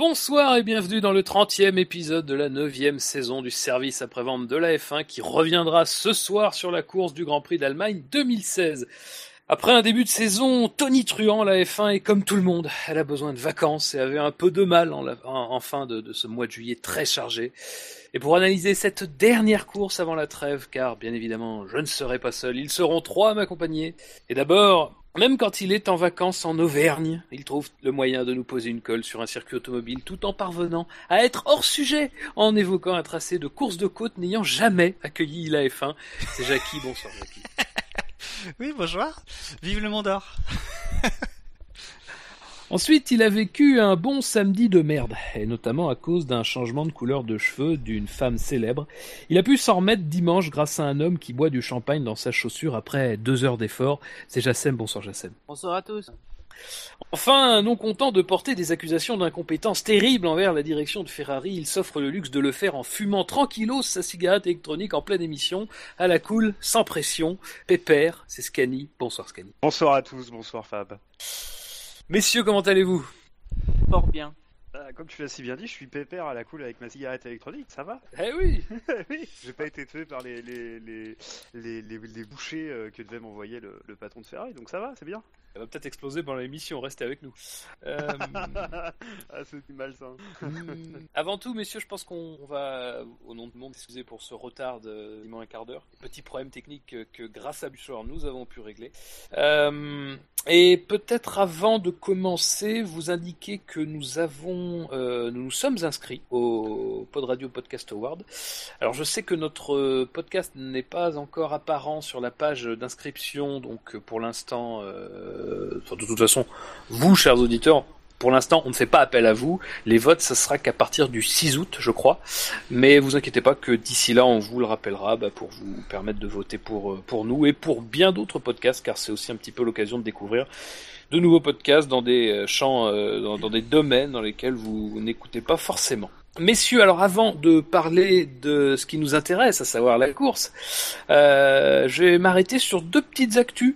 Bonsoir et bienvenue dans le 30e épisode de la 9e saison du service après-vente de la F1 qui reviendra ce soir sur la course du Grand Prix d'Allemagne 2016. Après un début de saison tonitruant, la F1 est comme tout le monde. Elle a besoin de vacances et avait un peu de mal en fin de, de, ce mois de juillet très chargé. Et pour analyser cette dernière course avant la trêve, car bien évidemment je ne serai pas seul, ils seront trois à m'accompagner. Et d'abord, même quand il est en vacances en Auvergne, il trouve le moyen de nous poser une colle sur un circuit automobile tout en parvenant à être hors sujet en évoquant un tracé de course de côte n'ayant jamais accueilli la F1. C'est Jackie, bonsoir Jackie. oui, bonjour. Vive le Mont d'Or. Ensuite, il a vécu un bon samedi de merde, et notamment à cause d'un changement de couleur de cheveux d'une femme célèbre. Il a pu s'en remettre dimanche grâce à un homme qui boit du champagne dans sa chaussure après deux heures d'effort. C'est Jassem, bonsoir Jassem. Bonsoir à tous. Enfin, non content de porter des accusations d'incompétence terribles envers la direction de Ferrari, il s'offre le luxe de le faire en fumant tranquillos sa cigarette électronique en pleine émission, à la cool, sans pression. Pépère, c'est Scani. Bonsoir Scani. Bonsoir à tous, bonsoir Fab. Messieurs, comment allez-vous? Fort bien. Bah, comme tu l'as si bien dit, je suis pépère à la cool avec ma cigarette électronique, ça va? Eh oui Oui, j'ai pas été tué par les, les, les, les, les, les bouchées euh, que devait m'envoyer le, le patron de Ferrari, donc ça va, c'est bien? Elle va peut-être exploser pendant l'émission, restez avec nous. Euh... ah, c'est malsain. Avant tout, messieurs, je pense qu'on va, au nom du monde, excuser pour ce retard de un quart d'heure. Petit problème technique que, que grâce à Bouchard, nous avons pu régler. Euh, et peut-être avant de commencer, vous indiquer que nous avons, euh, nous nous sommes inscrits au Pod Radio Podcast Award. Alors je sais que notre podcast n'est pas encore apparent sur la page d'inscription, donc pour l'instant, euh, de toute façon, vous, chers auditeurs, pour l'instant, on ne fait pas appel à vous. Les votes, ça sera qu'à partir du 6 août, je crois. Mais vous inquiétez pas que d'ici là, on vous le rappellera bah, pour vous permettre de voter pour, pour nous et pour bien d'autres podcasts, car c'est aussi un petit peu l'occasion de découvrir de nouveaux podcasts dans des champs, euh, dans, dans des domaines dans lesquels vous n'écoutez pas forcément. Messieurs, alors avant de parler de ce qui nous intéresse, à savoir la course, euh, je vais m'arrêter sur deux petites actus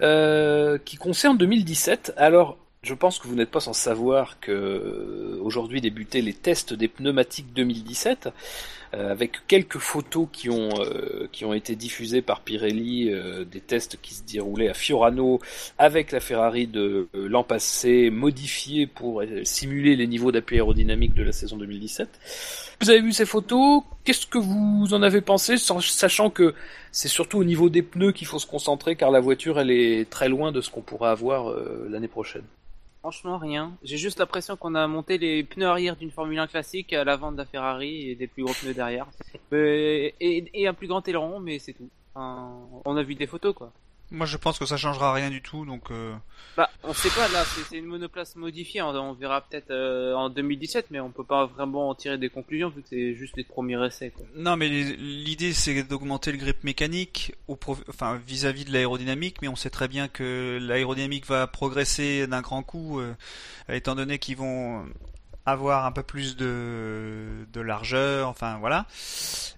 euh, qui concernent 2017. Alors, je pense que vous n'êtes pas sans savoir que aujourd'hui débutaient les tests des pneumatiques 2017 euh, avec quelques photos qui ont euh, qui ont été diffusées par Pirelli euh, des tests qui se déroulaient à Fiorano avec la Ferrari de l'an passé modifiée pour simuler les niveaux d'appui aérodynamique de la saison 2017. Vous avez vu ces photos? Qu'est-ce que vous en avez pensé, sachant que c'est surtout au niveau des pneus qu'il faut se concentrer, car la voiture elle est très loin de ce qu'on pourra avoir l'année prochaine? Franchement, rien. J'ai juste l'impression qu'on a monté les pneus arrière d'une Formule 1 classique à l'avant de la Ferrari et des plus gros pneus derrière. et, et, un plus grand aileron, mais c'est tout. On a vu des photos, quoi. Moi, je pense que ça changera rien du tout, donc. Euh... Bah, on sait pas là. C'est une monoplace modifiée. On, on verra peut-être euh, en 2017, mais on peut pas vraiment en tirer des conclusions vu que c'est juste les premiers essais. Quoi. Non, mais l'idée c'est d'augmenter le grip mécanique, au enfin vis-à-vis -vis de l'aérodynamique, mais on sait très bien que l'aérodynamique va progresser d'un grand coup, euh, étant donné qu'ils vont avoir un peu plus de, de largeur, enfin voilà.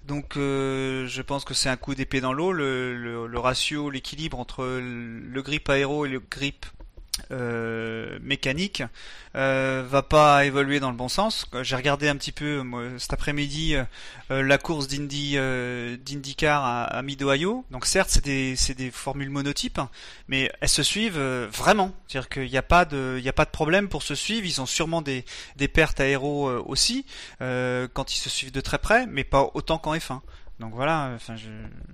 Donc euh, je pense que c'est un coup d'épée dans l'eau, le, le, le, ratio, l'équilibre entre le grip aéro et le grip euh, mécanique euh, va pas évoluer dans le bon sens. J'ai regardé un petit peu moi, cet après-midi euh, la course d'Indy euh, d'IndyCar à, à Mid-Ohio. Donc certes c'est des c'est des formules monotypes, mais elles se suivent euh, vraiment. C'est-à-dire qu'il n'y a pas de il y a pas de problème pour se suivre. Ils ont sûrement des des pertes aéro euh, aussi quand ils se suivent de très près, mais pas autant qu'en F1. Donc voilà, enfin, je,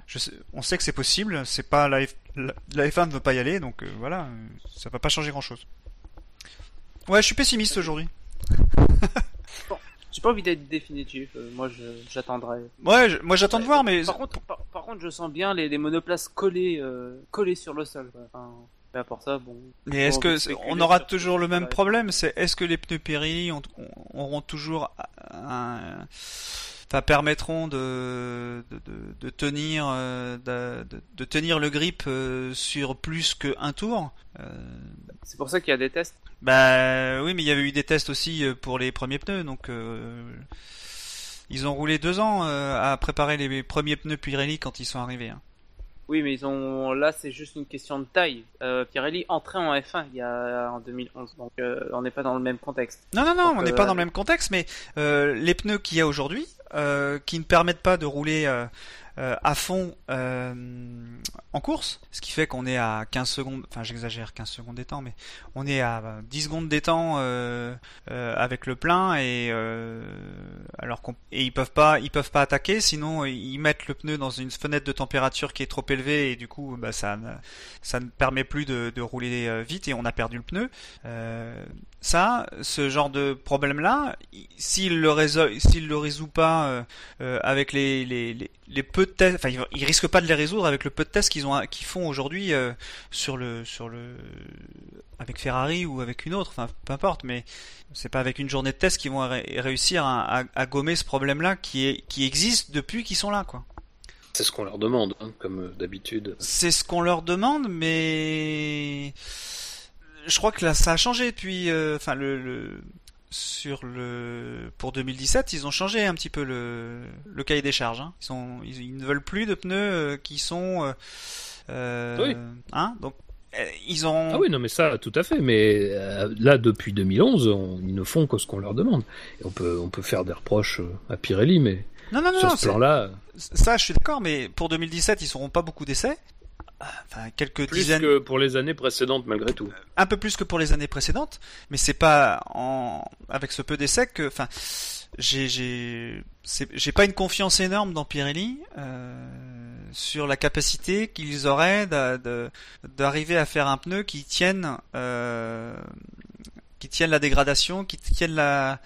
je sais, on sait que c'est possible. C'est pas la, F, la, la, F1 ne veut pas y aller, donc euh, voilà, ça va pas changer grand chose. Ouais, je suis pessimiste aujourd'hui. bon, j'ai pas envie d'être définitif. Euh, moi, j'attendrai. Ouais, je, moi j'attends de voir, mais par contre, par, par, contre, je sens bien les, les monoplaces collées, euh, collées sur le sol. Enfin, mais à part ça, bon. Mais est-ce que est, on aura toujours le même problème C'est est-ce que les pneus Pirelli auront toujours un enfin, permettront de, de, de- de tenir, euh, de, tenir le grip euh, sur plus qu'un tour. Euh, C'est pour ça qu'il y a des tests. bah oui, mais il y avait eu des tests aussi pour les premiers pneus, donc euh, ils ont roulé deux ans euh, à préparer les premiers pneus Pirelli quand ils sont arrivés. hein. Oui, mais ils ont là, c'est juste une question de taille. Euh, Pirelli entrait en F1 il y a en 2011, donc euh, on n'est pas dans le même contexte. Non, non, non, Donc, on n'est pas dans le même contexte, mais les pneus qu'il y a aujourd'hui, euh, qui ne permettent pas de rouler euh, euh, à fond en course, ce qui fait qu'on est à 15 secondes, enfin j'exagère 15 secondes d'étang, mais on est à euh, 10 secondes euh, euh, avec le plein et alors et ils peuvent pas ils peuvent pas attaquer, sinon ils mettent le pneu dans une fenêtre de température qui est trop élevée et du coup bah, ça ne, ça ne permet plus de, rouler vite et on a perdu le pneu. Ça, ce genre de problème-là, il- s'il le résout, s'il le résout pas euh, euh, avec les, les, les, les peu de tests, enfin, il, risque pas de les résoudre avec le peu de tests qu'ils ont, qu'ils font aujourd'hui euh, sur le, sur le, avec Ferrari ou avec une autre, enfin, peu importe, mais c'est pas avec une journée de test qu'ils vont ré- réussir à, à, à gommer ce problème-là qui est, qui existe depuis qu'ils sont là, quoi. C'est ce qu'on leur demande, hein, comme d'habitude. C'est ce qu'on leur demande, mais je crois que là, ça a changé depuis, euh, enfin le, le- sur le pour 2017, ils ont changé un petit peu le, le cahier des charges. hein. Ils, sont, ils, ils ne veulent plus de pneus euh, qui sont, euh, Oui. hein, donc ils ont. Ah oui, non, mais ça, tout à fait. Mais euh, là, depuis 2011, on- ils ne font que ce qu'on leur demande. Et on peut, on peut faire des reproches à Pirelli, mais Non, non, non, sur ce plan-là, ça, je suis d'accord, mais pour 2017, ils seront pas beaucoup d'essais. Enfin, quelques Plus dizaines. que pour les années précédentes, malgré tout. un peu plus que pour les années précédentes, mais c'est pas en avec ce peu d'essais que, enfin, j'ai j'ai j'ai pas une confiance énorme dans Pirelli euh, sur la capacité qu'ils auraient d'arriver à faire un pneu qui tienne euh, qui tienne la dégradation, qui tienne la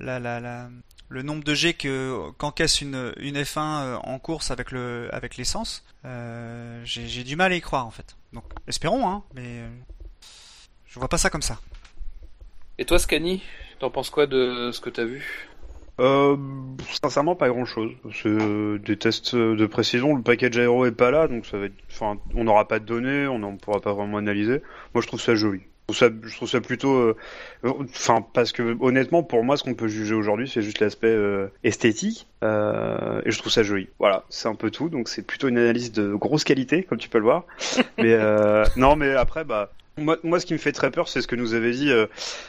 la la, la le nombre de G que qu'encaisse une une F1 euh, en course avec le avec l'essence, euh, j'ai du mal à y croire en fait. Donc espérons hein, mais euh, je vois pas ça comme ça. Et toi, Scani, t'en penses quoi de ce que t'as vu? Euh, sincèrement, pas grand chose. C'est euh, des tests de précision. Le package aéro est pas là, donc ça va être. Enfin, on n'aura pas de données, on ne pourra pas vraiment analyser. Moi, je trouve ça joli. Je trouve ça, je trouve ça plutôt. euh, Enfin, parce que honnêtement, pour moi, ce qu'on peut juger aujourd'hui, c'est juste l'aspect euh, esthétique, euh, et je trouve ça joli. Voilà, c'est un peu tout. Donc, c'est plutôt une analyse de grosse qualité, comme tu peux le voir. mais non, mais après, bah. Moi, ce qui me fait très peur, c'est ce que nous avait dit euh,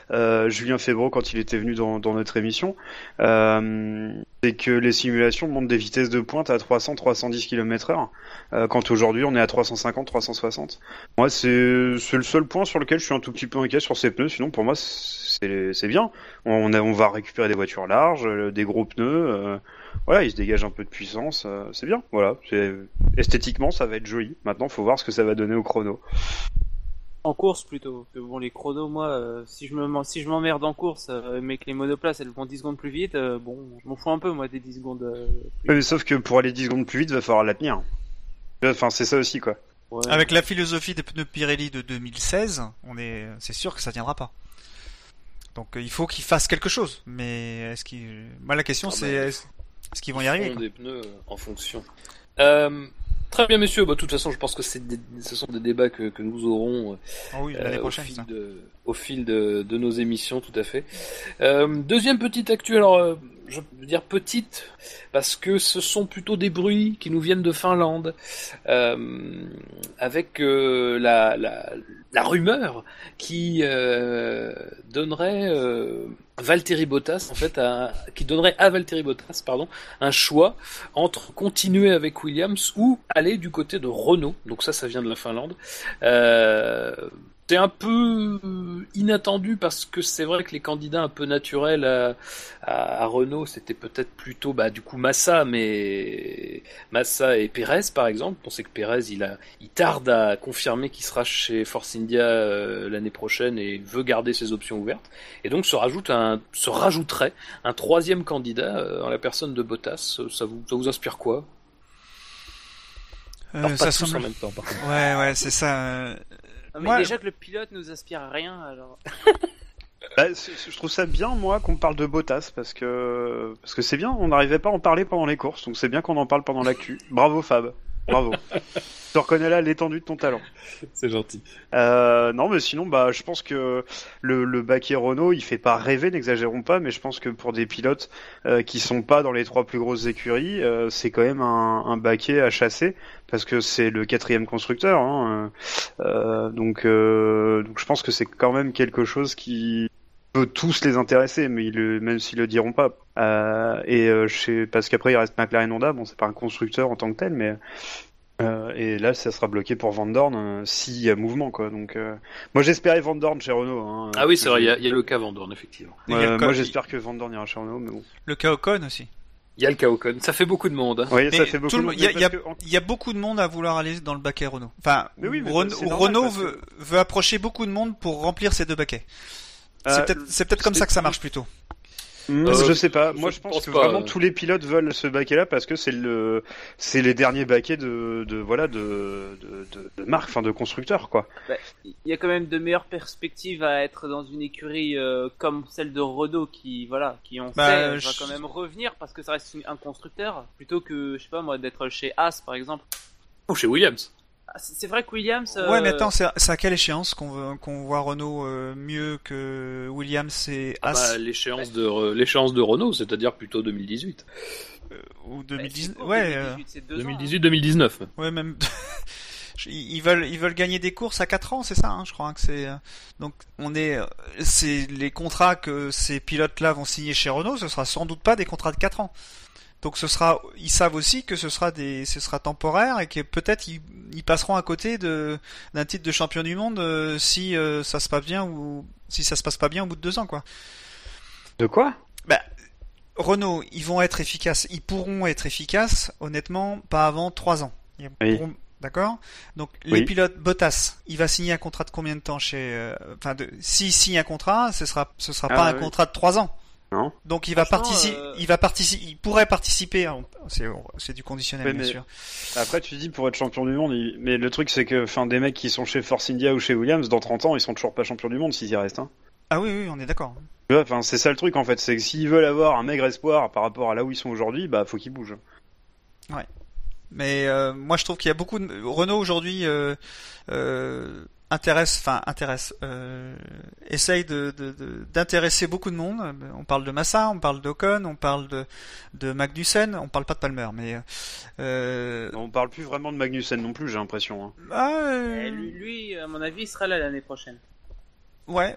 euh, Julien Febro quand il était venu dans, notre émission. Euh, c'est que les simulations montrent des vitesses de pointe à 300-310 km/h, euh, quand aujourd'hui on est à 350-360. Moi, c'est le seul point sur lequel je suis un tout petit peu inquiet sur ces pneus. Sinon, pour moi, c'est bien. On, va récupérer des voitures larges, euh, des gros pneus. voilà, ils se dégagent un peu de puissance. c'est bien. Voilà, esthétiquement, ça va être joli. Maintenant, faut voir ce que ça va donner au chrono. En course plutôt. Que bon, les chronos, moi, euh, si je me si je m'emmerde en course, euh, mais que les monoplaces elles vont 10 secondes plus vite, euh, bon, je m'en fous un peu moi des 10 secondes. euh, plus mais sauf que pour aller 10 secondes plus vite, va falloir la tenir. Enfin, c'est ça aussi, quoi. Ouais. Avec la philosophie des pneus Pirelli de 2016, on est, c'est sûr que ça tiendra pas. Donc il faut qu'ils fassent quelque chose. Mais est-ce qu'ils, moi la question Ah c'est, bah, est-ce est-ce qu'ils vont y arriver des pneus en fonction. Euh, très bien, messieurs. Bah, de toute façon, je pense que c'est des- ce sont des débats que, que nous aurons Oh oui, l'année euh, prochaine. au fil, de, au fil de, de nos émissions, tout à fait. Euh, deuxième petite actu, alors euh, je veux dire petite, parce que ce sont plutôt des bruits qui nous viennent de Finlande, euh, avec euh, la, la, la rumeur qui euh, donnerait Valtteri Bottas, en fait, à- qui donnerait à Valtteri Bottas, pardon, un choix entre continuer avec Williams ou aller du côté de Renault. Donc ça, ça vient de la Finlande. C'est un peu inattendu parce que c'est vrai que les candidats un peu naturels à, à, à Renault, c'était peut-être plutôt bah, du coup Massa, mais Massa et Pérez par exemple. On sait que Pérez il a, il tarde à confirmer qu'il sera chez Force India euh, l'année prochaine et veut garder ses options ouvertes. Et donc se rajoute un, se rajouterait un troisième candidat euh, en la personne de Bottas. Ça vous, ça vous inspire quoi? Euh, pas ça tous semble- en même temps par contre. Ouais, ouais, c'est ça. Non, mais déjà que le pilote nous aspire à rien, alors. Bah, je trouve ça bien, moi, qu'on parle de Bottas, parce que parce que c'est bien, on n'arrivait pas à en parler pendant les courses, donc c'est bien qu'on en parle pendant l'actu. Bravo Fab, bravo. tu reconnais là l'étendue de ton talent. C'est gentil. Euh, non, mais sinon, bah, je pense que le, le baquet Renault, il fait pas rêver, n'exagérons pas, mais je pense que pour des pilotes euh, qui sont pas dans les trois plus grosses écuries, euh, c'est quand même un, un baquet à chasser, parce que c'est le quatrième constructeur. Hein, euh, euh, donc, euh, donc, je pense que c'est quand même quelque chose qui peut tous les intéresser, mais ils le, même s'ils le diront pas. Euh, et euh, je sais, parce qu'après il reste McLaren Honda, bon, c'est pas un constructeur en tant que tel, mais euh, et là, ça sera bloqué pour Van Dorn euh, s'il y a mouvement, quoi. Donc, euh, moi, j'espérais Van Dorn chez Renault. Hein, Ah oui, c'est vrai, il y, a- il y a le cas effectivement. Le Euh, cas- moi, j'espère que Van Dorn ira chez Renault, mais bon. Le cas Ocon aussi. Il y a le cas Ocon. Ça fait beaucoup de monde. hein. Oui, ça fait beaucoup. de monde- il y a- y y beaucoup de monde à vouloir aller dans le baquet Renault. Enfin, Mais oui, mais Ren- c'est normal Renault que- veut, approcher beaucoup de monde pour remplir ces deux baquets. Euh, c'est peut-être c'est peut-être comme ça que ça marche plutôt. Euh, je sais pas. je Moi, je pense, pense que pas, vraiment euh. tous les pilotes veulent ce baquet-là parce que c'est le, c'est les derniers baquets de, de voilà, de, de, de, de marque, enfin de constructeur, quoi. Bah, Il y a quand même de meilleures perspectives à être dans une écurie euh, comme celle de Renault qui, voilà, qui on Bah, sait va je- quand même revenir parce que ça reste un constructeur plutôt que, je sais pas moi, d'être chez As par exemple. Ou chez Williams. Ah, C'est vrai que Williams. euh, Ouais, mais attends, c'est c'est à quelle échéance qu'on veut- qu'on voit Renault euh, mieux que Williams et Ah As bah, l'échéance de l'échéance de Renault, c'est-à-dire plutôt 2018. ou bah, 2010 c'est court, Ouais, 2018, c'est deux ans, hein. 2018-2019. euh, ouais, même. Ils veulent, ils veulent gagner des courses à 4 ans, c'est ça, hein, je crois hein, que c'est. euh, Donc on est, euh, c'est les contrats que ces pilotes-là vont signer chez Renault, ce sera sans doute pas des contrats de 4 ans. Donc ce sera, ils savent aussi que ce sera des, ce sera temporaire et que peut-être ils, ils passeront à côté de d'un titre de champion du monde euh, si euh, ça se passe bien ou si ça se passe pas bien au bout de deux ans quoi. De quoi? Renault, ils vont être efficaces, ils pourront être efficaces, honnêtement, pas avant trois ans. Ils Oui. pourront- D'accord? Donc les pilotes Bottas, il va signer un contrat de combien de temps chez euh, enfin de s'il signe un contrat, ce sera ce sera Ah, pas un oui. contrat de trois ans. Non. Donc il va participer euh, il va participer il pourrait participer hein, c'est du conditionnel Ouais, bien sûr. Après, tu dis pour être champion du monde, il- mais le truc, c'est que, enfin, des mecs qui sont chez Force India ou chez Williams, dans 30 ans, ils sont toujours pas champions du monde s'ils y restent, hein. Ah oui oui, on est d'accord. Enfin, c'est ça le truc en fait, c'est que s'ils veulent avoir un maigre espoir par rapport à là où ils sont aujourd'hui, bah faut qu'ils bougent. Mais euh, moi je trouve qu'il y a beaucoup de Renault aujourd'hui euh, euh, intéresse, enfin intéresse, euh, essaye de de- de- d'intéresser beaucoup de monde. On parle de Massa, on parle d'Ocon, on parle de de Magnussen, on parle pas de Palmer, mais euh, On parle plus vraiment de Magnussen non plus, j'ai l'impression. Hein. ah, euh, lui, lui, à mon avis, il sera là l'année prochaine. ouais,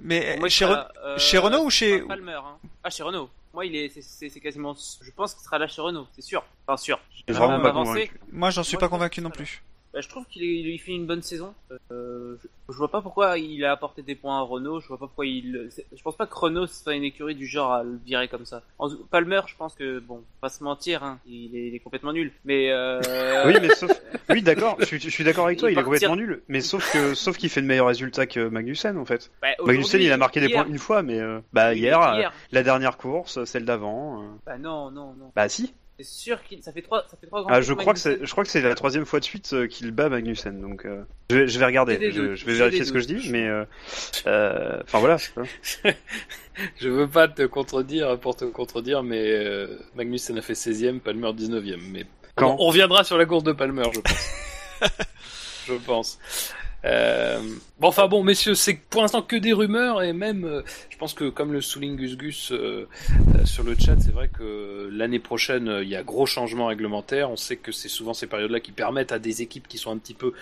mais moi, chez, sera, Re- euh, chez Renault ou chez Palmer, hein. Ah, chez Renault. Moi, il est, c'est- quasiment. Je pense qu'il sera là chez Renault, c'est sûr. Enfin, sûr. Je vraiment pas avancé. convaincu. moi j'en suis Moi, pas convaincu non plus. Bah, je trouve qu'il il fait une bonne saison. Euh, je, je vois pas pourquoi il a apporté des points à Renault. Je vois pas pourquoi il. Je pense pas que Renault soit une écurie du genre à le virer comme ça. En- Palmer, je pense que bon, pas se mentir, hein, il, est, il est complètement nul. Mais euh, Oui, mais sauf. Oui, d'accord, je suis, je suis d'accord avec toi, Il il est partir- complètement nul. Mais sauf que, sauf qu'il fait de meilleurs résultats que Magnussen en fait. bah, Magnussen, il a marqué des hier- points une fois, mais euh, bah hier, euh, la dernière course, celle d'avant. Bah non, non, non. Bah si. C'est sûr qu'il. Ça fait trois, ça fait trois grands Ah, je crois que c'est, je crois que c'est la troisième fois de suite euh, qu'il bat Magnussen, donc euh, je, vais, je vais regarder, je, vais vérifier ce que je dis, mais euh, euh, enfin voilà. Je veux pas te contredire pour te contredire, mais euh, Magnussen a fait 16ème, Palmer 19ème. Mais Quand on, on reviendra sur la course de Palmer, je pense. je pense. Euh, bon, enfin bon, messieurs, c'est pour l'instant que des rumeurs et même, euh, je pense que comme le souligne Gus Gus euh, euh, sur le chat, c'est vrai que l'année prochaine, il y a gros changements réglementaires. On sait que c'est souvent ces périodes-là qui permettent à des équipes qui sont un petit peu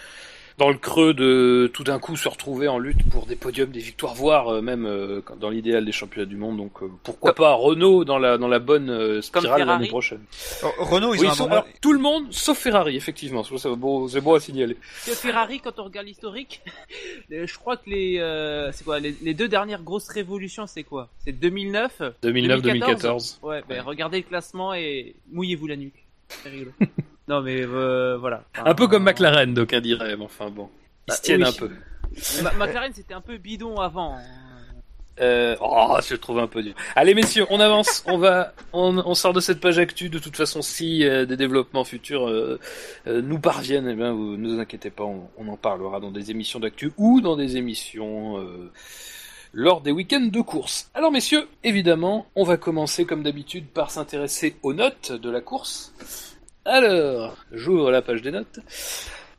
dans le creux de tout d'un coup se retrouver en lutte pour des podiums, des victoires, voire euh, même euh, dans l'idéal des championnats du monde. Donc euh, pourquoi pas Renault dans la dans la bonne euh, spirale l'année prochaine. Oh, Renault ils Oui, ont sauf- bon- alors, tout le monde sauf Ferrari effectivement. C'est beau, c'est beau à signaler. Que Ferrari, quand on regarde l'historique, je crois que les, euh, c'est quoi, les, les deux dernières grosses révolutions, c'est quoi? C'est 2009 2009-2014. Ouais, ben regardez le classement et mouillez-vous la nuque. C'est rigolo. non mais euh, voilà. Un peu comme McLaren, d'aucuns diraient, mais enfin bon. Ils Bah, se tiennent oui. un peu. Ma- McLaren c'était un peu bidon avant. hein. Euh, oh, je le trouve un peu dur. Allez, messieurs, on avance. on va, on, on sort de cette page actu. De toute façon, si euh, des développements futurs euh, euh, nous parviennent, eh bien, vous ne vous inquiétez pas, on, on en parlera dans des émissions d'actu ou dans des émissions lors des week-ends de course. Alors messieurs, évidemment, on va commencer comme d'habitude par s'intéresser aux notes de la course. Alors, j'ouvre la page des notes.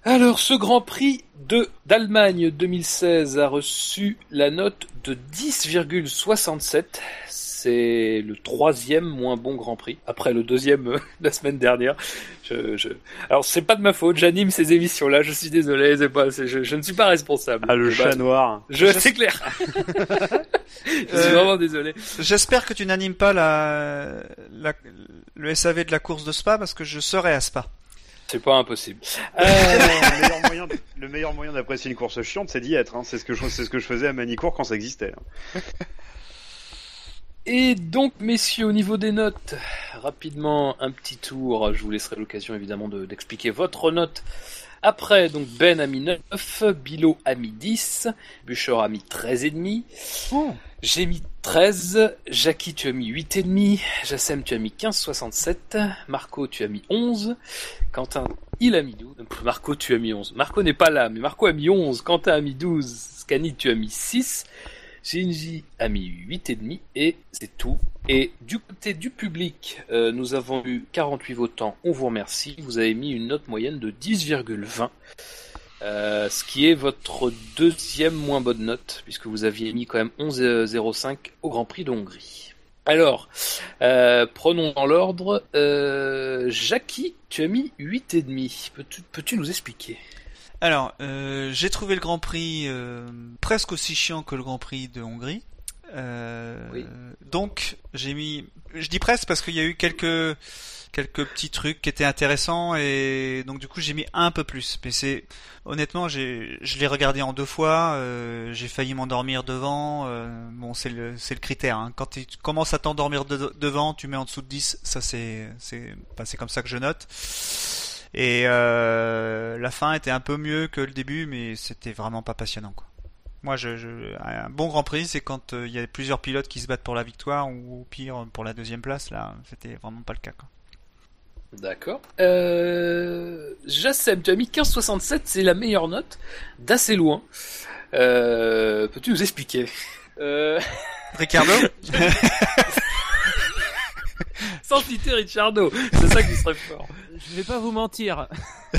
Alors, ce Grand Prix de d'Allemagne 2016 a reçu la note de 10,67. C'est le troisième moins bon Grand Prix, après le deuxième euh, la semaine dernière. Je, je... Alors, c'est pas de ma faute, j'anime ces émissions-là, je suis désolé, c'est pas, c'est- je, je ne suis pas responsable. Ah, le chat ben, noir. Je, c'est clair. je suis Euh, vraiment désolé. J'espère que tu n'animes pas la, la- le SAV de la course de Spa parce que je serai à Spa. C'est pas impossible. Euh, le meilleur moyen, le meilleur moyen d'apprécier une course chiante, c'est d'y être. Hein. C'est ce que je, c'est ce que je faisais à Manicourt quand ça existait. hein. Et donc, messieurs, au niveau des notes, rapidement, un petit tour. Je vous laisserai l'occasion, évidemment, de- d'expliquer votre note. Après, donc, Ben a mis 9, Bilo a mis 10, Bûcher a mis 13,5, j'ai mis 13, Jackie, tu as mis 8,5, Jassem, tu as mis 15,67, Marco, tu as mis 11, Quentin, il a mis 12, Pff, Marco, tu as mis 11. Marco n'est pas là, mais Marco a mis 11, Quentin a mis 12, Scani, tu as mis 6, Shinji a mis 8,5 et c'est tout. Et du côté du public, euh, nous avons eu 48 votants, on vous remercie. Vous avez mis une note moyenne de 10,20, euh, ce qui est votre deuxième moins bonne note, puisque vous aviez mis quand même 11,05 au Grand Prix de Hongrie. Alors, euh, prenons dans l'ordre. Jackie, tu as mis 8,5. Peux-tu peux-tu nous expliquer? Alors, euh, j'ai trouvé le Grand Prix euh, presque aussi chiant que le Grand Prix de Hongrie. Euh, Oui. Donc, j'ai mis, je dis presque parce qu'il y a eu quelques quelques petits trucs qui étaient intéressants et donc du coup j'ai mis un peu plus. Mais c'est honnêtement, j'ai je l'ai regardé en deux fois. euh, j'ai failli m'endormir devant. euh, bon, c'est le c'est le critère. hein. Quand tu commences à t'endormir de- devant, tu mets en dessous de 10. Ça c'est c'est bah, c'est comme ça que je note. Et euh, la fin était un peu mieux que le début, mais c'était vraiment pas passionnant. Quoi. Moi, je, je- un bon Grand Prix, c'est quand euh, il y a plusieurs pilotes qui se battent pour la victoire ou au pire pour la deuxième place. Là, c'était vraiment pas le cas. Quoi. D'accord. Euh, tu as mis 15,67, c'est la meilleure note, d'assez loin. Euh, Peux-tu nous expliquer? Euh, Ricardo? Sans citer Ricciardo, c'est ça qui serait fort. je vais pas vous mentir.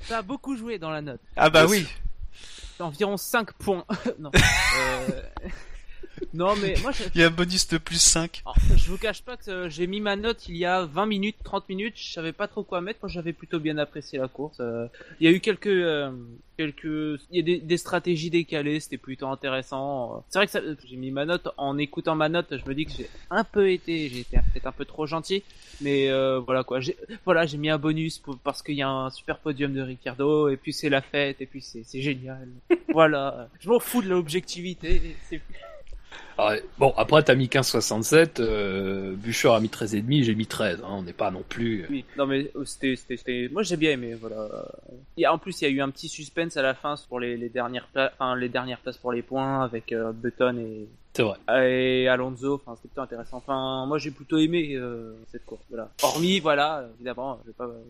Ça a beaucoup joué dans la note. Ah bah oui. C'est environ 5 points. non. Euh, non, mais moi, je, Il y a un bonus de plus 5. alors, je vous cache pas que euh, j'ai mis ma note il y a 20 minutes, 30 minutes. Je savais pas trop quoi mettre. Moi, j'avais plutôt bien apprécié la course. Euh, Il y a eu quelques, euh, quelques, il y a des, des stratégies décalées. C'était plutôt intéressant. C'est vrai que ça- j'ai mis ma note en écoutant ma note. Je me dis que j'ai un peu été, j'ai été peut-être un peu trop gentil. Mais euh, voilà quoi. J'ai, voilà, j'ai mis un bonus pour- parce qu'il y a un super podium de Ricardo et puis c'est la fête et puis c'est, c'est génial. voilà. Je m'en fous de l'objectivité. C'est Ah. Bon, après, t'as mis 15,67, euh, Bûcher a mis 13,5, j'ai mis 13, hein, on n'est pas non plus... Oui, non mais euh, c'était, moi j'ai bien aimé, voilà. En plus, il y a eu un petit suspense à la fin pour les, dernières places, enfin, les dernières places pour les points avec euh, Button et, C'est vrai. et Alonso. Enfin, c'était plutôt intéressant. Enfin, moi j'ai plutôt aimé euh, cette course, voilà. Hormis, voilà, évidemment,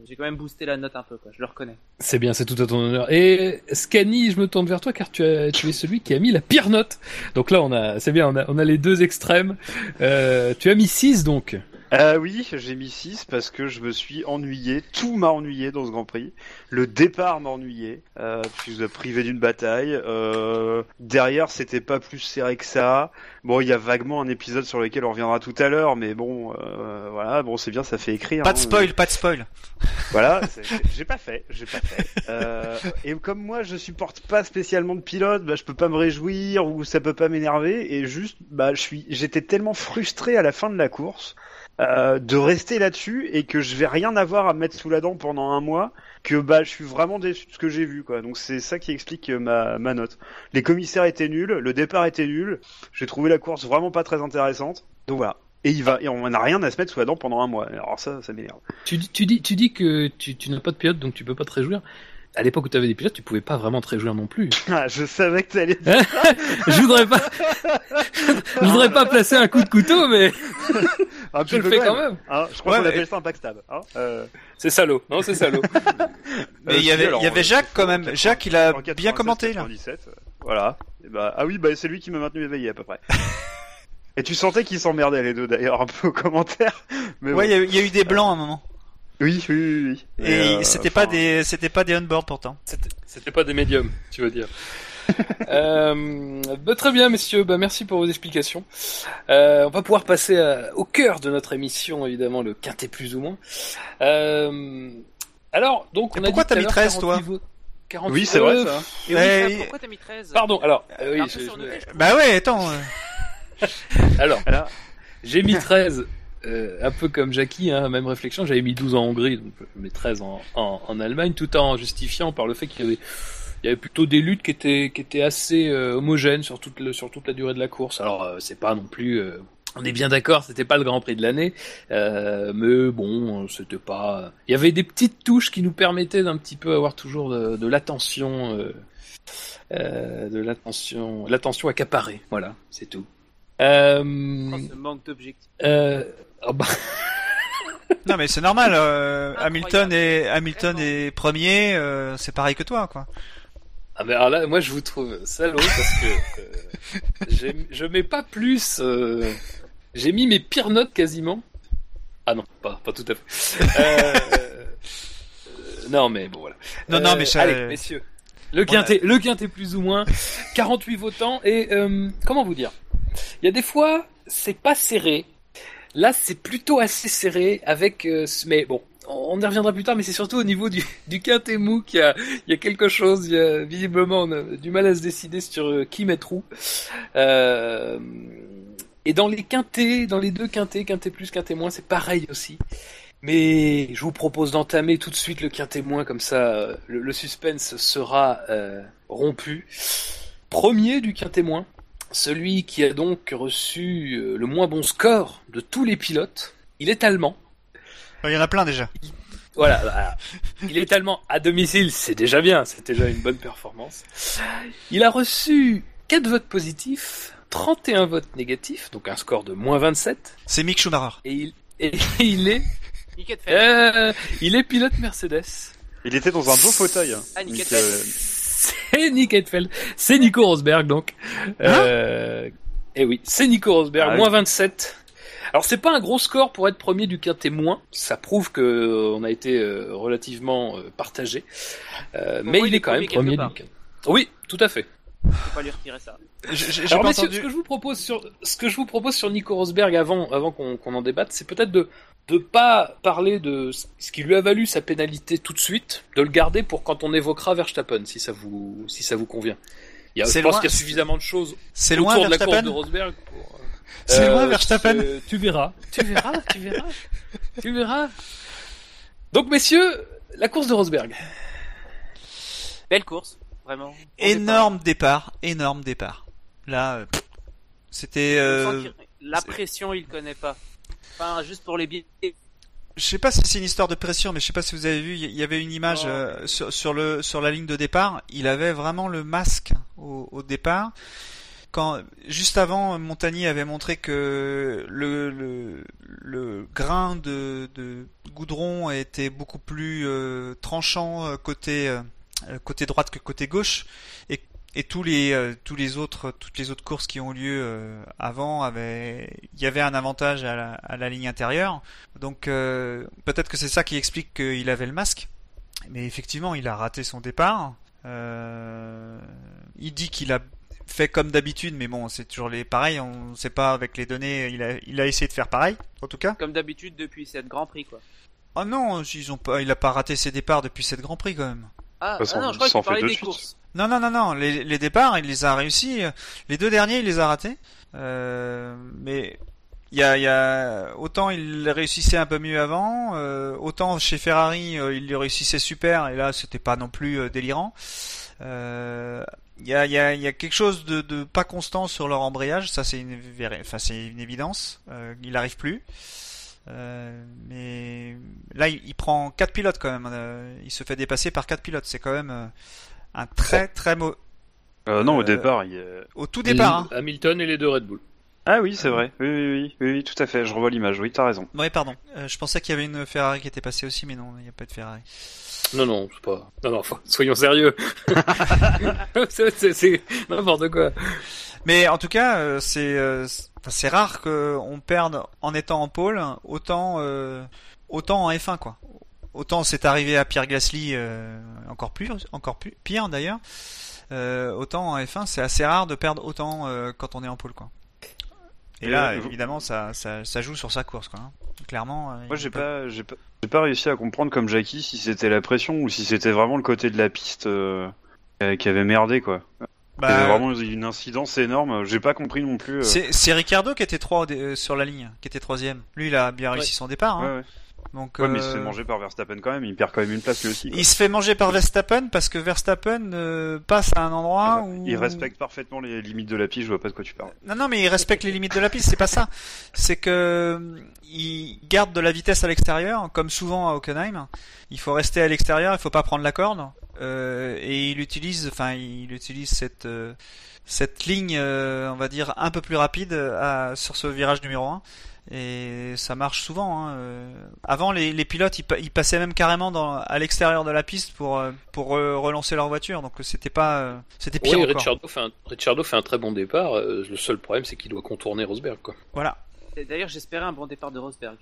j'ai quand même boosté la note un peu, quoi. Je le reconnais. C'est bien, c'est tout à ton honneur. Et Scani, je me tourne vers toi car tu, as, tu es celui qui a mis la pire note. Donc là, on a, c'est bien, on a, on a les deux extrêmes. Euh, tu as mis 6 donc. Euh, oui, j'ai mis 6 parce que je me suis ennuyé. Tout m'a ennuyé dans ce Grand Prix. Le départ m'a ennuyé. Euh, me privé d'une bataille. Euh, derrière, c'était pas plus serré que ça. Bon, il y a vaguement un épisode sur lequel on reviendra tout à l'heure, mais bon, euh, voilà, bon, c'est bien, ça fait écrire. Pas de hein. spoil, pas de spoil. Voilà, j'ai pas fait, j'ai pas fait. Euh, et comme moi, je supporte pas spécialement de pilote, bah, je peux pas me réjouir ou ça peut pas m'énerver. Et juste, bah, je suis, j'étais tellement frustré à la fin de la course euh, de rester là-dessus et que je vais rien avoir à mettre sous la dent pendant un mois que bah je suis vraiment déçu de ce que j'ai vu quoi. Donc c'est ça qui explique euh, ma, ma note. Les commissaires étaient nuls, le départ était nul. J'ai trouvé la course vraiment pas très intéressante. Donc voilà. Et il va et on n'a rien à se mettre sous la dent pendant un mois. Alors ça, ça m'énerve. Tu, dis- tu dis, tu dis que tu, tu n'as pas de pilote, donc tu peux pas te réjouir. À l'époque où tu avais des pilotes, tu pouvais pas vraiment te réjouir non plus. Ah, je savais que t'allais Hein je voudrais pas, je voudrais pas placer un coup de couteau, mais un je le fais quand même. même. Hein, je crois Ouais, qu'on mais- appelle ça un backstab. Hein euh, C'est salaud. Non, c'est salaud. Mais euh, il y si, avait, alors, il y avait euh, Jacques quand même. Jacques, il a en bien 96, commenté là. 97, euh, voilà. Et bah, ah oui, bah c'est lui qui m'a maintenu éveillé à peu près. Et tu sentais qu'ils s'emmerdaient les deux d'ailleurs un peu aux commentaires. Mais Ouais, bon. il y, a eu- il y a eu des blancs à un moment. Oui, oui, oui. oui. Et euh, c'était enfin, pas des, c'était pas des on-board pourtant. C'était- C'était pas des médiums, tu veux dire. euh, bah, très bien, messieurs. Bah, merci pour vos explications. Euh, on va pouvoir passer à- au cœur de notre émission, évidemment, le quintet plus ou moins. Euh, alors, donc, Et on pourquoi a dit à mis l'heure 13, toi 48 vo- 48 Oui, c'est vrai euh, ça. Et oui, Ouais, Fab, pourquoi t'as mis 13 Pardon. Alors, euh, oui, je- je-. Bah ouais, attends. euh, alors, Alors, j'ai mis 13. Euh, un peu comme Jackie, hein, même réflexion, j'avais mis 12 en Hongrie, donc je mets 13 en, en, en Allemagne, tout en justifiant par le fait qu'il y avait, il y avait plutôt des luttes qui étaient, qui étaient assez euh, homogènes sur toute, le, sur toute la durée de la course. Alors euh, c'est pas non plus, euh, on est bien d'accord, c'était pas le Grand Prix de l'année, mais bon, c'était pas. Il y avait des petites touches qui nous permettaient d'un petit peu avoir toujours de, de l'attention, de l'attention, l'attention accaparée. Voilà, c'est tout. Euh, ce manque d'objectif. euh, oh bah, Non mais c'est normal. euh. Hamilton est Hamilton est premier. euh, c'est pareil que toi quoi. Ah mais alors là, moi je vous trouve salaud parce que euh, je mets pas plus. euh, j'ai mis mes pires notes quasiment. Ah non, pas, pas tout à fait. Euh, euh, non mais bon voilà. Non non mais ça. Allez messieurs, le quintet, le quintet plus ou moins, 48 votants et euh, comment vous dire? Il y a des fois c'est pas serré. Là c'est plutôt assez serré avec euh, mais bon. On y reviendra plus tard, mais c'est surtout au niveau du, du quintet mou qu'il y a, quelque chose. Il y a, visiblement, du mal à se décider sur euh, qui mettre où. Euh, et dans les quintés, dans les deux quintés, quintet plus, quintet moins, c'est pareil aussi. Mais je vous propose d'entamer tout de suite le quintet moins, comme ça le, le suspense sera rompu. Premier du quintet moins, celui qui a donc reçu euh, le moins bon score de tous les pilotes. Il est allemand. Il y en a plein déjà. Voilà, voilà. il est allemand à domicile, c'est déjà bien, c'est déjà une bonne performance. Il a reçu 4 votes positifs, 31 votes négatifs, donc un score de moins 27, C'est Mick Schumacher. et il, et il est, Niket Fab. euh, il est pilote Mercedes. il était dans un beau fauteuil. hein. Ah, euh, C'est Nick Heidfeld, c'est Nico Rosberg donc. Euh, et oui, c'est Nico Rosberg, Ah oui. moins 27. Alors c'est pas un gros score pour être premier du quintet moins, ça prouve que euh, on a été euh, relativement euh, partagé, Euh, mais il il est quand même premier du quintet. Oui, tout à fait. Faut pas lui retirer ça. J'ai Alors pas messieurs, entendu. ce que je vous propose sur ce que je vous propose sur Nico Rosberg avant avant qu'on qu'on en débatte, c'est peut-être de de pas parler de ce qui lui a valu sa pénalité tout de suite, de le garder pour quand on évoquera Verstappen, si ça vous si ça vous convient. Il y a, je C'est pense loin- qu'il y a suffisamment de choses C'est loin autour de la course Verstappen. de Rosberg pour. euh, C'est loin euh, Verstappen. c'est- Tu verras, tu verras, tu verras, tu verras. Donc messieurs, la course de Rosberg. Belle course, vraiment. Énorme départ, énorme départ. Là, euh, c'était. départ. euh, La pression, il connaît pas. Enfin, juste pour les billets. Je sais pas si c'est une histoire de pression, mais je sais pas si vous avez vu, il y avait une image Oh. euh, sur, sur le sur la ligne de départ. Il avait vraiment le masque au, au départ. Quand juste avant, Montagny avait montré que le le, le grain de, de goudron était beaucoup plus euh, tranchant euh, côté euh, côté droite que côté gauche, et et tous les euh, tous les autres toutes les autres courses qui ont lieu euh, avant avaient il y avait un avantage à la, à la ligne intérieure. Donc euh, peut-être que c'est ça qui explique qu'il avait le masque. Mais effectivement, il a raté son départ. Euh, il dit qu'il a fait comme d'habitude, mais bon, c'est toujours les pareil. On sait pas avec les données. Il a, il a essayé de faire pareil, en tout cas. Comme d'habitude depuis cette Grand Prix, quoi. Oh non, ils ont pas, il a pas raté ses départs depuis cette Grand Prix quand même. Ah, ah non, je crois qu'il parlait fait de des suite. courses. Non, non, non, non. Les, les départs, il les a réussi. Les deux derniers, il les a ratés. Euh, mais il y a, autant il réussissait un peu mieux avant, euh, autant chez Ferrari, euh, il réussissait super. Et là, c'était pas non plus délirant. Il y, a, y, a, quelque chose de, pas constant sur leur embrayage. Ça, c'est une, enfin, évidence. Il arrive plus. Mais là, il, prend quatre pilotes quand même. Il se fait dépasser par quatre pilotes. C'est quand même un très très mauvais. Euh, non, au Euh, départ, il y a- Au tout départ. Hein. Hamilton et les deux Red Bull. Ah oui, c'est vrai. Oui, oui, oui, oui, oui, tout à fait. Je revois l'image. Oui, t'as raison. Ouais, pardon. Euh, je pensais qu'il y avait une Ferrari qui était passée aussi, mais non, il n'y a pas de Ferrari. Non, non, c'est pas. Non, non, faut- soyons sérieux. c'est c'est- c'est n'importe quoi. Mais en tout cas, euh, c'est euh, c'est- enfin, c'est rare qu'on perde en étant en pôle, autant euh, autant en F1 quoi. Autant c'est arrivé à Pierre Gasly, euh, encore plus, encore plus pire d'ailleurs. Euh, autant en F1, c'est assez rare de perdre autant euh, quand on est en pôle quoi. Et Et là, euh, évidemment, ça, ça, ça joue sur sa course quoi. hein. Clairement. euh, Moi, j'ai peut- pas, j'ai pas, j'ai pas réussi à comprendre comme Jackie si c'était la pression ou si c'était vraiment le côté de la piste qui avait merdé quoi. Bah, Il y avait vraiment une incidence énorme. J'ai pas compris non plus. euh. c'est Ricardo qui était trois au dé- euh, sur la ligne, qui était troisième. Lui, il a bien réussi son départ. Hein. Ouais, ouais. Donc, Ouais, mais il se euh, fait manger par Verstappen quand même. Il perd quand même une place lui aussi. quoi. Il se fait manger par Verstappen parce que Verstappen euh, passe à un endroit où Il respecte parfaitement les limites de la piste. Je vois pas de quoi tu parles. Non, non, mais il respecte les limites de la piste. C'est pas ça. C'est que euh, il garde de la vitesse à l'extérieur, comme souvent à Hockenheim. Il faut rester à l'extérieur. Il faut pas prendre la corde. Euh, et il utilise, enfin, il utilise cette euh, cette ligne, euh, on va dire, un peu plus rapide à, sur ce virage numéro 1. Et ça marche souvent. Hein. Euh, Avant, les, les pilotes, ils, pa- ils passaient même carrément dans, à l'extérieur de la piste pour euh, pour euh, relancer leur voiture. Donc c'était pas, euh, c'était pire Oui, encore. Ricciardo fait, un... Ricciardo fait un très bon départ. euh, le seul problème, c'est qu'il doit contourner Rosberg, quoi. Voilà. D'ailleurs, j'espérais un bon départ de Rosberg.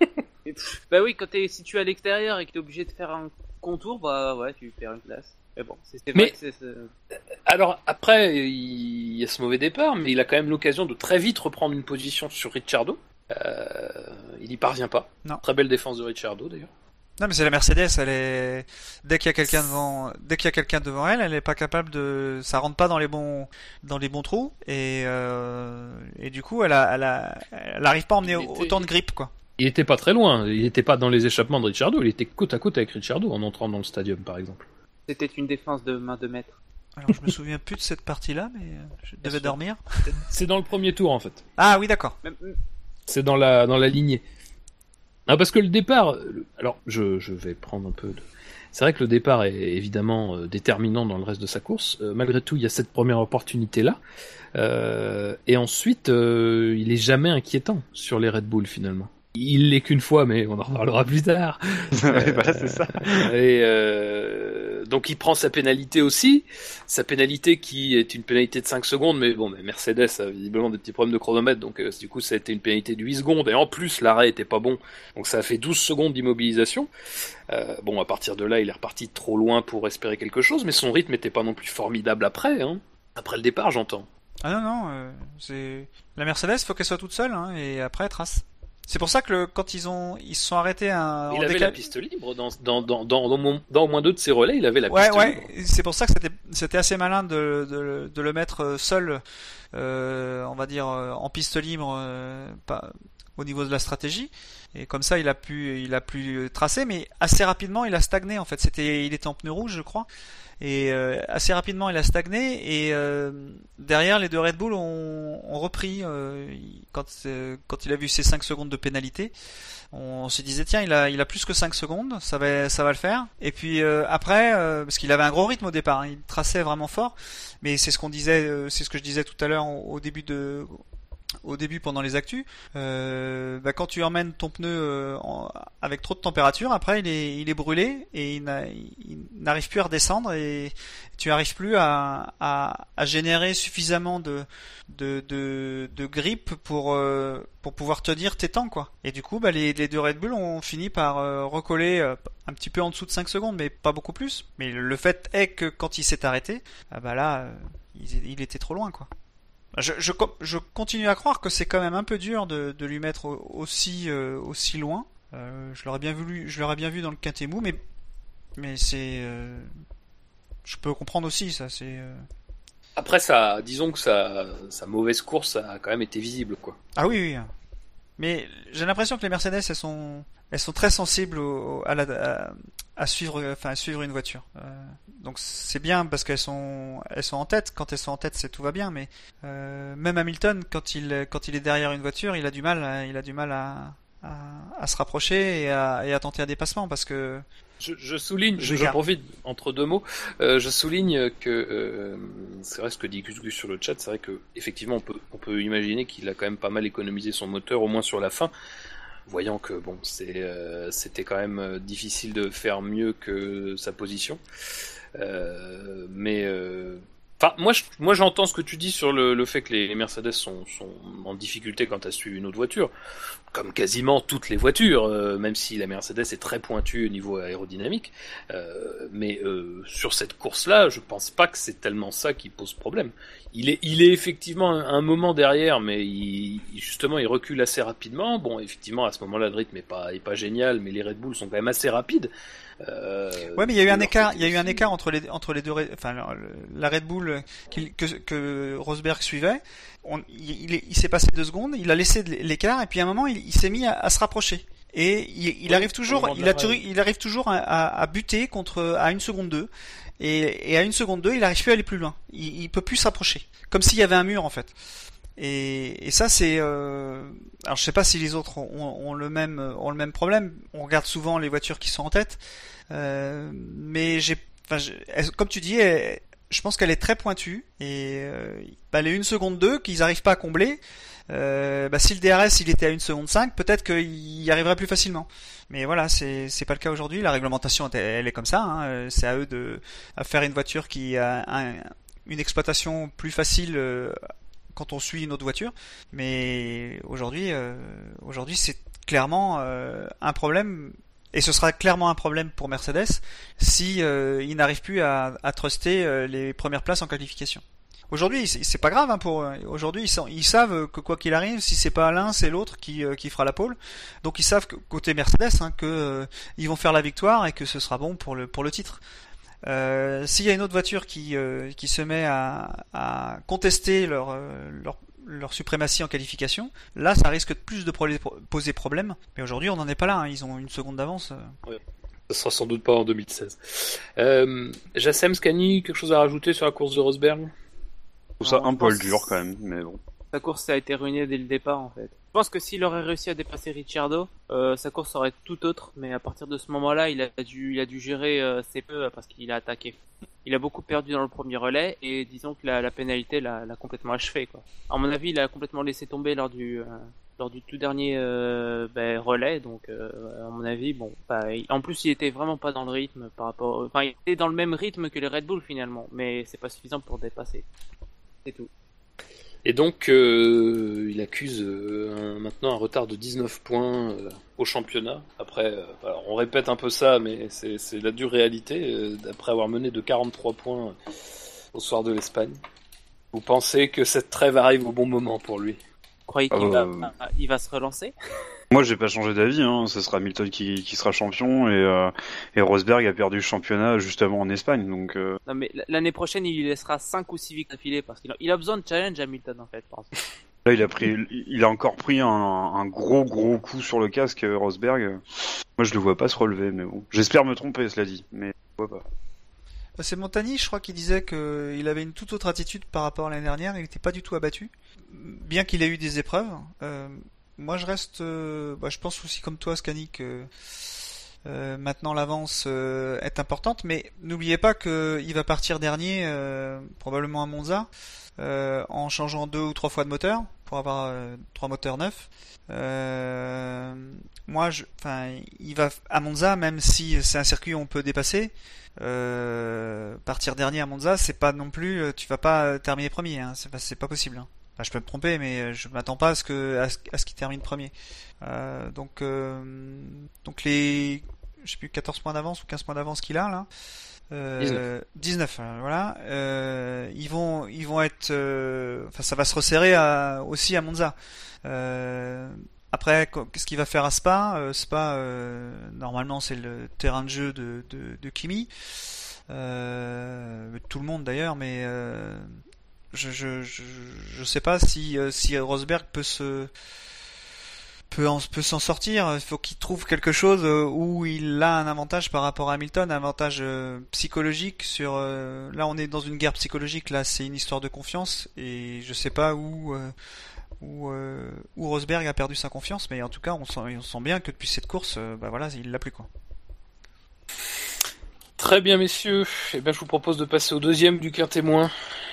bah oui, quand t'es situé à l'extérieur et que t'es obligé de faire un contour, bah ouais, tu perds une place. Mais bon, c'est c'est Mais- vrai que c'est- c'est- Alors après, il y a ce mauvais départ, mais il a quand même l'occasion de très vite reprendre une position sur Ricciardo. Euh, il n'y parvient pas. Non. Très belle défense de Ricciardo d'ailleurs. Non mais c'est la Mercedes, elle est dès qu'il y a quelqu'un devant dès qu'il y a quelqu'un devant elle, elle est pas capable de ça rentre pas dans les bons dans les bons trous et euh... et du coup elle a elle a elle arrive pas à emmener était- autant de grippe quoi. Il était pas très loin. Il était pas dans les échappements de Ricciardo. Il était côte à côte avec Ricciardo en entrant dans le stadium, par exemple. C'était une défense de main de maître. Alors je me souviens plus de cette partie-là mais euh, je devais sûr. dormir. C'est dans le premier tour en fait. Ah oui d'accord. C'est dans la dans la lignée. Ah parce que le départ. le- Alors je, je vais prendre un peu de. C'est vrai que le départ est évidemment euh, déterminant dans le reste de sa course. Euh, malgré tout, il y a cette première opportunité là. et ensuite, euh, il est jamais inquiétant sur les Red Bull finalement. Il l'est qu'une fois, mais on en reparlera plus tard. Ouais, voilà, c'est ça. Et euh, donc il prend sa pénalité aussi, sa pénalité qui est une pénalité de 5 secondes, mais bon, mais Mercedes a visiblement des petits problèmes de chronomètre, donc euh, du coup ça a été une pénalité de 8 secondes, et en plus l'arrêt était pas bon, donc ça a fait 12 secondes d'immobilisation. Euh, bon, à partir de là, il est reparti trop loin pour espérer quelque chose, mais son rythme était pas non plus formidable après, hein. après le départ j'entends. Ah non non, euh, c'est la Mercedes, faut qu'elle soit toute seule hein, et après elle trace. C'est pour ça que le, quand ils ont ils se sont arrêtés un Il avait la piste libre dans, dans, dans, dans, dans, mon- dans au moins deux de ses relais, il avait la Ouais, piste ouais, libre. c'est pour ça que c'était c'était assez malin de, de, de le mettre euh, seul, euh, on va dire euh, en piste libre, euh, pas au niveau de la stratégie. Et comme ça, il a pu il a pu tracer, mais assez rapidement, il a stagné. En fait, c'était il était en pneu rouge, je crois. Et euh, assez rapidement, il a stagné. Et euh, derrière, les deux Red Bull ont, ont repris euh, quand euh, quand il a vu ces 5 secondes de pénalité. On se disait tiens il a il a plus que 5 secondes, ça va ça va le faire. Et puis euh, après euh, parce qu'il avait un gros rythme au départ, hein, il traçait vraiment fort. Mais c'est ce qu'on disait, c'est ce que je disais tout à l'heure au, au début de au début pendant les actus. Euh, bah, quand tu emmènes ton pneu euh, avec trop de température, après il est il est brûlé et il n'a- il n'arrive plus à redescendre et tu n'arrives plus à, à générer suffisamment de de, de, pour, euh, pour pouvoir tenir tes temps quoi. Et du coup bah, les, deux Red Bull ont fini par euh, recoller un petit peu en dessous de 5 secondes mais pas beaucoup plus. Mais le fait est que quand il s'est arrêté, ah bah là il, il était trop loin quoi. Je, je, co- je continue à croire que c'est quand même un peu dur de, de lui mettre au- aussi, euh, aussi loin. Euh, je l'aurais bien vu, je l'aurais bien vu dans le quintet mou, mais, mais c'est, euh, je peux comprendre aussi ça. C'est, Après, ça, disons que sa, sa mauvaise course a quand même été visible, quoi. ah oui, oui. Mais j'ai l'impression que les Mercedes, elles sont, elles sont très sensibles au, à, la, à, suivre, enfin, à suivre une voiture. Euh, donc c'est bien parce qu'elles sont, elles sont en tête. Quand elles sont en tête, c'est tout va bien. Mais euh, même Hamilton, quand il, quand il est derrière une voiture, il a du mal, il a du mal à, à, à se rapprocher et à, et à tenter un dépassement parce que je, je, souligne, je, je, profite entre deux mots, euh, je souligne que euh, c'est vrai ce que dit Gus Gus sur le chat, c'est vrai que effectivement on peut, on peut imaginer qu'il a quand même pas mal économisé son moteur, au moins sur la fin, voyant que bon euh, c'était quand même euh, difficile de faire mieux que sa position, euh, mais Enfin, moi, moi, j'entends ce que tu dis sur le, le fait que les, Mercedes sont, sont, en difficulté quand à suivre une autre voiture, comme quasiment toutes les voitures, euh, même si la Mercedes est très pointue au niveau aérodynamique. Euh, mais euh, sur cette course-là, je pense pas que c'est tellement ça qui pose problème. Il est, il est effectivement un, un moment derrière, mais il, justement, il recule assez rapidement. Bon, effectivement, à ce moment-là, le rythme est pas, est pas génial, mais les Red Bull sont quand même assez rapides. Euh, ouais, mais il y a eu un écart. Il y a eu un écart entre les entre les deux. Enfin, la Red Bull que, que Rosberg suivait. On, il, il, il s'est passé deux secondes. Il a laissé l'écart et puis à un moment, il, il s'est mis à, à, se rapprocher. Et il, il arrive toujours, il, a, il arrive toujours à, à, buter contre à une seconde deux. Et, et à une seconde deux, il arrive plus à aller plus loin. Il, il peut plus s'approcher, comme s'il y avait un mur en fait. Et, ça c'est, euh... alors je sais pas si les autres ont, ont, le même problème. On regarde souvent les voitures qui sont en tête, euh, mais comme tu dis, je pense qu'elle est très pointue et euh, bah, les 1 seconde 2 qu'ils n'arrivent pas à combler. Euh, bah, si le DRS il était à 1 seconde 5, peut-être qu'il y arriverait plus facilement. Mais voilà, c'est c'est pas le cas aujourd'hui. La réglementation elle, est comme ça. Hein. C'est à eux de faire une voiture qui a un, une exploitation plus facile euh, quand on suit une autre voiture. Mais aujourd'hui, euh, aujourd'hui, c'est clairement euh, un problème. Et ce sera clairement un problème pour Mercedes si euh, ils n'arrivent plus à, à truster euh, les premières places en qualification. Aujourd'hui, c'est pas grave hein, pour aujourd'hui ils, ils, savent que quoi qu'il arrive, si c'est pas l'un, c'est l'autre qui, euh, qui fera la pole. Donc ils savent que côté Mercedes hein, que euh, ils vont faire la victoire et que ce sera bon pour le pour le titre. Euh, S'il y a une autre voiture qui, euh, qui se met à, à contester leur, euh, leur, leur, suprématie en qualification, là ça risque de plus de poser problème. Mais aujourd'hui on n'en est pas là, hein. ils ont une seconde d'avance. Oui. Ce sera sans doute pas en 2016. Euh, Jassem Scani, quelque chose à rajouter sur la course de Rosberg? Je trouve ça un poil dur quand même, mais bon. Sa course a été ruinée dès le départ en fait. Je pense que s'il aurait réussi à dépasser Ricciardo, euh, sa course aurait tout autre, mais à partir de ce moment-là, il a dû, a dû gérer euh, ses peu parce qu'il a attaqué. Il a beaucoup perdu dans le premier relais et disons que la, pénalité l'a complètement achevé. Quoi. À mon avis, il a complètement laissé tomber lors du, euh, tout dernier euh, ben, relais, donc à mon avis, bon, bah, en plus il était vraiment pas dans le rythme par rapport, enfin il était dans le même rythme que les Red Bull finalement, mais c'est pas suffisant pour dépasser. C'est tout. Et donc, euh, il accuse euh, maintenant un retard de 19 points euh, au championnat. Après, on répète un peu ça, mais c'est la dure réalité. Après avoir mené de 43 points au soir de l'Espagne. Vous pensez que cette trêve arrive au bon moment pour lui? Croyez qu'il va, il va se relancer? Moi, j'ai pas changé d'avis. Hein. Ce sera Hamilton qui, qui sera champion et, euh, et Rosberg a perdu le championnat justement en Espagne. Donc. Euh... Non, mais l'année prochaine, il laissera 5 ou 6 victoires d'affilée parce qu'il a, il a besoin de challenge Hamilton en fait. Là, il a pris, il a encore pris un, un, gros gros coup sur le casque Rosberg. Moi, je le vois pas se relever, mais bon. J'espère me tromper, cela dit, mais je vois pas. Bah, c'est Montagny, je crois, qui disait qu'il avait une toute autre attitude par rapport à l'année dernière. Il n'était pas du tout abattu, bien qu'il ait eu des épreuves. Euh, moi je reste, euh, bah, je pense aussi comme toi, Scani, que euh, maintenant l'avance est importante, mais n'oubliez pas qu'il va partir dernier, probablement à Monza, en changeant deux ou trois fois de moteur pour avoir trois moteurs neufs. moi, enfin, il va à Monza, même si c'est un circuit où on peut dépasser. partir dernier à Monza, c'est pas non plus, tu vas pas terminer premier, hein, c'est pas possible. Hein. Je peux me tromper, mais euh, je m'attends pas à ce que à ce, qu'il termine premier. Euh, donc euh, donc les plus 14 points d'avance ou 15 points d'avance qu'il a là. Euh, 19. 19 voilà. Euh, ils vont ils vont être enfin ça va se resserrer aussi à Monza. après qu'est-ce qu'il va faire à Spa? Spa normalement c'est le terrain de jeu de de, Kimi. tout le monde d'ailleurs, mais je, je, je, je sais pas si, euh, si Rosberg peut se peut peut, en- peut s'en sortir. Il faut qu'il trouve quelque chose euh, où il a un avantage par rapport à Hamilton, un avantage euh, psychologique sur. euh, là, on est dans une guerre psychologique. Là, c'est une histoire de confiance et je sais pas où. où, où Rosberg a perdu sa confiance, mais en tout cas, on sent, on sent bien que depuis cette course, bah voilà, il l'a plus quoi. Très bien, messieurs. Eh bien, je vous propose de passer au deuxième du quintémoin.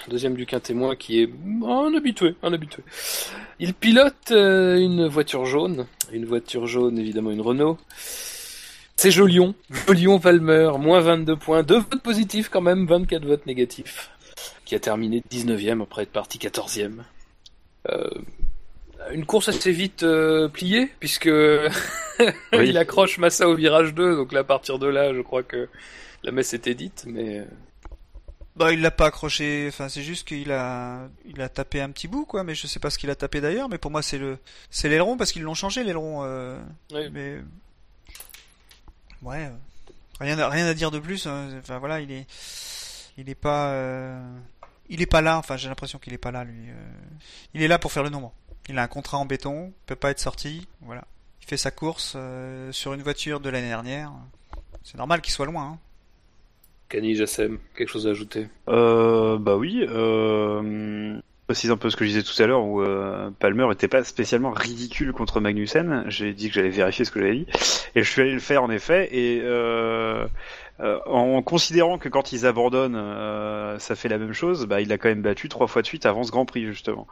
Deuxième du quintémoin qui est un habitué, un habitué. Il pilote euh, une voiture jaune. Une voiture jaune, évidemment, une Renault. C'est Jolion. Jolion Palmer, moins 22 points. Deux votes positifs quand même, 24 votes négatifs. Qui a terminé 19ème après être parti 14ème. Euh, une course assez vite euh, pliée, puisque Oui. il accroche Massa au virage 2, donc là, à partir de là, je crois que la messe était dite, mais euh, Bah, il l'a pas accroché. Enfin, c'est juste qu'il a, il a tapé un petit bout, quoi. Mais je sais pas ce qu'il a tapé d'ailleurs. Mais pour moi, c'est le, c'est l'aileron parce qu'ils l'ont changé l'aileron. Euh... Oui. Mais ouais, euh, rien, à- rien à dire de plus. hein. Enfin voilà, il est, il est pas, euh, il est pas là. Enfin, j'ai l'impression qu'il est pas là, lui. euh. Il est là pour faire le nombre. Il a un contrat en béton, peut pas être sorti. Voilà. Il fait sa course sur une voiture de l'année dernière. C'est normal qu'il soit loin. Hein. Kani, Jassem, quelque chose à ajouter Euh, bah oui. Euh, précise un peu ce que je disais tout à l'heure où euh, Palmer était pas spécialement ridicule contre Magnussen. J'ai dit que j'allais vérifier ce que j'avais dit et je suis allé le faire en effet et euh, euh, en considérant que quand ils abandonnent, euh, ça fait la même chose, bah il a quand même battu trois fois de suite avant ce Grand Prix justement.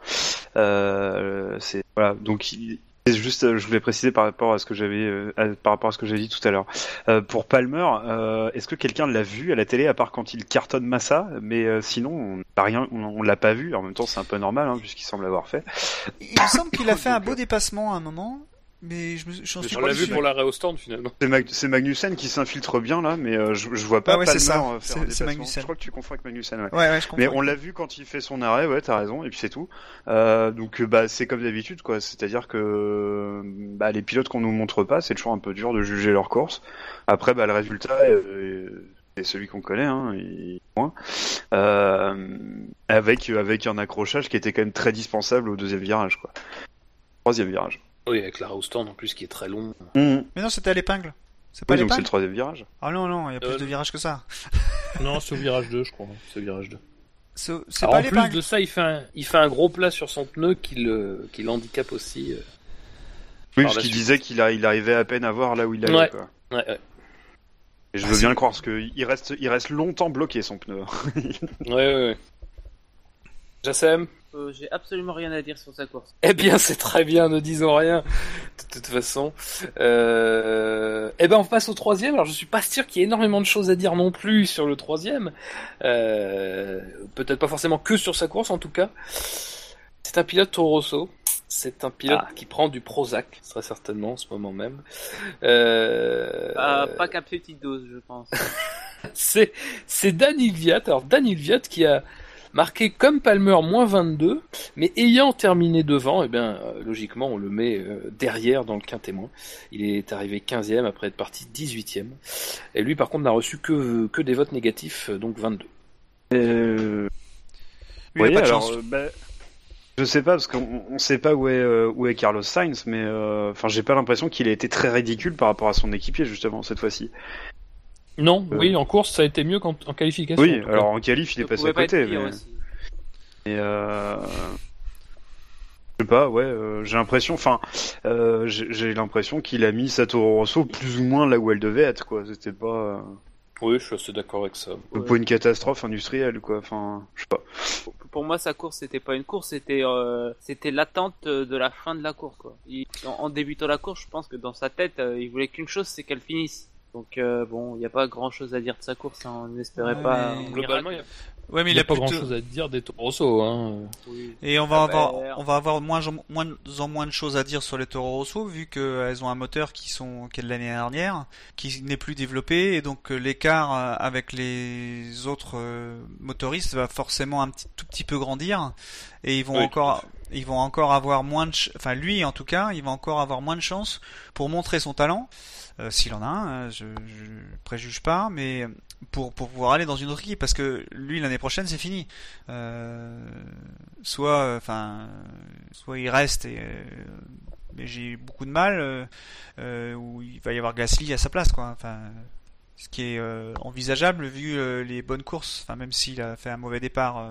C'est voilà donc. il- juste, euh, je voulais préciser par rapport à ce que j'avais, euh, par rapport à ce que j'ai dit tout à l'heure. Euh, pour Palmer, euh, est-ce que quelqu'un l'a vu à la télé à part quand il cartonne Massa? Mais euh, sinon, on rien, on l'a pas vu. En même temps, c'est un peu normal hein, puisqu'il semble l'avoir fait. Il me semble qu'il a fait un beau dépassement à un moment, mais je me, j'en suis On pas l'a vu pour l'arrêt au stand finalement. C'est, Mag- c'est Magnussen qui s'infiltre bien là, mais euh, je, je vois pas Ah ouais, c'est ça. euh, faire C'est-. Magnussen. Je crois que tu confonds avec Magnussen. Ouais. Ouais, ouais, je comprends. Mais on l'a vu quand il fait son arrêt, ouais, t'as raison, et puis c'est tout. Euh, donc euh, bah c'est comme d'habitude quoi, c'est-à-dire que bah, les pilotes qu'on nous montre pas, c'est toujours un peu dur de juger leur course. Après bah le résultat euh, c'est celui qu'on connaît, hein, et point. Euh, avec avec un accrochage qui était quand même très dispensable au deuxième virage quoi. Troisième virage. Oui, avec au stand en plus qui est très long. Mmh. Mais non, c'était à l'épingle. C'est pas Oui, donc c'est le troisième virage. Ah non, non, il y a plus Euh, de virages que ça. Non, c'est au virage 2, je crois. C'est au virage 2. C'est c'est Alors, pas en plus l'épingle. de ça, il fait un, il fait un gros plat sur son pneu qui le, qui l'handicape aussi. euh. Oui, Par parce la qu'il disait qu'il a, il arrivait à peine à voir là où il allait. Ouais. Quoi. Ouais, ouais. Et je Ah, veux bien le croire parce que il reste, il reste longtemps bloqué son pneu. ouais, ouais, ouais. Jassem? Euh, J'ai absolument rien à dire sur sa course. Eh bien, c'est très bien, ne disons rien. De toute façon. Euh... Eh ben, on passe au troisième. Alors, je suis pas sûr qu'il y ait énormément de choses à dire non plus sur le troisième. Euh... Peut-être pas forcément que sur sa course, en tout cas. C'est un pilote Toro Rosso. C'est un pilote Ah. qui prend du Prozac, très certainement, en ce moment même. Euh... Ah, pas qu'à petite dose, je pense. c'est c'est Dan Ilviat. Alors Dan Ilviat qui a marqué comme Palmer moins 22, mais ayant terminé devant, eh bien euh, logiquement on le met euh, derrière dans le quintémoin. Il est arrivé 15e après être parti 18e. Et lui par contre n'a reçu que que des votes négatifs, euh, donc 22. Euh... Alors, euh, bah, je sais pas parce qu'on on sait pas où est euh, où est Carlos Sainz, mais euh, enfin j'ai pas l'impression qu'il a été très ridicule par rapport à son équipier justement cette fois-ci. Non, Euh. oui, en course, ça a été mieux qu'en en qualification. Oui, en alors en qualif il est passé à côté, pire mais, euh... je sais pas, ouais, euh, j'ai l'impression, enfin, euh, j'ai l'impression qu'il a mis Satoru Rosso plus ou moins là où elle devait être, quoi. C'était pas, euh, Oui, je suis assez d'accord avec ça. Ouais. pas une catastrophe industrielle, quoi. Enfin, je sais pas. Pour moi, sa course, c'était pas une course, c'était euh, c'était l'attente de la fin de la course. Quoi. Il- en, en débutant la course, je pense que dans sa tête, euh, il voulait qu'une chose, c'est qu'elle finisse. Donc euh, bon, il n'y a pas grand chose à dire de sa course, hein, on n'espérait Ouais, pas. Globalement, il a- Ouais, mais Il il n'y a a pas plutôt- grand chose à dire des Toro Rosso. Hein. Oui. Et on va Ah avoir, ben, on va avoir moins, en- moins en moins de choses à dire sur les Toro Rosso vu qu'elles ont un moteur qui sont qui est de l'année dernière, qui n'est plus développé et donc euh, l'écart euh, avec les autres euh, motoristes va forcément un petit, tout petit peu grandir et ils vont Oui, encore, ils vont encore avoir moins de, ch- enfin lui en tout cas, il va encore avoir moins de chance pour montrer son talent. Euh, S'il en a un, hein, je, je préjuge pas, mais pour, pour pouvoir aller dans une autre équipe, parce que lui l'année prochaine c'est fini. Euh, soit, euh, enfin, soit il reste et euh, mais j'ai beaucoup de mal euh, euh, où il va y avoir Gasly à sa place, quoi. Enfin, ce qui est euh, envisageable vu euh, les bonnes courses. Enfin, même s'il a fait un mauvais départ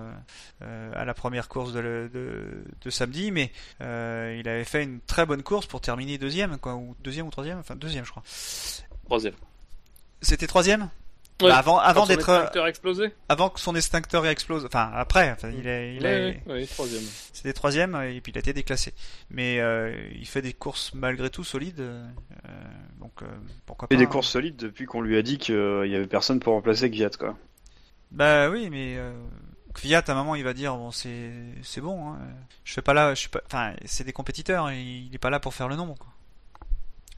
euh, à la première course de, le- de, de samedi, mais il avait fait une très bonne course pour terminer deuxième, quoi, ou deuxième ou troisième, enfin deuxième, je crois. Troisième. C'était troisième? Ouais. Bah, avant, d'être, explosé avant que son extincteur explose. Enfin, après, enfin, il est, il Ouais, est, ouais, troisième. C'était troisième et puis il a été déclassé. Mais euh, il fait des courses malgré tout solides, euh, donc euh, pourquoi Il pas. fait des hein. courses solides depuis qu'on lui a dit qu'il y avait personne pour remplacer Gviat, quoi. Bah oui, mais euh, Kvyat à un moment il va dire bon c'est c'est bon. Hein. Je fais pas là, je suis pas. Enfin c'est des compétiteurs, et il est pas là pour faire le nombre. Quoi.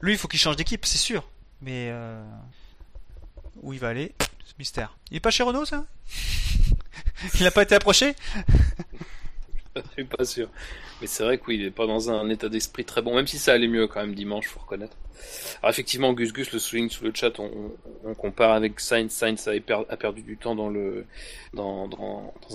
Lui il faut qu'il change d'équipe, c'est sûr. Mais euh, où il va aller, c'est mystère. Il est pas chez Renault ça? Il a pas été approché? Je suis pas sûr. Mais c'est vrai que oui, il est pas dans un état d'esprit très bon, même si ça allait mieux quand même dimanche, faut reconnaître. Alors effectivement, Gus Gus le souligne sous le chat, on, compare avec Sainz. Sainz a, a perdu du temps dans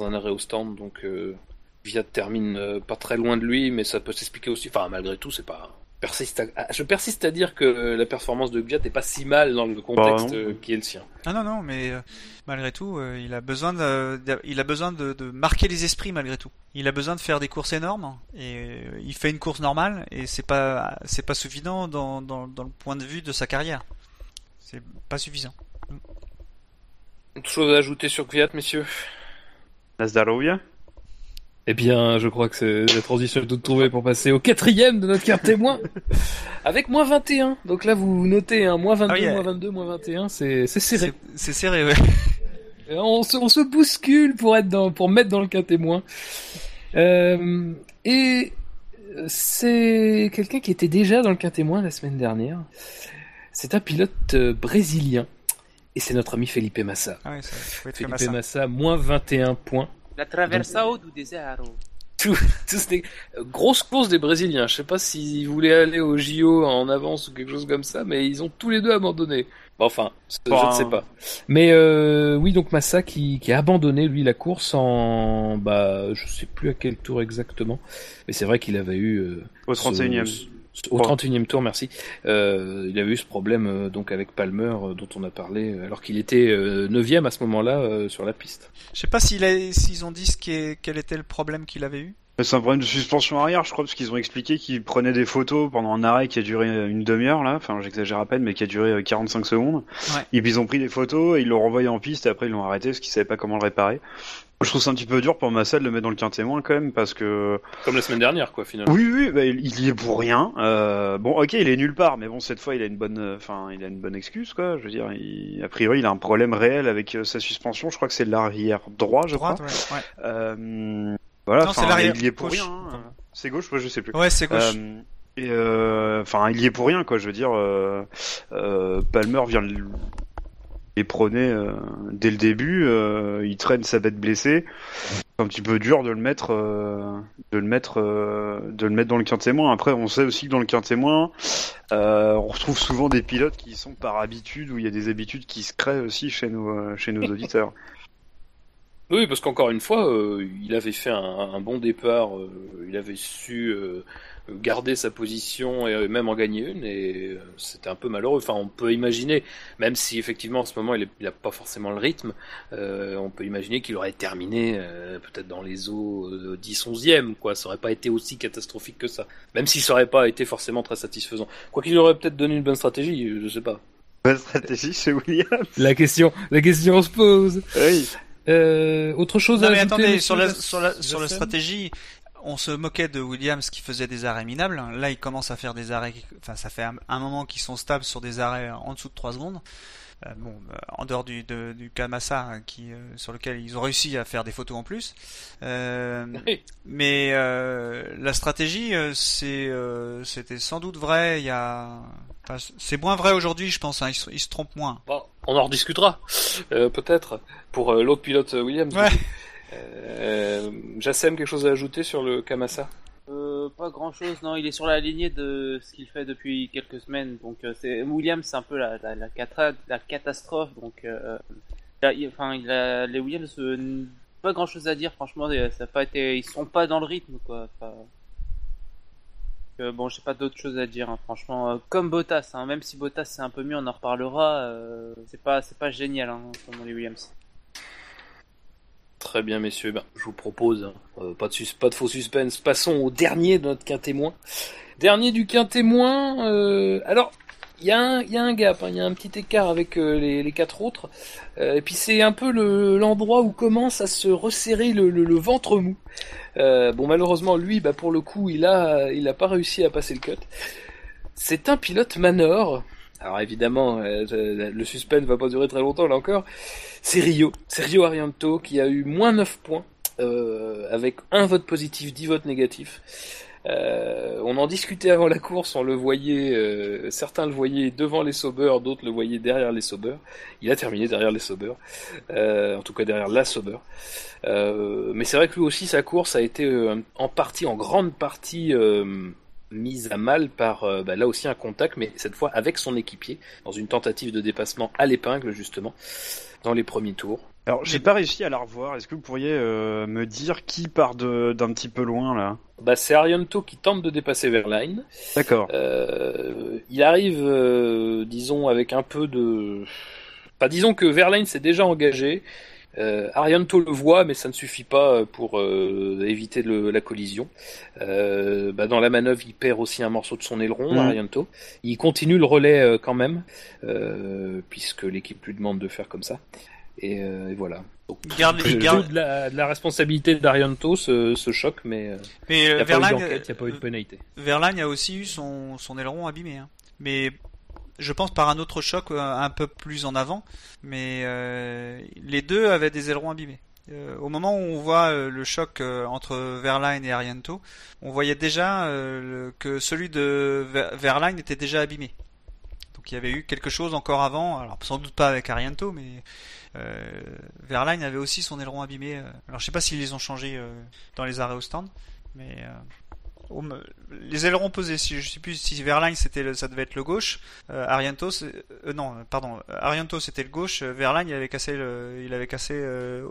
un arrêt au stand, donc euh, Viat termine euh, pas très loin de lui, mais ça peut s'expliquer aussi. Enfin, malgré tout, c'est pas. Persiste à- Je persiste à dire que la performance de Gviat est pas si mal dans le contexte non. euh, qui est le sien. Ah non non, mais euh, malgré tout, euh, il a besoin de, de- il a besoin de, de marquer les esprits malgré tout. Il a besoin de faire des courses énormes et euh, il fait une course normale et c'est pas c'est pas suffisant dans, dans, dans le point de vue de sa carrière. C'est pas suffisant. Autre chose à ajouter sur Gviat, messieurs? Nazdarovia Eh bien, je crois que c'est la transition est toute trouvée pour passer au quatrième de notre carte témoin. Avec moins 21. Donc là, vous notez, hein, moins 22, Ah oui, moins 22, moins 21, c'est serré. C'est- serré, ouais. Euh, On se, on se bouscule pour être dans, pour mettre dans le cas témoin. Euh, et c'est quelqu'un qui était déjà dans le cas témoin la semaine dernière. C'est un pilote euh, brésilien. Et c'est notre ami Felipe Massa. Ah ça Felipe ça. Massa, moins 21 points. La traversao du deserto. Tous des euh, grosses courses des Brésiliens. Je sais pas s'ils voulaient aller au JO en avance ou quelque chose comme ça, mais ils ont tous les deux abandonné. Bon, enfin, je ne sais pas. Mais euh, oui, donc Massa qui, qui a abandonné lui la course en bah je sais plus à quel tour exactement, mais c'est vrai qu'il avait eu euh, Au ce- 31ème. ce- au 31e tour, merci. Euh, il avait eu ce problème euh, donc avec Palmer euh, dont on a parlé euh, alors qu'il était euh, 9e à ce moment-là euh, sur la piste. Je sais pas s'ils ont dit ce qui est- quel était le problème qu'il avait eu. C'est un problème de suspension arrière, je crois, parce qu'ils ont expliqué qu'ils prenaient des photos pendant un arrêt qui a duré une demi-heure, là. Enfin, j'exagère à peine, mais qui a duré euh, 45 secondes. Ouais. Et puis ils ont pris des photos, et ils l'ont renvoyé en piste, et après ils l'ont arrêté, parce qu'ils savaient pas comment le réparer. Je trouve ça un petit peu dur pour Massa de le mettre dans le quintet témoin quand même, parce que Comme la semaine dernière quoi finalement. oui, oui, bah, il y est pour rien. Euh, bon, ok, il est nulle part, mais bon, cette fois, il a une bonne, euh, enfin, il a une bonne excuse, quoi. Je veux dire, il- a priori, il a un problème réel avec euh, sa suspension. Je crois que c'est de l'arrière droit, je Droite, crois. ouais. ouais. Euh, voilà, Non, c'est l'arrière il y est pour gauche. rien. hein. C'est gauche, ouais, je sais plus. Ouais, c'est gauche. Euh, et euh, enfin, il y est pour rien, quoi. Je veux dire, euh, euh, Palmer vient les prôner euh, dès le début. euh, il traîne sa bête blessée. C'est un petit peu dur de le mettre, euh, de le mettre, euh, de le mettre dans le quintet témoin. Après, on sait aussi que dans le quintet témoin, euh, on retrouve souvent des pilotes qui sont par habitude, où il y a des habitudes qui se créent aussi chez nos, euh, chez nos auditeurs. Oui, parce qu'encore une fois, euh, il avait fait un, un bon départ, euh, il avait su euh, garder sa position et même en gagner une, et euh, c'était un peu malheureux. Enfin, on peut imaginer, même si effectivement en ce moment il n'a pas forcément le rythme, euh, on peut imaginer qu'il aurait terminé euh, peut-être dans les eaux euh, 10-11e, quoi. Ça aurait pas été aussi catastrophique que ça, même si ça aurait pas été forcément très satisfaisant. Quoi qu'il aurait peut-être donné une bonne stratégie, je sais pas. Bonne stratégie chez William. La question, la question se pose. Oui. Euh, autre chose Non à mais ajouter, attendez, sur la, Jas- sur la, sur la Jassen stratégie, on se moquait de Williams qui faisait des arrêts minables. Là, il commence à faire des arrêts, enfin, ça fait un, un moment qu'ils sont stables sur des arrêts en dessous de 3 secondes. Euh, bon, euh, en dehors du, de- du Kamasa, hein, qui, euh, sur lequel ils ont réussi à faire des photos en plus. Euh, Oui. mais la stratégie, c'est, c'était sans doute vrai. Il y a, enfin, c'est moins vrai aujourd'hui, je pense. Hein, ils, se- ils se trompent moins. Bon, on en rediscutera, peut-être, pour l'autre pilote Williams. Ouais. Euh, Jassem, quelque chose à ajouter sur le Kamasa? Euh, pas grand chose, non, il est sur la lignée de ce qu'il fait depuis quelques semaines. Donc, euh, c'est Williams, c'est un peu la, catastrophe. Donc, euh, enfin, les Williams, pas grand chose à dire, franchement, ça pas été, ils sont pas dans le rythme, quoi. Enfin, euh, bon, j'ai pas d'autre chose à dire, hein, franchement. Comme Bottas, hein, même si Bottas c'est un peu mieux, on en reparlera. c'est pas, pas génial, hein, les Williams. Très bien, messieurs. Ben, je vous propose, hein, euh, pas, de faux suspense, passons au dernier de notre quintémoin. Dernier du quintémoin. Euh, alors, il y, a un- gap, hein, il y a un petit écart avec euh, les, quatre autres. Euh, et puis c'est un peu le- l'endroit où commence à se resserrer le, ventre mou. Bon, malheureusement, lui, bah, pour le coup, il a, il a pas réussi à passer le cut. C'est un pilote Manor. Alors évidemment, euh, le suspense va pas durer très longtemps là encore. C'est Rio, c'est Rio Arianto qui a eu moins 9 points euh, avec un vote positif, 10 votes négatifs. Euh, on en discutait avant la course, on le voyait, euh, certains le voyaient devant les Sauber, d'autres le voyaient derrière les Sauber. Il a terminé derrière les Sauber, euh, en tout cas derrière la Sauber. Euh, mais c'est vrai que lui aussi sa course a été euh, en partie, en grande partie mise à mal par euh, bah, là aussi un contact, mais cette fois avec son équipier dans une tentative de dépassement à l'épingle justement dans les premiers tours. Alors, j'ai pas réussi à la revoir. Est-ce que vous pourriez euh, me dire qui part d'un petit peu loin là? Bah, c'est Arianto qui tente de dépasser Verline. D'accord. Euh, il arrive, disons, avec un peu de... Pas disons que Verline s'est déjà engagé. Euh, Arianto le voit, mais ça ne suffit pas pour euh, éviter le- la collision. Euh, bah, dans la manœuvre, il perd aussi un morceau de son aileron, Mhm. Arianto. Il continue le relais euh, quand même, euh, puisque l'équipe lui demande de faire comme ça. Et, euh, et voilà. Donc, Il garde, il je- garde- de, la, de la responsabilité d'Arianto ce, ce choc, mais euh, mais il euh, n'y a pas eu Verlaine, d'enquête, il n'y a pas eu de euh, pénalité. Verlaine a aussi eu son, son aileron abîmé. hein. Mais je pense par un autre choc euh, un peu plus en avant. Mais euh, les deux avaient des ailerons abîmés. Euh, au moment où on voit euh, le choc entre Verline et Arianto, on voyait déjà que celui de Ver- Verline était déjà abîmé. Donc il y avait eu quelque chose encore avant, alors sans doute pas avec Arianto, mais Verline avait aussi son aileron abîmé. Alors je sais pas s'ils les ont changés dans les arrêts au stand, mais les ailerons posés, si je sais plus si Verline c'était ça devait être le gauche, euh, Arianto euh, non pardon Arianto c'était le gauche, euh, Verline il avait cassé le, il avait cassé euh,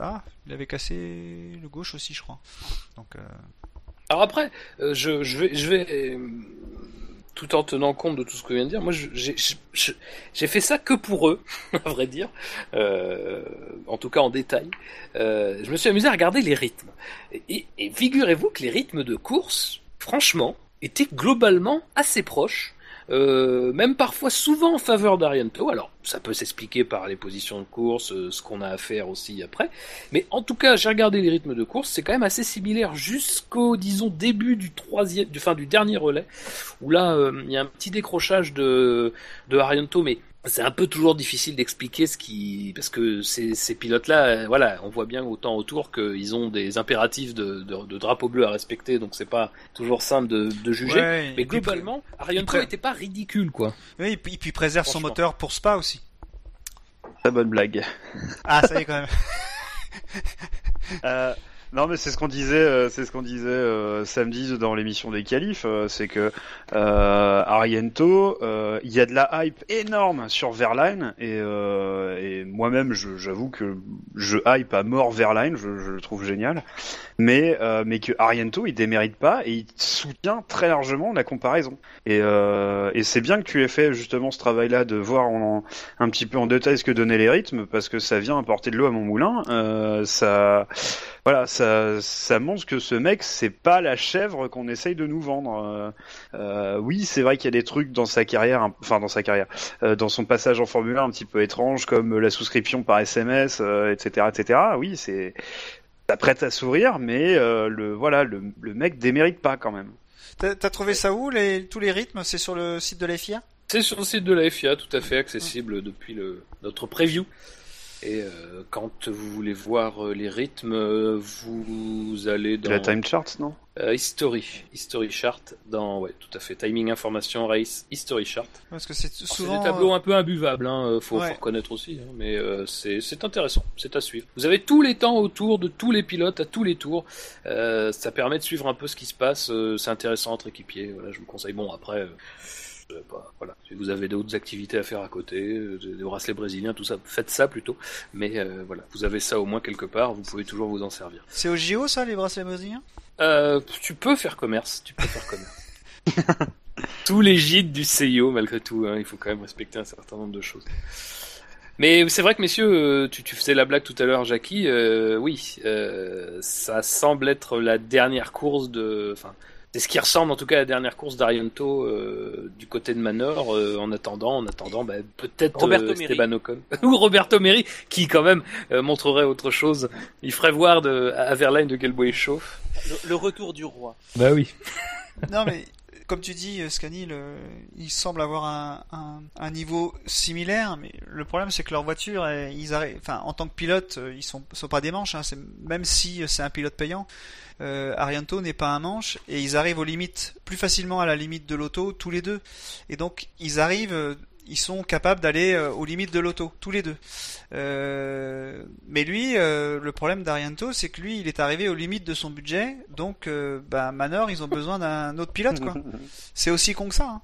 ah il avait cassé le gauche aussi je crois. Donc Alors après, je, je vais, tout en tenant compte de tout ce que je viens de dire, moi j'ai fait ça que pour eux, à vrai dire, euh, en tout cas en détail. Euh, je me suis amusé à regarder les rythmes. Et figurez-vous que les rythmes de course, franchement, étaient globalement assez proches. Euh, même parfois souvent en faveur d'Ariento. Alors, ça peut s'expliquer par les positions de course, euh, ce qu'on a à faire aussi après. Mais en tout cas, j'ai regardé les rythmes de course, c'est quand même assez similaire jusqu'au, disons, début du troisième, du, fin, du dernier relais, où là, euh, il y a un petit décrochage de, de Arianto, mais c'est un peu toujours difficile d'expliquer ce qui, parce que ces, ces pilotes-là, euh, voilà, on voit bien autant autour qu'ils ont des impératifs de, de, de drapeau bleu à respecter, donc c'est pas toujours simple de, de juger. ouais, mais et puis, globalement, Arianto pré- était pas ridicule, quoi. oui, et puis, et puis il préserve son moteur pour Spa aussi. Très bonne blague. Ah ça y est quand même. Euh, non, mais c'est ce qu'on disait, euh, c'est ce qu'on disait euh, samedi dans l'émission des qualifs, euh, c'est que euh, Ariento, euh, il y a de la hype énorme sur Verline et, et moi-même, j'avoue que je hype à mort Verline, je, je le trouve génial, mais mais que Ariento, il démérite pas et il soutient très largement la comparaison. Et, et c'est bien que tu aies fait justement ce travail-là de voir en- un petit peu en détail ce que donnaient les rythmes parce que ça vient apporter de l'eau à mon moulin. Ça voilà, ça montre que ce mec, c'est pas la chèvre qu'on essaye de nous vendre. Euh, euh, oui, c'est vrai qu'il y a des trucs dans sa carrière, enfin dans sa carrière, euh, dans son passage en Formule 1 un petit peu étrange, comme la souscription par SMS, euh, etc., etc. Oui, c'est ça prête à sourire, mais euh, le voilà, le, le mec démérite pas quand même. T'as t'as trouvé ça où les, tous les rythmes? C'est sur le site de la FIA C'est sur le site de la FIA, tout à fait accessible depuis le, notre preview. Et euh, quand vous voulez voir euh, les rythmes, euh, vous allez dans la time chart, non? euh, History, History Chart, dans ouais, tout à fait Timing Information Race History Chart. Parce que c'est souvent. des tableaux un peu imbuvables, hein, faut, Ouais. faut reconnaître aussi, hein, mais euh, c'est c'est intéressant, c'est à suivre. Vous avez tous les temps autour de tous les pilotes à tous les tours, euh, ça permet de suivre un peu ce qui se passe, euh, c'est intéressant entre équipiers, voilà, je vous conseille. Bon après, voilà, si vous avez d'autres activités à faire à côté, euh, des bracelets brésiliens, tout ça, faites ça plutôt. Mais euh, voilà, vous avez ça au moins quelque part, vous pouvez toujours vous en servir. C'est au JO ça les bracelets brésiliens? Euh, tu peux faire commerce, tu peux faire commerce. Sous l'égide du CIO, malgré tout, hein, il faut quand même respecter un certain nombre de choses. Mais c'est vrai que, messieurs, tu, tu, faisais la blague tout à l'heure, Jackie. Euh, oui, euh, ça semble être la dernière course de. Enfin, c'est ce qui ressemble en tout cas à la dernière course d'Arianto euh, du côté de Manor. Euh, en attendant, en attendant, bah, peut-être Roberto Esteban Ocon ou Roberto Meri, qui quand même montrerait autre chose. Il ferait voir de, à Verlaine de quel bois il chauffe. Le, le retour du roi. Bah oui. non mais comme tu dis, Scani, le, il semble avoir un, un, un, niveau similaire, mais le problème c'est que leur voiture, ils arrivent, enfin, en tant que pilote, ils sont, sont pas des manches, hein, même si c'est un pilote payant. Euh, Arianto n'est pas un manche et ils arrivent aux limites plus facilement à la limite de l'auto tous les deux et donc ils arrivent ils sont capables d'aller euh, aux limites de l'auto, tous les deux. Euh, mais lui, euh, le problème d'Arianto, c'est que lui, il est arrivé aux limites de son budget, donc euh, bah, Manor, ils ont besoin d'un autre pilote, quoi. c'est aussi con que ça. Hein.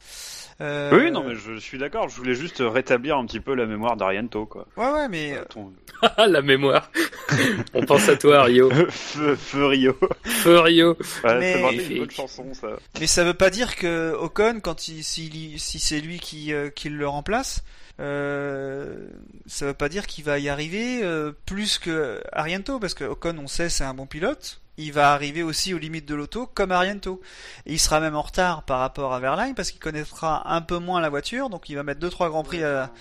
Euh... Oui, non, mais je suis d'accord. Je voulais juste rétablir un petit peu la mémoire d'Arianto, quoi. Ouais, ouais, mais ton... la mémoire. On pense à toi, Rio. Feu, feu Rio. Feu Rio. Ouais, mais... c'est une bonne chanson, ça. Mais ça veut pas dire que Ocon, quand il, si, si c'est lui qui, euh, qui le remplace, euh, ça veut pas dire qu'il va y arriver euh, plus que Arianto, parce que Ocon, on sait, c'est un bon pilote il va arriver aussi aux limites de l'auto comme Ariento. Et il sera même en retard par rapport à Verlaine parce qu'il connaîtra un peu moins la voiture, donc il va mettre 2-3 grands prix à...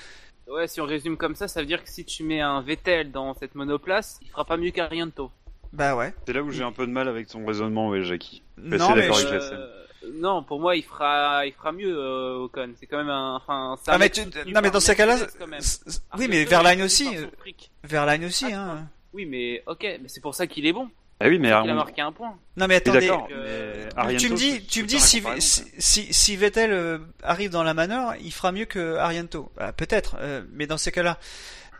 Ouais, si on résume comme ça, ça veut dire que si tu mets un Vettel dans cette monoplace, il fera pas mieux qu'Ariento. Bah ouais. C'est là où j'ai un peu de mal avec ton raisonnement, ouais, Jackie. Non, mais je... euh, non, pour moi, il fera, il fera mieux euh, Ocon. C'est quand même un, enfin. Ah mais tu... non mais dans ces cas-là, oui mais Verlaine aussi, Verlaine aussi, hein. Oui mais ok, mais c'est pour ça qu'il est bon. Ah oui, mais il a marqué un point. Non mais attendez, euh, tu me dis, tu me dis si, si, si, Vettel euh, arrive dans la manœuvre, il fera mieux que Arianto. Bah, Peut-être, euh, mais dans ces cas-là,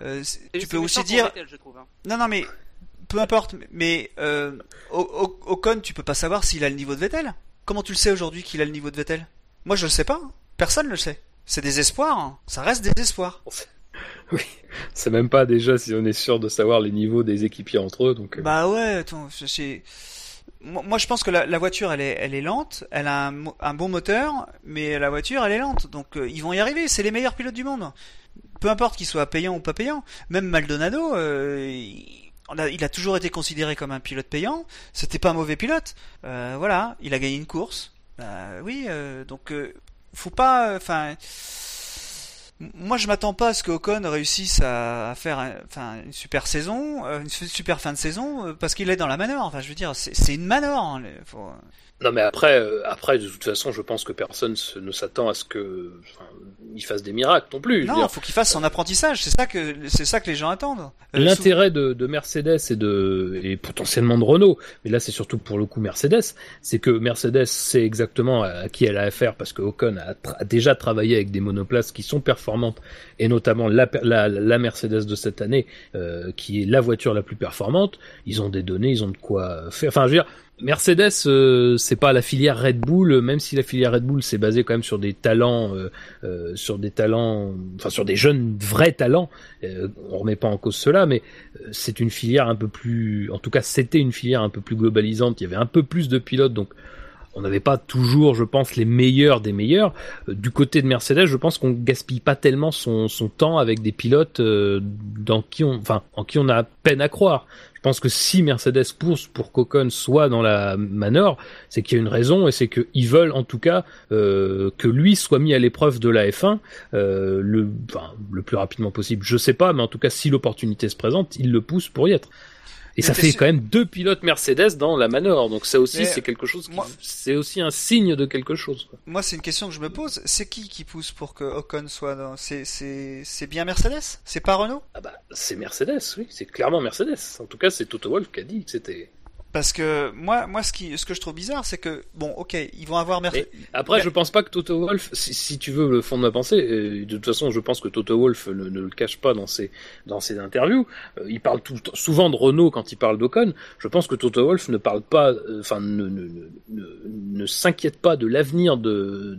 euh, tu peux aussi dire. Vettel, je trouve, hein. Non non mais peu importe, mais euh, Ocon, tu peux pas savoir s'il a le niveau de Vettel. Comment tu le sais aujourd'hui qu'il a le niveau de Vettel? Moi je le sais pas. Hein. Personne le sait. C'est des espoirs. Hein. Ça reste des espoirs. Oui, c'est même pas déjà si on est sûr de savoir les niveaux des équipiers entre eux. Donc. Bah ouais, attends, c'est. Moi, je pense que la, voiture, elle est, elle est lente. Elle a un, bon moteur, mais la voiture, elle est lente. Donc, euh, ils vont y arriver. C'est les meilleurs pilotes du monde. Peu importe qu'ils soient payants ou pas payants. Même Maldonado, euh, il, a, il, a, toujours été considéré comme un pilote payant. C'était pas un mauvais pilote. Euh, voilà, il a gagné une course. Bah, oui, euh, donc faut pas. Enfin moi, je m'attends pas à ce que Ocon réussisse à, faire une super saison, euh, une super fin de saison, euh, parce qu'il est dans la manœuvre. Enfin, je veux dire, c'est une manœuvre. Hein, faut... Non, mais après, euh, après, de toute façon, je pense que personne ne s'attend à ce que il fasse des miracles non plus. Non, il faut qu'il fasse son apprentissage. C'est ça que c'est ça que les gens attendent. Euh, L'intérêt de, de, Mercedes et de et potentiellement de Renault, mais là c'est surtout pour le coup Mercedes, c'est que Mercedes sait exactement à qui elle a affaire parce que Ocon a, a, déjà travaillé avec des monoplaces qui sont performantes et notamment la, la, la Mercedes de cette année euh, qui est la voiture la plus performante. Ils ont des données, ils ont de quoi faire. Enfin, je veux dire, Mercedes, euh, c'est pas la filière Red Bull, même si la filière Red Bull c'est basé quand même sur des talents, euh, euh, sur des talents, enfin sur des jeunes vrais talents. Euh, on remet pas en cause cela, mais euh, c'est une filière un peu plus, en tout cas c'était une filière un peu plus globalisante. Il y avait un peu plus de pilotes, donc on n'avait pas toujours, je pense, les meilleurs des meilleurs. du côté de Mercedes, je pense qu'on gaspille pas tellement son, son temps avec des pilotes dans qui on, enfin, en qui on a peine à croire. Je pense que si Mercedes pousse pour qu'Ocon soit dans la manœuvre, c'est qu'il y a une raison et c'est qu'ils veulent en tout cas euh, que lui soit mis à l'épreuve de la F1 euh, le, enfin, le plus rapidement possible. Je sais pas, mais en tout cas si l'opportunité se présente, il le pousse pour y être. Et ça fait quand même deux pilotes Mercedes dans la manœuvre, donc ça aussi c'est quelque chose. Qui... C'est aussi un signe de quelque chose. Quoi. Moi, c'est une question que je me pose. C'est qui qui pousse pour que Ocon soit dans C'est c'est c'est bien Mercedes? C'est pas Renault? Ah bah c'est Mercedes, oui, c'est clairement Mercedes. En tout cas, c'est Toto Wolff qui a dit que c'était parce que moi, moi, ce qui, ce que je trouve bizarre, c'est que bon, ok, ils vont avoir. Mer... Après, je pense pas que Toto Wolf, si, si, tu veux le fond de ma pensée, de toute façon, je pense que Toto Wolf ne, ne le cache pas dans ses dans ses interviews. Euh, il parle tout, souvent de Renault quand il parle d'Ocon. Je pense que Toto Wolf ne parle pas, enfin, ne, ne, ne, ne s'inquiète pas de l'avenir de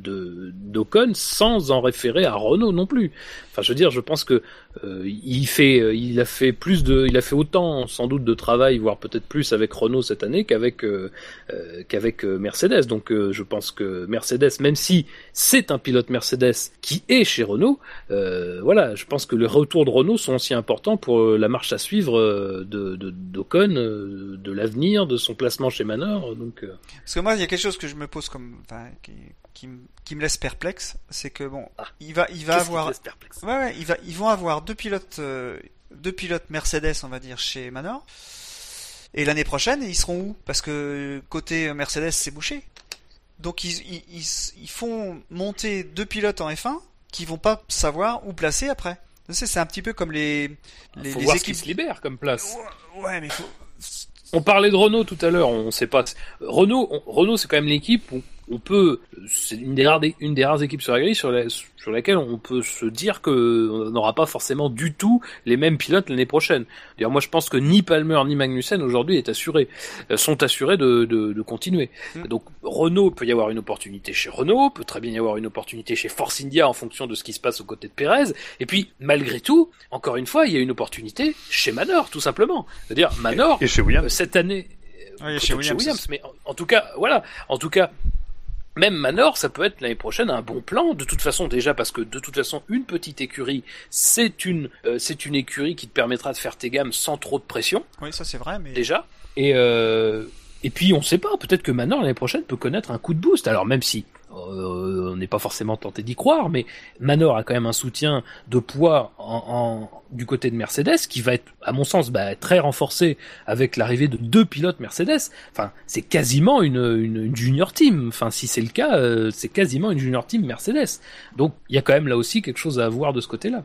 d'Ocon sans en référer à Renault non plus. Enfin, je veux dire, je pense que euh, il fait, il a fait plus de, il a fait autant sans doute de travail, voire peut-être plus avec Renault cette année qu'avec euh, euh, qu'avec euh, Mercedes. Donc je pense que Mercedes, même si c'est un pilote Mercedes qui est chez Renault, voilà, je pense que les retours de Renault sont aussi importants pour la marche à suivre de d'Ocon, de l'avenir, de son placement chez Manor. Donc Parce que moi, il y a quelque chose que je me pose comme, enfin, qui, qui, me- qui me laisse perplexe, c'est que bon, Ah. il va, il va avoir, ouais, ouais, il va, ils vont avoir deux pilotes, euh, deux pilotes Mercedes, on va dire, chez Manor. Et l'année prochaine, ils seront où? Parce que côté Mercedes, c'est bouché. Donc ils, ils, ils, ils font monter deux pilotes en F1 qui vont pas savoir où placer après. C'est un petit peu comme les, les, faut les voir ce qui équipes. se libère comme place. Ouais, mais faut... On parlait de Renault tout à l'heure, on sait pas. Renault, on- Renault, c'est quand même l'équipe où on peut, c'est une des rares, une des rares équipes sur la grille sur, la- sur laquelle on peut se dire que on n'aura pas forcément du tout les mêmes pilotes l'année prochaine. D'ailleurs, moi, je pense que ni Palmer ni Magnussen aujourd'hui est assuré, euh, sont assurés de, de, de continuer. Mm. Donc Renault peut y avoir une opportunité chez Renault, peut très bien y avoir une opportunité chez Force India en fonction de ce qui se passe aux côtés de Pérez. Et puis, malgré tout, encore une fois, il y a une opportunité chez Manor, tout simplement. C'est-à-dire Manor. Et chez Williams. Euh, cette année Ouais, peut-être chez Williams. mais en, en tout cas voilà en tout cas même Manor ça peut être l'année prochaine un bon plan de toute façon déjà parce que de toute façon une petite écurie c'est une euh, c'est une écurie qui te permettra de faire tes gammes sans trop de pression. Oui, ça c'est vrai, mais déjà. Et euh, et puis on sait pas peut-être que Manor l'année prochaine peut connaître un coup de boost. Alors même si euh, on n'est pas forcément tenté d'y croire, mais Manor a quand même un soutien de poids en, en- du côté de Mercedes qui va être, à mon sens, bah, très renforcé avec l'arrivée de deux pilotes Mercedes. Enfin, c'est quasiment une, une, une junior team. Enfin, si c'est le cas, euh, c'est quasiment une junior team Mercedes. Donc, il y a quand même là aussi quelque chose à voir de ce côté-là.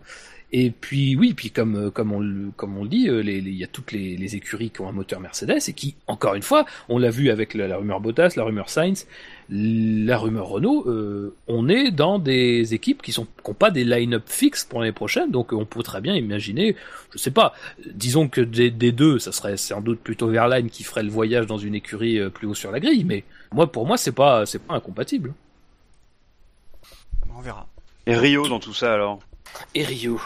Et puis oui, puis comme euh, comme on le comme on le dit, euh, il y a toutes les, les écuries qui ont un moteur Mercedes et qui, encore une fois, on l'a vu avec la, la rumeur Bottas, la rumeur Sainz, la rumeur Renault, euh, on est dans des équipes qui sont qui ont pas des line-up fixes pour l'année prochaine, donc on peut très bien imaginer, je sais pas, disons que des, des deux, ça serait sans doute plutôt Verlaine qui ferait le voyage dans une écurie plus haut sur la grille, mais moi pour moi c'est pas c'est pas incompatible. on verra. Et Rio dans tout ça alors? Et Rio,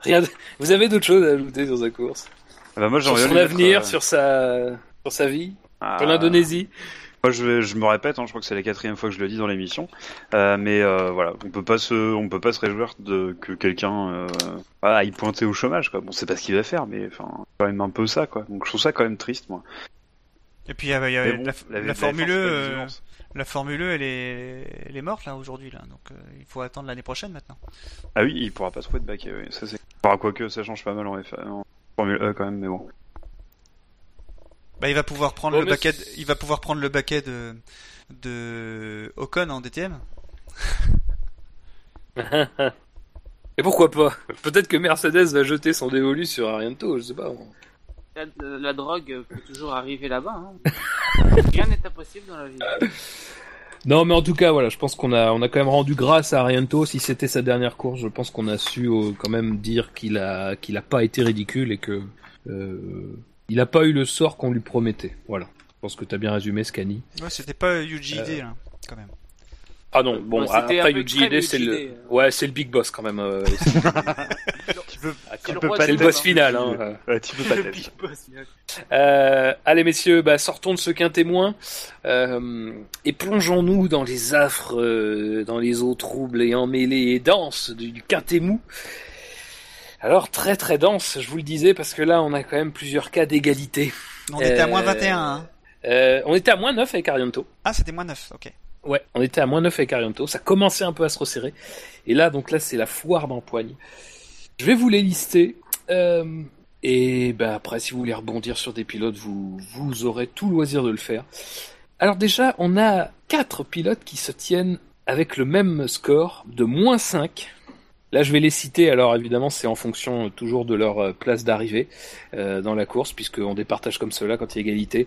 rien, vous avez d'autres choses à ajouter sur sa course, Ah bah, Moi sur son avenir, euh, sur sa sur sa vie, ah, sur l'Indonésie. Moi, je, je me répète, hein, je crois que c'est la quatrième fois que je le dis dans l'émission, euh, mais euh, voilà, on peut pas se, on peut pas se réjouir de que quelqu'un euh, voilà, aille pointer au chômage. Quoi. Bon, c'est pas ce qu'il va faire, mais enfin, quand même un peu ça, quoi. Donc, je trouve ça quand même triste, moi. Et puis il y a, il y a Mais bon, la, la- Formule F1, c'est E, pas euh, la Formule E, elle est, elle est morte là aujourd'hui là, donc euh, il faut attendre l'année prochaine maintenant. Ah oui, il pourra pas trouver de baquet. Oui. Ça c'est. Enfin, quoique ça change pas mal en, F... en Formule E quand même, mais bon. Bah il va pouvoir prendre Bon, le baquet, c'est- il va pouvoir prendre le baquet de de Ocon en DTM. Et pourquoi pas? Peut-être que Mercedes va jeter son dévolu sur Ariento, je sais pas. La, drogue peut toujours arriver là-bas. Hein. Rien n'est impossible dans la vie. Non, mais en tout cas, voilà, je pense qu'on a, on a quand même rendu grâce à Ariento. Si c'était sa dernière course, je pense qu'on a su euh, quand même dire qu'il a, qu'il a pas été ridicule et que euh, il a pas eu le sort qu'on lui promettait. Voilà. Je pense que t'as bien résumé, Scani. Ouais, c'était pas Yuji Ide Euh, là, quand même. Ah non, bon, c'était après Yuji Ide, c'est le, Ide. ouais, c'est le big boss quand même. Tu peux, Ah, le peux pas c'est le boss final. Hein. Ouais, tu peux pas Le. Euh, allez messieurs, bah, sortons de ce quintémoin euh, et plongeons-nous dans les affres, euh, dans les eaux troubles et emmêlées et denses du, du quintet mou. Alors très très dense, je vous le disais, parce que là on a quand même plusieurs cas d'égalité. On était à moins 21. Hein. Euh, on était à moins 9 avec Arianto. Ah c'était moins 9, ok. Ouais, on était à moins 9 avec Arianto. Ça commençait un peu à se resserrer. Et là, donc là, c'est la foire d'empoigne. Je vais vous les lister. Euh, et ben après, si vous voulez rebondir sur des pilotes, vous, aurez tout loisir de le faire. Alors déjà, on a quatre pilotes qui se tiennent avec le même score de moins 5. Là, je vais les citer. Alors évidemment, c'est en fonction toujours de leur euh, place d'arrivée euh, dans la course, puisqu'on départage comme cela quand il y a égalité.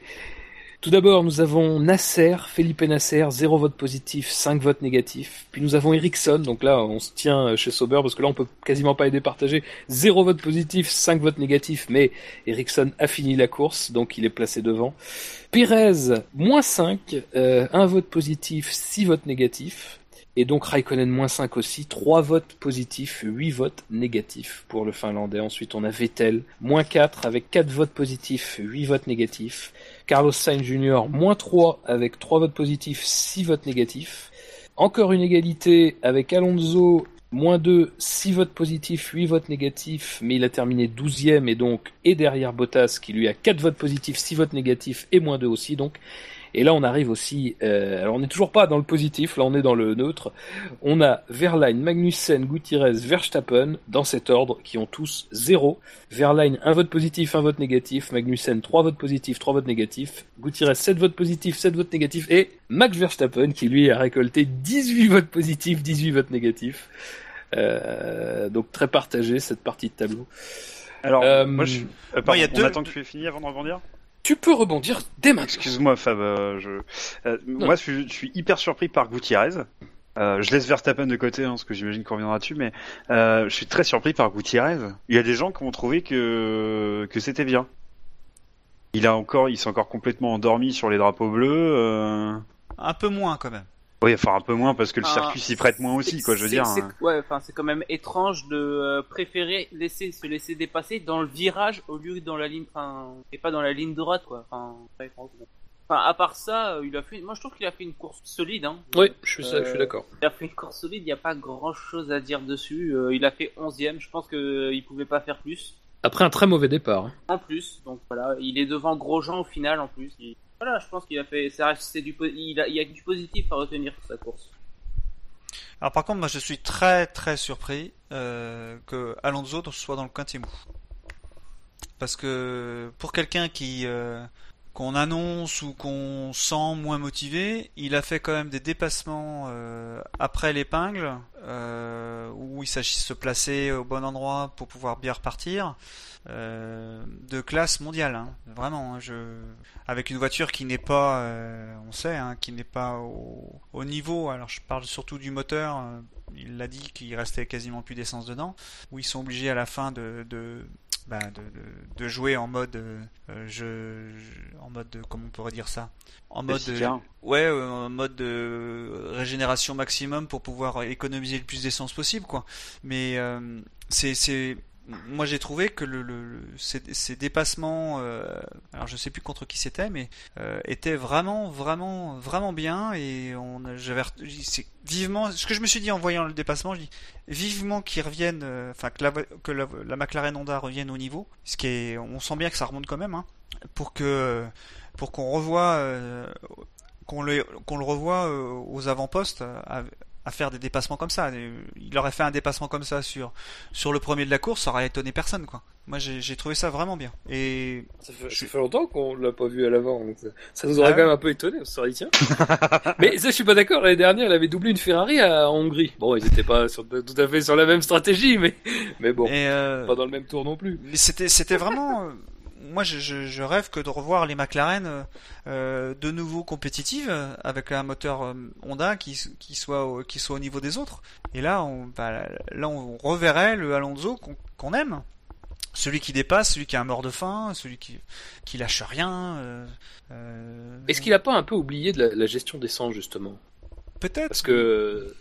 Tout d'abord, nous avons Nasser, Felipe Nasser, 0 vote positif, 5 votes négatifs. Puis nous avons Ericsson, donc là on se tient euh, chez Sauber parce que là on peut quasiment pas les départager. 0 vote positif, 5 votes négatifs, mais Ericsson a fini la course, donc il est placé devant. Pérez, moins 5, euh, 1 vote positif, 6 votes négatifs. Et donc Raikkonen moins 5 aussi, 3 votes positifs, 8 votes négatifs pour le Finlandais. Ensuite on a Vettel, moins 4 avec 4 votes positifs, 8 votes négatifs. Carlos Sainz Jr. moins 3 avec 3 votes positifs, 6 votes négatifs. Encore une égalité avec Alonso, moins 2, 6 votes positifs, 8 votes négatifs, mais il a terminé 12e et donc est derrière Bottas qui lui a 4 votes positifs, 6 votes négatifs et moins 2 aussi donc. Et là, on arrive aussi. Euh, alors, on n'est toujours pas dans le positif. Là, on est dans le neutre. On a Verlaine, Magnussen, Gutiérrez, Verstappen dans cet ordre qui ont tous zéro. Verlaine un vote positif, un vote négatif. Magnussen trois votes positifs, trois votes négatifs. Gutiérrez 7 votes positifs, 7 votes négatifs. Et Max Verstappen qui lui a récolté 18 votes positifs, 18 votes négatifs. Euh, donc très partagé cette partie de tableau. Alors, Euh, moi, je... euh, moi, y a deux- on attend que tu aies fini avant de rebondir Tu peux rebondir dès maintenant. Excuse-moi, Fab. euh, je... euh, moi, je suis, je suis hyper surpris par Gutiérrez. Euh, je laisse Verstappen de côté, hein, parce que j'imagine qu'on reviendra dessus, mais euh, je suis très surpris par Gutiérrez. Il y a des gens qui ont trouvé que que c'était bien. Il a encore, il s'est encore complètement endormi sur les drapeaux bleus. Euh... Un peu moins quand même. Oui, enfin un peu moins parce que le circuit s'y prête moins aussi, quoi. Je veux dire. c'est- hein. Ouais, enfin, c'est quand même étrange de euh, préférer laisser se laisser dépasser dans le virage au lieu que dans la ligne, enfin, et pas dans la ligne droite, quoi. Enfin, ouais, franchement. Enfin, à part ça, euh, il a fait. Moi, je trouve qu'il a fait une course solide. Hein. Oui, je suis, Euh, suis d'accord. Il a fait une course solide. Il n'y a pas grand chose à dire dessus. Euh, il a fait 11ème. Je pense que il pouvait pas faire plus. Après un très mauvais départ. hein. En plus, donc voilà, il est devant Grosjean au final en plus. Il- Voilà, je pense qu'il a fait. ça du, il, y a du positif à retenir sur sa course. Alors par contre, moi je suis très très surpris euh, que Alonso soit dans le quintet mou. Parce que pour quelqu'un qui euh, qu'on annonce ou qu'on sent moins motivé, il a fait quand même des dépassements euh, après l'épingle euh, où il s'agit de se placer au bon endroit pour pouvoir bien repartir. euh, de classe mondiale, hein. vraiment. hein, je... Avec une voiture qui n'est pas, euh, on sait, hein, qui n'est pas au, au niveau. Alors je parle surtout du moteur. euh, il l'a dit qu'il restait quasiment plus d'essence dedans. Où ils sont obligés à la fin de, de, bah, de, de- de jouer en mode, euh, je, je- en mode, de- comment on pourrait dire ça, en mode, euh, ouais, euh, en mode de régénération maximum pour pouvoir économiser le plus d'essence possible, quoi. Mais euh, c'est, moi j'ai trouvé que le, ces, dépassements, euh, alors je sais plus contre qui c'était, mais euh, étaient vraiment, vraiment, vraiment bien et on, j'avais, vivement, ce que je me suis dit en voyant le dépassement, je dis vivement qu'ils reviennent, euh, enfin que la, que la, la McLaren Honda revienne au niveau, ce qui est, on sent bien que ça remonte quand même, hein, pour que, pour qu'on revoie, qu'on le, qu'on le revoie aux avant-postes à, faire des dépassements comme ça. Il aurait fait un dépassement comme ça sur sur le premier de la course, ça aurait étonné personne, quoi. Moi, j'ai trouvé ça vraiment bien. Et Ça fait, Je- ça fait longtemps qu'on l'a pas vu à l'avant. donc ça, ça nous aurait Ah quand ouais. même un peu étonné. On se serait dit tiens. Mais ça, je suis pas d'accord. L'année dernière, il avait doublé une Ferrari à en Hongrie. Bon, ils étaient pas sur- tout à fait sur la même stratégie, mais mais bon, et, euh, pas dans le même tour non plus. Mais c'était c'était vraiment. Moi, je, je, je rêve que de revoir les McLaren euh, de nouveau compétitives avec un moteur euh, Honda qui, qui soit au, qui soit au niveau des autres. Et là, on bah, là on reverrait le Alonso qu'on aime, celui qui dépasse, celui qui a un mort de faim, celui qui qui lâche rien. euh, Est-ce qu'il a pas un peu oublié de la, la gestion d'essence justement? Peut-être Parce que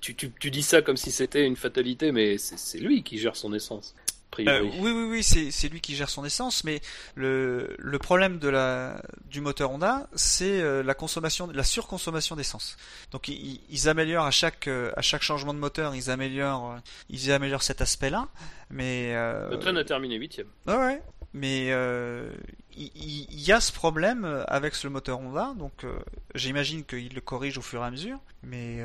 tu, tu, tu dis ça comme si c'était une fatalité, mais c'est lui qui gère son essence. Euh, oui, oui, oui, c'est lui qui gère son essence, mais le, le problème de la, du moteur Honda, c'est euh, la consommation, la surconsommation d'essence. Donc ils, ils améliorent à chaque euh, à chaque changement de moteur, ils améliorent ils améliorent cet aspect-là, mais euh, Le train a terminé huitième. ouais, ouais, mais il, y a ce problème avec le moteur Honda, donc j'imagine qu'il le corrige au fur et à mesure, mais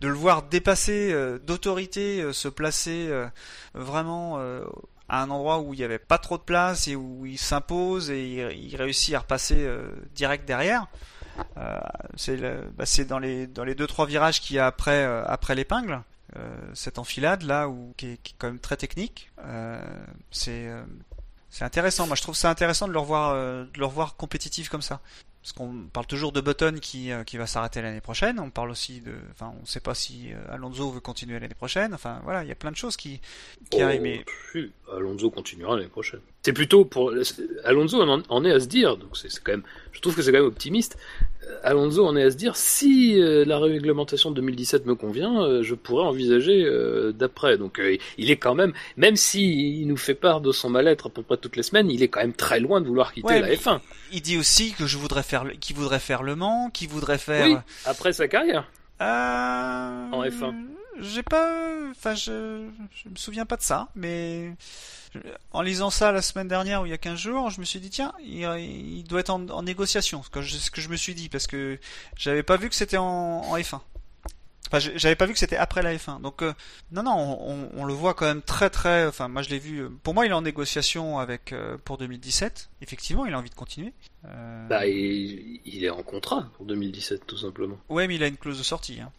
de le voir dépasser euh, d'autorité, euh, se placer euh, vraiment à un endroit où il n'y avait pas trop de place et où il s'impose et il, réussit à repasser direct derrière. Bah, c'est dans les dans les deux trois virages qu'il y a après après l'épingle. Cette enfilade là où qui est, quand même très technique. C'est c'est intéressant. Moi, je trouve ça intéressant de le revoir de le revoir compétitif comme ça. Parce qu'on parle toujours de Button qui, euh, qui va s'arrêter l'année prochaine. On parle aussi de, enfin, on ne sait pas si euh, Alonso veut continuer l'année prochaine. Enfin, voilà, il y a plein de choses qui, qui Oh, arrivent. Mais si, Alonso continuera l'année prochaine. C'est plutôt pour Alonso en, en est à se dire, donc c'est quand même, je trouve que c'est quand même optimiste. Alonso en est à se dire si euh, la réglementation de 2017 me convient, euh, je pourrais envisager euh, d'après. Donc il est quand même, même si il nous fait part de son mal-être à peu près toutes les semaines, il est quand même très loin de vouloir quitter Ouais, la mais F1 Il dit aussi que je voudrais faire, qu'il voudrait faire Le Mans, qu'il voudrait faire. Oui, après sa carrière. En F1. J'ai pas, enfin, je, je me souviens pas de ça, mais en lisant ça la semaine dernière ou il y a 15 jours, je me suis dit tiens, il, il doit être en, en négociation. Ce que, je, ce que je me suis dit parce que j'avais pas vu que c'était en, en F1. Enfin, j'avais pas vu que c'était après la F1. Donc euh, non, non, on, on- on le voit quand même très, très. Enfin, moi je l'ai vu. euh, Pour moi, il est en négociation avec euh, pour 2017. Effectivement, il a envie de continuer. Euh, Bah, il, il est en contrat pour 2017 tout simplement. Ouais, mais il a une clause de sortie. Hein.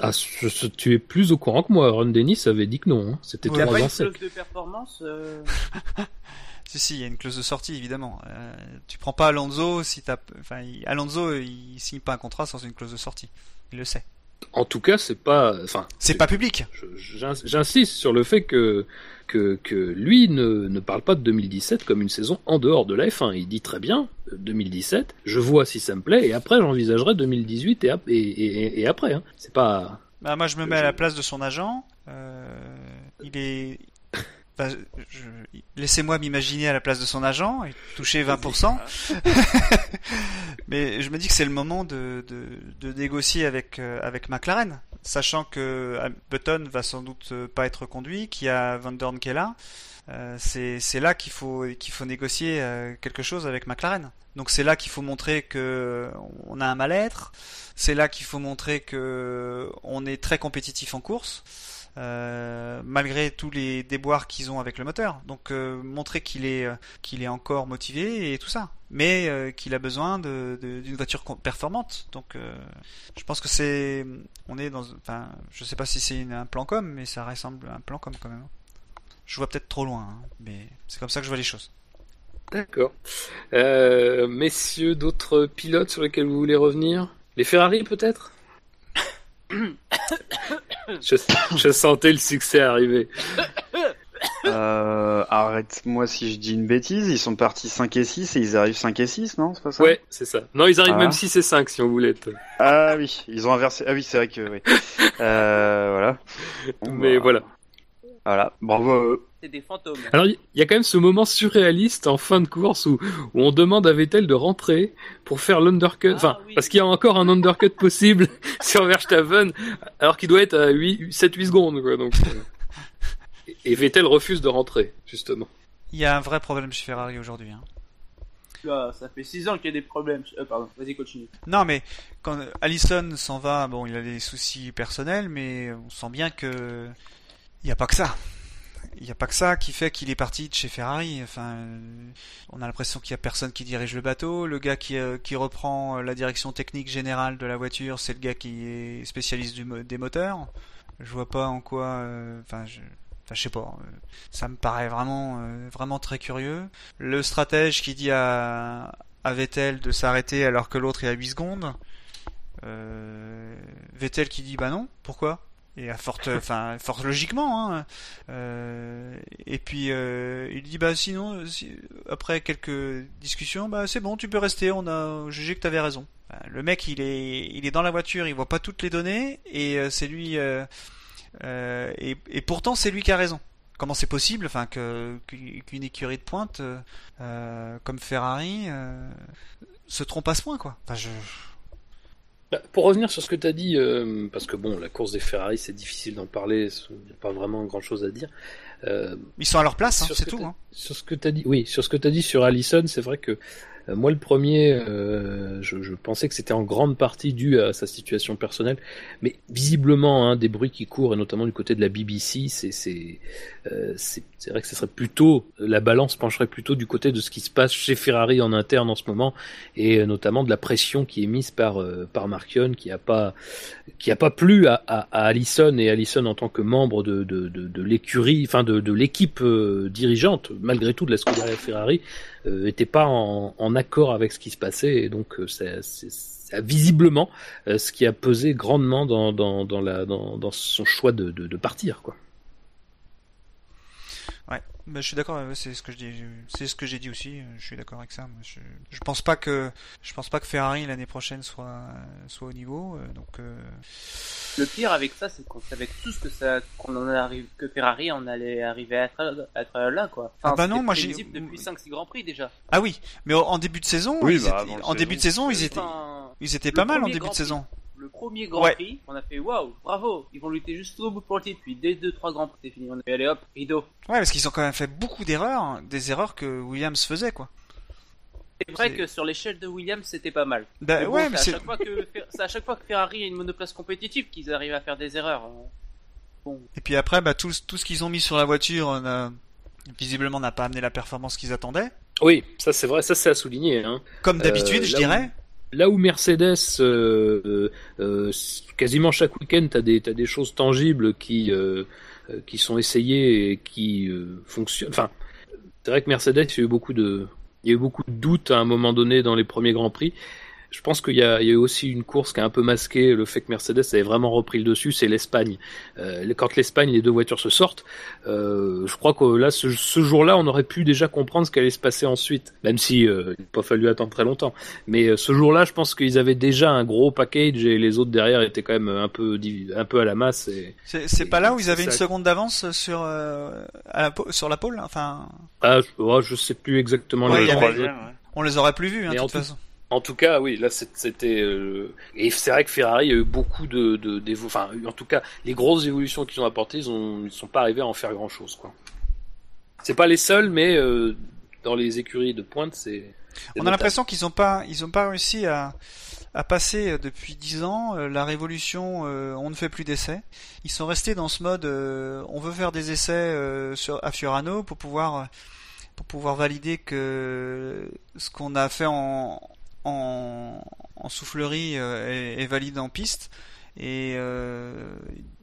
Ah, je- je- tu es plus au courant que moi. Ron Dennis avait dit que non. hein. C'était Ouais, Il n'y a trop pas une clause de performance euh, Si, si, il y a une clause de sortie, évidemment. Euh, tu prends pas Alonso si t'as, enfin, il- Alonso, il signe pas un contrat sans une clause de sortie. Il le sait. En tout cas, c'est pas. Enfin, C'est pas public. J'insiste sur le fait que que, que lui ne, ne parle pas de 2017 comme une saison en dehors de la F1. Il dit très bien euh, 2017. Je vois si ça me plaît et après j'envisagerai 2018 et, ap- et, et, et après. Hein. C'est pas. Bah, moi, je me mets à la place de son agent. Euh, il est. enfin, je- Laissez-moi m'imaginer à la place de son agent et toucher 20%. Mais je me dis que c'est le moment de, de, de négocier avec, euh, avec McLaren, sachant que Button va sans doute euh, pas être conduit, qu'il y a Van Dorn qui est là. Euh, c'est c'est là qu'il faut qu'il faut négocier euh, quelque chose avec McLaren. Donc c'est là qu'il faut montrer que on a un mal-être. C'est là qu'il faut montrer que on est très compétitif en course. Euh, malgré tous les déboires qu'ils ont avec le moteur. Donc euh, montrer qu'il est euh, qu'il est encore motivé et tout ça, mais euh, qu'il a besoin de- de- d'une voiture performante. Donc euh, je pense que c'est on est dans enfin je sais pas si c'est une- un plan com, mais ça ressemble à un plan com quand même. Je vois peut-être trop loin, hein, mais c'est comme ça que je vois les choses. D'accord. Euh, messieurs, d'autres pilotes sur lesquels vous voulez revenir Les Ferrari peut-être je, je sentais le succès arriver. Euh, Arrête-moi si je dis une bêtise, ils sont partis 5 et 6 et ils arrivent 5 et 6, non C'est pas ça? Ouais, c'est ça. Non, ils arrivent Ah. même 6 et 5 si on voulait être. Ah oui, ils ont inversé. Ah oui, c'est vrai que oui. Euh, voilà. Bon, Mais bah, voilà. Voilà, bravo à eux. C'est des fantômes. Alors, il y a quand même ce moment surréaliste en fin de course où, où on demande à Vettel de rentrer pour faire l'undercut. Ah, enfin, oui. parce qu'il y a encore un undercut possible sur Verstappen, alors qu'il doit être à 7-8 secondes, quoi. Donc, euh, et Vettel refuse de rentrer, justement. Il y a un vrai problème chez Ferrari aujourd'hui. Hein. Là, ça fait 6 ans qu'il y a des problèmes. Euh, pardon, vas-y, continue. Non, mais quand Allison s'en va, bon, il a des soucis personnels, mais on sent bien que il n'y a pas que ça. Il n'y a pas que ça qui fait qu'il est parti de chez Ferrari. Enfin, euh, on a l'impression qu'il y a personne qui dirige le bateau. Le gars qui, euh, reprend la direction technique générale de la voiture, c'est le gars qui est spécialiste des moteurs. Je vois pas en quoi. euh, Enfin, je. Je sais pas. euh, Ça me paraît vraiment, euh, vraiment très curieux. Le stratège qui dit à, Vettel de s'arrêter alors que l'autre est à 8 secondes. Euh, Vettel qui dit bah non, pourquoi? Et à forte, enfin, logiquement. Hein. Euh, et puis euh, il dit bah sinon, si- après quelques discussions, bah c'est bon, tu peux rester. On a jugé que t'avais raison. Enfin, le mec, il est, il est dans la voiture, il voit pas toutes les données et euh, c'est lui. et, pourtant, c'est lui qui a raison. Comment c'est possible, enfin, que qu'une écurie de pointe comme Ferrari se trompe à ce point, quoi? Je... Bah, pour revenir sur ce que tu as dit, euh, parce que bon, la course des Ferrari, c'est difficile d'en parler, il n'y a pas vraiment grand chose à dire. Euh, Ils sont à leur place, hein, ce c'est tout. Hein. Sur ce que tu as dit, oui, sur ce que tu as dit sur Allison, c'est vrai que moi, le premier, euh, je, je pensais que c'était en grande partie dû à sa situation personnelle, mais visiblement, hein, des bruits qui courent, et notamment du côté de la BBC, c'est euh, vrai que ce serait plutôt la balance pencherait plutôt du côté de ce qui se passe chez Ferrari en interne en ce moment, et euh, notamment de la pression qui est mise par euh, par qui a pas qui a pas plu à, à, à Allison et Allison en tant que membre de de, de, de l'écurie, enfin de, de l'équipe euh, dirigeante, malgré tout de la Scuderia Ferrari, euh, était pas en, accord avec ce qui se passait et donc euh, c'est- visiblement euh, ce qui a pesé grandement dans, dans, dans, la, dans, dans son choix de, de, de partir quoi. Ouais, bah, je suis d'accord. C'est ce que je dis. C'est ce que j'ai dit aussi. Je suis d'accord avec ça. moi. Je, je pense pas que je pense pas que Ferrari l'année prochaine soit soit au niveau. euh, Donc euh, Le pire avec ça, c'est qu'on savait tous que ça, qu'on en arrive, que Ferrari en allait arriver à être, à être là, quoi. Ah bah non, moi, j'ai- depuis 5-6 grands prix déjà. ah oui, mais en- début de saison, Oui, bah, étaient- en début de saison, ils étaient Enfin, ils étaient pas mal en début de saison. Le premier Grand Ouais. Prix, on a fait waouh, bravo, ils vont lutter juste au bout pour le titre, puis dès 2-3 Grands Prix, c'est fini. On a fait allez hop, rideau. Ouais, parce qu'ils ont quand même fait beaucoup d'erreurs, des erreurs que Williams faisait quoi. C'est vrai que sur l'échelle de Williams, c'était pas mal. Bah, bon, ouais, c'est mais à chaque fois que c'est à chaque fois que Ferrari a une monoplace compétitive qu'ils arrivent à faire des erreurs. hein. Bon, et puis après, bah tout, tout ce qu'ils ont mis sur la voiture, euh, visiblement n'a pas amené la performance qu'ils attendaient. Oui, ça c'est vrai, ça c'est à souligner. Hein. Comme d'habitude, Euh, je dirais. Là où Mercedes, euh, euh, euh, quasiment chaque week-end, t'as des, des choses tangibles qui, euh, euh, qui sont essayées et qui euh, fonctionnent. Enfin, c'est vrai que Mercedes, il y a eu beaucoup de, il y a eu beaucoup de doutes à un moment donné dans les premiers grands prix. Je pense qu'il y a, il y a eu aussi une course qui a un peu masqué le fait que Mercedes avait vraiment repris le dessus, c'est l'Espagne. Euh, quand l'Espagne, les deux voitures se sortent, euh, je crois que là, ce, ce jour-là, on aurait pu déjà comprendre ce qui allait se passer ensuite, même si euh, il n'a pas fallu attendre très longtemps. Mais euh, ce jour-là, je pense qu'ils avaient déjà un gros package et les autres derrière étaient quand même un peu, un peu à la masse. Et... C'est c'est pas là où ils avaient une seconde d'avance sur euh, à la, sur la pôle. Enfin, Ah, je, oh, je sais plus exactement Ouais, les avait- on les aurait plus vus, hein, de toute tout- façon. En tout cas, oui, là c'était euh, et c'est vrai que Ferrari a eu beaucoup de, de d'évo- enfin en tout cas les grosses évolutions qu'ils ont apportées, ils ont ils sont pas arrivés à en faire grand chose quoi. C'est pas les seuls, mais euh, dans les écuries de pointe, c'est. c'est On a l'impression qu'ils ont pas, ils ont pas réussi à, à passer euh, depuis 10 ans euh, la révolution. euh, on ne fait plus d'essais. Ils sont restés dans ce mode. euh, on veut faire des essais euh, sur à Fiorano pour pouvoir pour pouvoir valider que ce qu'on a fait en en, soufflerie euh, est, est valide en piste. Et euh,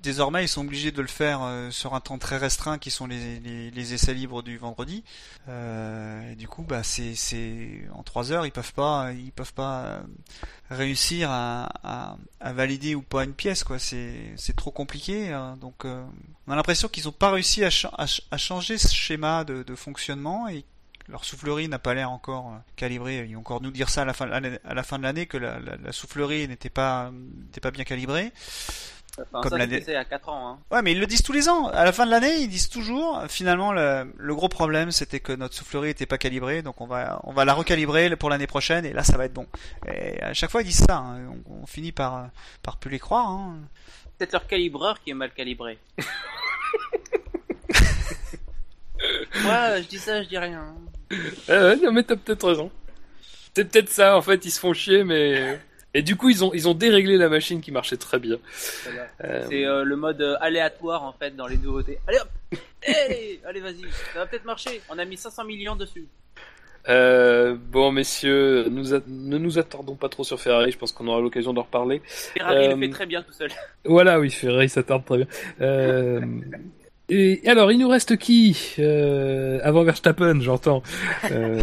désormais, ils sont obligés de le faire euh, sur un temps très restreint, qui sont les, essais libres du vendredi. Et du coup, bah, c'est, en trois heures, ils peuvent pas, ils peuvent pas réussir à, valider ou pas une pièce, quoi. C'est, trop compliqué. hein. Donc, on a l'impression qu'ils ont pas réussi à, cha- à, ch- à changer ce schéma de fonctionnement et leur soufflerie n'a pas l'air encore euh, calibrée. Ils vont encore nous dire ça à la fin, à la- fin de l'année que la, la, la soufflerie n'était pas, n'était pas bien calibrée. Enfin, Comme l'année- il y a 4 ans. Hein. Ouais, mais ils le disent tous les ans. À la fin de l'année, ils disent toujours. Finalement, le, le gros problème, c'était que notre soufflerie était pas calibrée, donc on va, on va la recalibrer pour l'année prochaine, et là, ça va être bon. Et à chaque fois, ils disent ça. hein. On, on finit par, par plus les croire. Hein. C'est leur calibreur qui est mal calibré. Moi, je dis ça, je dis rien. Ouais, non mais t'as peut-être raison. C'est peut-être ça en fait, ils se font chier, mais. Et du coup, ils ont ils ont déréglé la machine qui marchait très bien. Voilà. Euh, C'est euh, le mode euh, aléatoire en fait dans les nouveautés. Allez hop Hey Allez vas-y, ça va peut-être marcher. On a mis 500 millions dessus. Euh, bon, messieurs, nous a- ne nous attardons pas trop sur Ferrari. Je pense qu'on aura l'occasion d'en reparler. Ferrari Euh, le fait très bien tout seul. Voilà, oui, Ferrari s'attarde très bien. Euh, et alors, il nous reste qui euh, avant Verstappen, j'entends. Euh,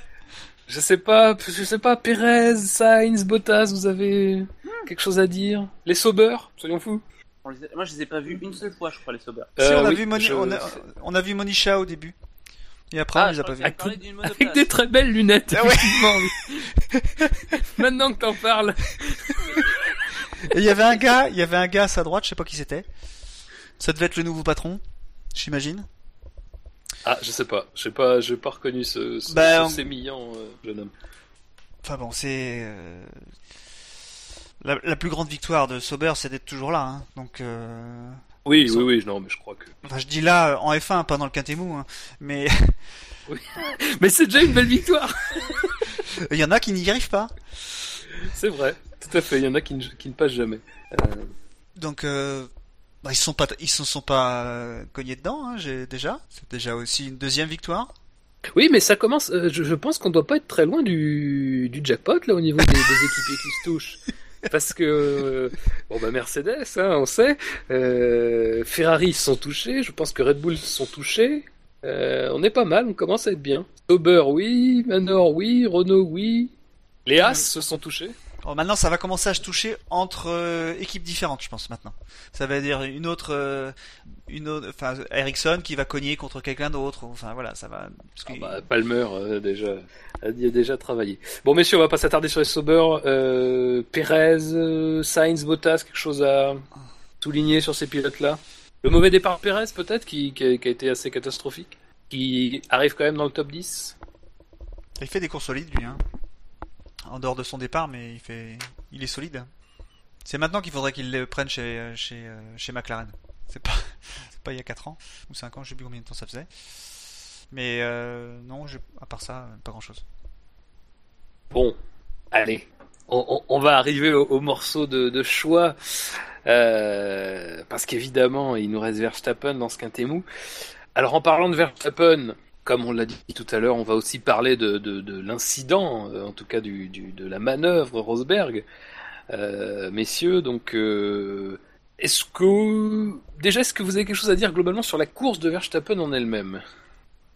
je sais pas, je sais pas. Perez, Sainz, Bottas, vous avez quelque chose à dire? Les Sauber, soyons fous. On les a- Moi je les ai pas vus une seule fois, je crois, les Sauber. Si, on, a oui, vu Moni- je- on, a, on a vu Monisha au début. Et après, on les a pas vus. Avec Avec des très belles lunettes, Ah ouais. Maintenant que t'en parles. Et il y avait un gars, il y avait un gars à sa droite, je sais pas qui c'était. Ça devait être le nouveau patron, j'imagine. Ah, je sais pas, j'ai pas, j'ai pas reconnu ce, ce, Bah, ce sémillant euh, jeune homme. Enfin bon, c'est euh, la, la plus grande victoire de Sauber, c'est d'être toujours là. Hein. Donc, euh... Oui, oui, oui, non, mais je crois que. enfin, je dis là en F1, pas dans le Quintémou, hein. mais Mais c'est déjà une belle victoire. il y en a qui n'y arrivent pas. C'est vrai, tout à fait. Il y en a qui ne, qui ne passent jamais. Donc, bah, ils sont pas, ils se sont pas euh, cognés dedans. Hein, déjà, c'est déjà aussi une deuxième victoire. Oui, mais ça commence. euh, je, pense qu'on doit pas être très loin du, jackpot là au niveau des, des équipiers qui se touchent. Parce que euh, bon bah Mercedes, hein, on sait, euh, Ferrari sont touchés. Je pense que Red Bull sont touchés. On est pas mal, on commence à être bien. Sauber, oui. Manor, oui. Renault, oui. Les As se sont touchés. Bon, maintenant, ça va commencer à se toucher entre euh, équipes différentes, je pense maintenant. Ça va dire une autre, euh, une autre, enfin Ericsson qui va cogner contre quelqu'un d'autre. Enfin voilà, ça va. parce que- Ah bah, Palmer euh, déjà a déjà travaillé. Bon messieurs, on va pas s'attarder sur les Sauber. Euh, Perez, Sainz, Bottas, quelque chose à souligner sur ces pilotes-là? Le mauvais départ Perez peut-être qui, qui, a, qui a été assez catastrophique, qui arrive quand même dans le top 10. Il fait des courses solides lui, hein. En dehors de son départ, mais il fait, il est solide. C'est maintenant qu'il faudrait qu'il le prenne chez chez euh, chez McLaren. C'est pas c'est pas il y a 4 ans ou 5 ans, je sais plus combien de temps ça faisait. Mais euh, non, à part ça, pas grand-chose. Bon, allez, on, va arriver au, au morceau de, choix. Euh, parce qu'évidemment, il nous reste Verstappen dans ce quintet mou. Alors en parlant de Verstappen, comme on l'a dit tout à l'heure, on va aussi parler de, de, de l'incident, euh, en tout cas du, du, de la manœuvre Rosberg. Euh, messieurs, donc euh, est-ce que déjà est-ce que vous avez quelque chose à dire globalement sur la course de Verstappen en elle-même?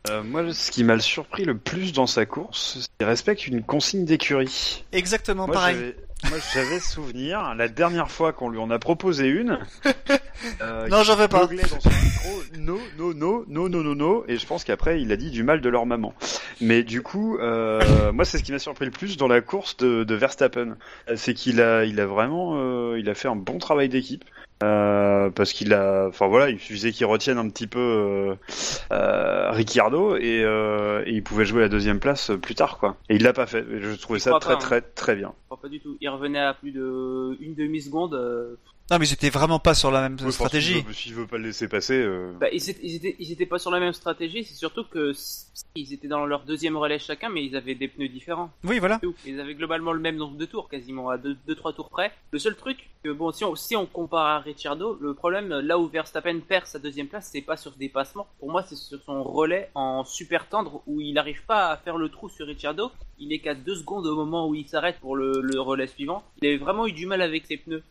Euh, moi, ce qui m'a le surpris le plus dans sa course, c'est qu'il respecte une consigne d'écurie. Exactement Moi, pareil. Moi, j'avais souvenir, la dernière fois qu'on lui en a proposé une. euh, Non, j'en veux pas. dans son micro, no, no, no, no, no, no, no, et je pense qu'après, il a dit du mal de leur maman. Mais du coup, euh, moi, c'est ce qui m'a surpris le plus dans la course de, de Verstappen. Euh, C'est qu'il a, il a vraiment, il a fait un bon travail d'équipe. Euh, parce qu'il a, enfin voilà, il suffisait qu'il retienne un petit peu euh, euh, Ricciardo et, euh, et il pouvait jouer la deuxième place plus tard quoi. Et il l'a pas fait. Je trouvais ça très pas, hein. très très bien. Pas du tout. Il revenait à plus de une demi-seconde. euh, Non, mais ils étaient vraiment pas sur la même Oui, stratégie. S'il veut, veut pas le laisser passer. euh, Bah, ils, étaient, ils, étaient, ils étaient pas sur la même stratégie, c'est surtout que ils étaient dans leur deuxième relais chacun, mais ils avaient des pneus différents. Oui, voilà. Ils avaient globalement le même nombre de tours, quasiment à 2-3 tours près. Le seul truc, que bon, si on, si on compare à Ricciardo, le problème, là où Verstappen perd sa deuxième place, c'est pas sur ce dépassement. Pour moi, c'est sur son relais en super tendre, où il n'arrive pas à faire le trou sur Ricciardo. Il est qu'à 2 secondes au moment où il s'arrête pour le, le relais suivant. Il avait vraiment eu du mal avec ses pneus.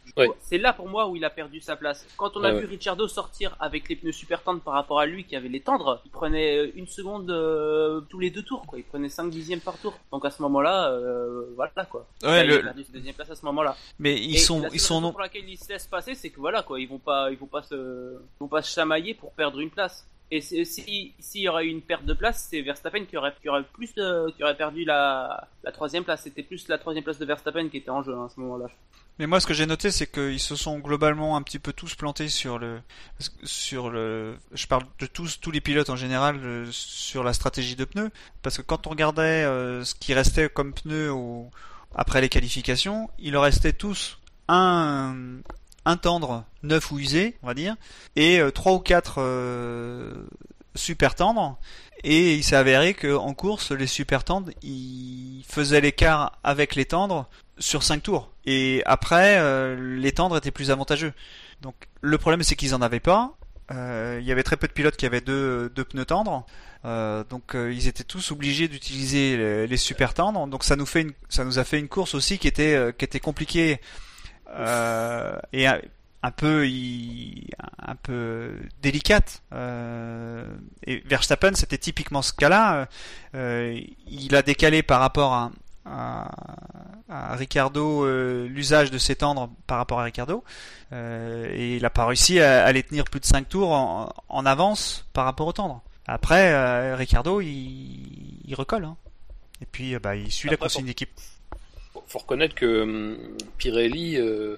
C'est là pour moi où il a perdu sa place. Quand on a Ouais, vu Ricciardo sortir avec les pneus super tendres par rapport à lui qui avait les tendres, il prenait euh, une seconde euh, tous les deux tours, quoi. Il prenait 5 dixièmes par tour. Donc à ce moment-là, euh, voilà quoi. Ouais, il a perdu sa deuxième place à ce moment-là. mais ils Et sont, la ils sont raison non. pour laquelle ils se laissent passer, c'est que voilà quoi, ils vont pas, ils vont pas se, ils vont pas se chamailler pour perdre une place. Et si s'il y aurait eu une perte de place, c'est Verstappen qui aurait, aurait perdu la, troisième place. C'était plus la troisième place de Verstappen qui était en jeu hein, à ce moment-là. Mais moi, ce que j'ai noté, c'est qu'ils se sont globalement un petit peu tous plantés sur le, sur le. Je parle de tous, tous les pilotes en général, euh, sur la stratégie de pneus, parce que quand on regardait euh, ce qui restait comme pneus après les qualifications, il en restait tous un, un tendre neuf ou usé, on va dire, et euh, trois ou quatre euh, super tendres. Et il s'est avéré que en course, les super tendres, ils faisaient l'écart avec les tendres sur 5 tours. Et après, euh, les tendres étaient plus avantageux. Donc le problème, c'est qu'ils en avaient pas. Euh, il y avait très peu de pilotes qui avaient deux, pneus tendres. Donc ils étaient tous obligés d'utiliser les, super tendres. Donc ça nous fait une, ça nous a fait une course aussi qui était qui était compliquée et un, peu il- un peu délicate. Euh, et Verstappen, c'était typiquement ce cas-là. Euh, il a décalé par rapport à, à, à Ricardo euh, l'usage de ses tendres par rapport à Ricardo Euh, et il a pas réussi à, à les tenir plus de 5 tours en, en avance par rapport aux tendres. Après, euh, Ricardo, il, il recolle. hein. Et puis, euh, bah, il suit la consigne d'équipe. Faut reconnaître que hum, Pirelli, euh,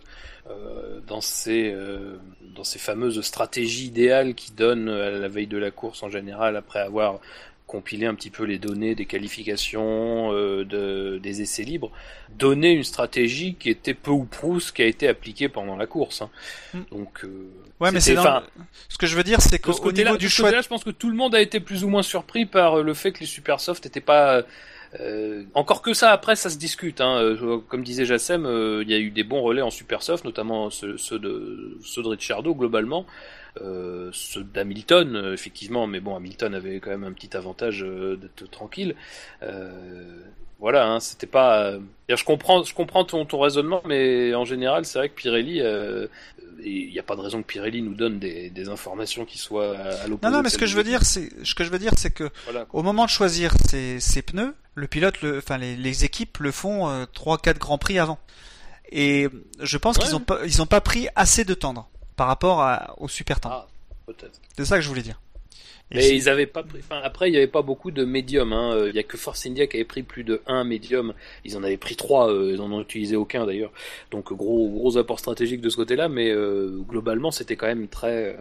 euh, dans ses euh, dans ses fameuses stratégies idéales qu'il donne à la veille de la course en général, après avoir compilé un petit peu les données des qualifications, euh, de, des essais libres, donnait une stratégie qui était peu ou prou ce qui a été appliqué pendant la course. hein. Mm. Donc, euh, Ouais, mais c'est dans- Ce que je veux dire, c'est qu'au niveau du choix, je pense que tout le monde a été plus ou moins surpris par euh, le fait que les Supersoft n'étaient pas. Euh, encore que ça, après, ça se discute. Hein. Euh, Comme disait Jassem, euh, il y a eu des bons relais en Supersoft, notamment ceux, ceux de, ceux de Ricciardo globalement. Euh, ceux d'Hamilton, euh, effectivement, mais bon, Hamilton avait quand même un petit avantage euh, d'être tranquille. Euh, voilà, hein, c'était pas. euh, je comprends, je comprends ton, ton raisonnement, mais en général, c'est vrai que Pirelli, euh, il n'y a pas de raison que Pirelli nous donne des, des informations qui soient à, à l'opposé. non, non, mais ce que je veux dire, c'est, ce que je veux dire, c'est que Voilà. au moment de choisir ses, ses pneus, le pilote, le, enfin les, les équipes le font euh, 3-4 grands prix avant. et je pense Ouais. qu'ils ont pas, ils ont pas pris assez de tendre par rapport à, au super tendre. Ah, peut-être. C'est ça que je voulais dire. Et Mais ils avaient pas pris... enfin, après, il n'y avait pas beaucoup de médiums. Hein. Il y a que Force India qui avait pris plus de un médium. Ils en avaient pris trois. euh, ils en ont utilisé aucun d'ailleurs. Donc gros gros apport stratégique de ce côté-là. Mais euh, globalement, c'était quand même très.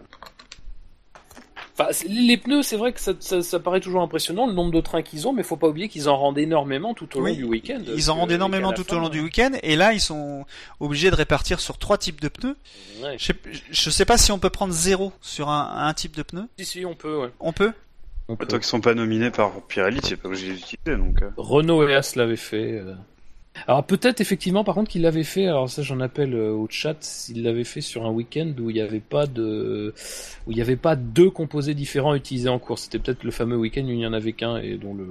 Euh, Enfin, les pneus, c'est vrai que ça, ça, ça paraît toujours impressionnant le nombre de trains qu'ils ont, mais faut pas oublier qu'ils en rendent énormément tout au long Oui, du week-end. Ils en rendent Euh, énormément tout au long du week-end, et là ils sont obligés de répartir sur trois types de pneus. Ouais. Je sais, je sais pas si on peut prendre zéro sur un, un type de pneu. Si si, on peut. Ouais. On peut? On peut. Tant qu'ils sont pas nominés par Pirelli, c'est pas obligé de les utiliser, donc. euh. Renault et As l'avaient fait. euh. Alors peut-être effectivement par contre qu'il l'avait fait, alors ça j'en appelle euh, au chat, s'il l'avait fait sur un week-end où il n'y avait pas de où il n'y avait pas deux composés différents utilisés en course. C'était peut-être le fameux week-end où il n'y en avait qu'un et dont le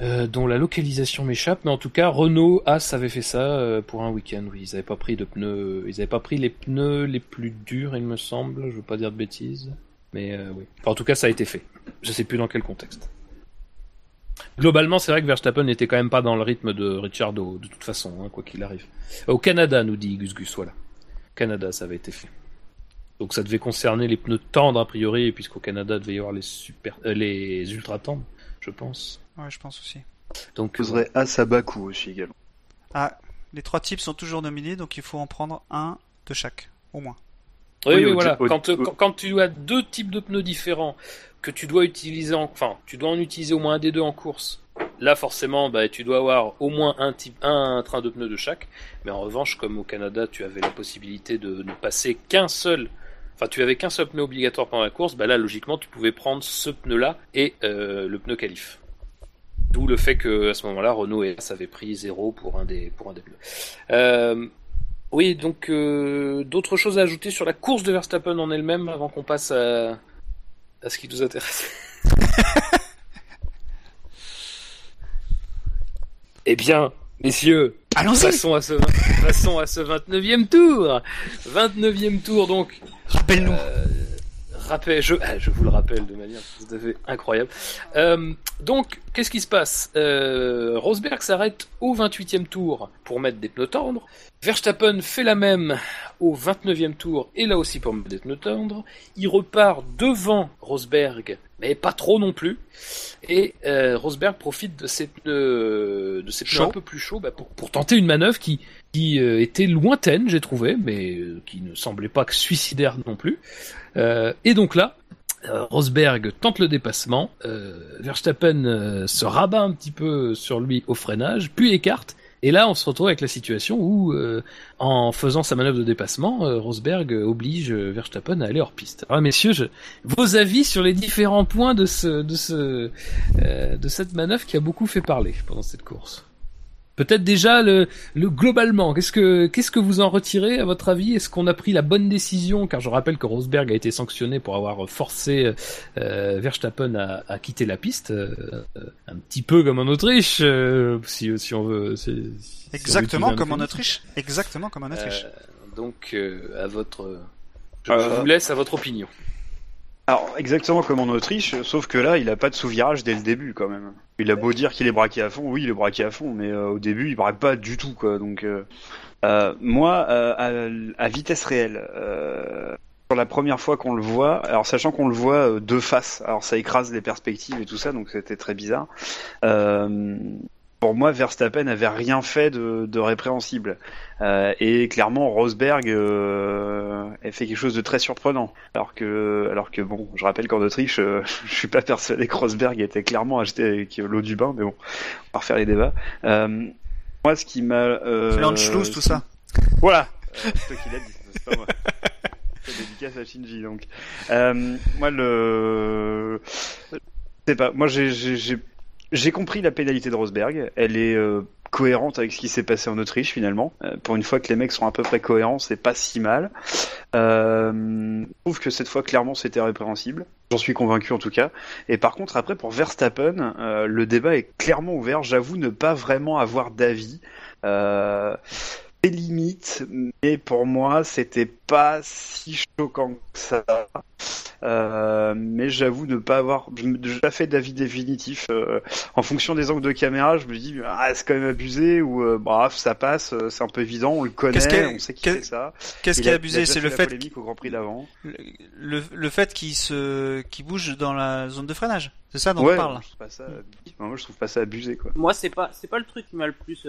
euh, dont la localisation m'échappe, mais en tout cas Renault As avait fait ça euh, pour un week-end. Oui, ils n'avaient pas pris de pneus, ils n'avaient pas pris les pneus les plus durs, il me semble. Je veux pas dire de bêtises, mais oui. En tout cas, ça a été fait. Je sais plus dans quel contexte. Globalement, c'est vrai que Verstappen n'était quand même pas dans le rythme de Ricciardo, de toute façon, hein, quoi qu'il arrive. Au Canada, nous dit Gus Gus, voilà. Canada, ça avait été fait. Donc ça devait concerner les pneus tendres, a priori, puisqu'au Canada, il devait y avoir les super, euh, les ultra tendres, je pense. Ouais, je pense aussi. Donc, Je poserais As à bas coût aussi également. Ah, les trois types sont toujours nominés, donc il faut en prendre un de chaque, au moins. Oui, Oui, voilà. quand tu as deux types de pneus différents que tu dois utiliser, en, enfin, tu dois en utiliser au moins un des deux en course. Là, forcément, bah, tu dois avoir au moins un type, un train de pneus de chaque. Mais en revanche, comme au Canada, tu avais la possibilité de ne passer qu'un seul. Enfin, tu avais qu'un seul pneu obligatoire pendant la course. Bah là, logiquement, tu pouvais prendre ce pneu-là et euh, le pneu qualif. D'où le fait que à ce moment-là, Renault et As avaient pris zéro pour un des pour un des pneus. Euh, oui, donc euh, d'autres choses à ajouter sur la course de Verstappen en elle-même avant qu'on passe à, à ce qui nous intéresse. eh bien, messieurs, Allons-y passons à ce passons à ce 29e tour. 29e tour donc. Rappelle-nous Euh, rappel, je, ah, je vous le rappelle de manière tout à fait incroyable. Euh, donc, qu'est-ce qui se passe? Euh, Rosberg s'arrête au 28e tour pour mettre des pneus tendres. Verstappen fait la même au 29e tour et là aussi pour pneus tendres. Il repart devant Rosberg, mais pas trop non plus. Et euh, Rosberg profite de ces pneus, de Chaud. un peu plus chauds bah, pour, pour tenter une manœuvre qui, qui euh, était lointaine, j'ai trouvé, mais euh, qui ne semblait pas que suicidaire non plus. Euh, et donc là, euh, Rosberg tente le dépassement, euh, Verstappen euh, se rabat un petit peu sur lui au freinage, puis écarte. Et là, on se retrouve avec la situation où, euh, en faisant sa manœuvre de dépassement, euh, Rosberg euh, oblige Verstappen à aller hors piste. Alors, messieurs, je... vos avis sur les différents points de ce, de ce, de cette manœuvre qui a beaucoup fait parler pendant cette course? Peut-être déjà le, le globalement, qu'est-ce que qu'est-ce que vous en retirez à votre avis? Est-ce qu'on a pris la bonne décision? Car je rappelle que Rosberg a été sanctionné pour avoir forcé euh, Verstappen à, à quitter la piste, euh, euh, un petit peu comme en Autriche, euh, si, si on veut. si- si on veut Exactement comme en. Autriche. Exactement comme en Autriche. Euh, donc euh, à votre, je, Euh, je vous laisse à votre opinion. Alors, exactement comme en Autriche, sauf que là, il a pas de sous-virage dès le début, quand même. Il a beau dire qu'il est braqué à fond, oui, il est braqué à fond, mais euh, au début, il braque pas du tout, quoi. Donc, euh, euh, moi, à, à vitesse réelle, sur la première fois qu'on le voit, alors sachant qu'on le voit de face, alors ça écrase les perspectives et tout ça, donc c'était très bizarre. Pour moi, Verstappen n'avait rien fait de, de répréhensible. Euh, et clairement, Rosberg euh, a fait quelque chose de très surprenant. Alors que, alors que bon, je rappelle qu'en Autriche, euh, je suis pas persuadé que Rosberg était clairement acheté avec euh, l'eau du bain, mais bon, on va refaire les débats. Euh, moi, ce qui m'a... Euh, tout ça. Voilà, euh, c'est toi qui l'as dit, c'est pas moi. Dédicace à Shinji, donc. Euh, moi, le... Je sais pas, moi j'ai... j'ai- compris la pénalité de Rosberg. Elle est euh, cohérente avec ce qui s'est passé en Autriche finalement. Euh, pour une fois que les mecs sont à peu près cohérents, c'est pas si mal. Euh, je trouve que cette fois clairement c'était répréhensible. J'en suis convaincu en tout cas. Et par contre après pour Verstappen, euh, le débat est clairement ouvert. J'avoue ne pas vraiment avoir d'avis. Euh, des limites, mais pour moi c'était pas si choquant que ça. Euh, mais j'avoue ne pas avoir, pas fait d'avis définitif. Euh, en fonction des angles de caméra, je me dis ah c'est quand même abusé ou euh, bref ça passe, euh, c'est un peu évident, on le connaît, qui on sait qui qu'est- fait ça. Qu'est-ce qui est abusé déjà C'est le fait, polémique au Grand Prix d'avant. le, le, le fait qu'il se, qu'il bouge dans la zone de freinage. C'est ça dont Ouais, on parle. je trouve pas ça, moi je trouve pas ça abusé quoi. Moi, c'est pas, c'est pas le truc qui m'a le plus.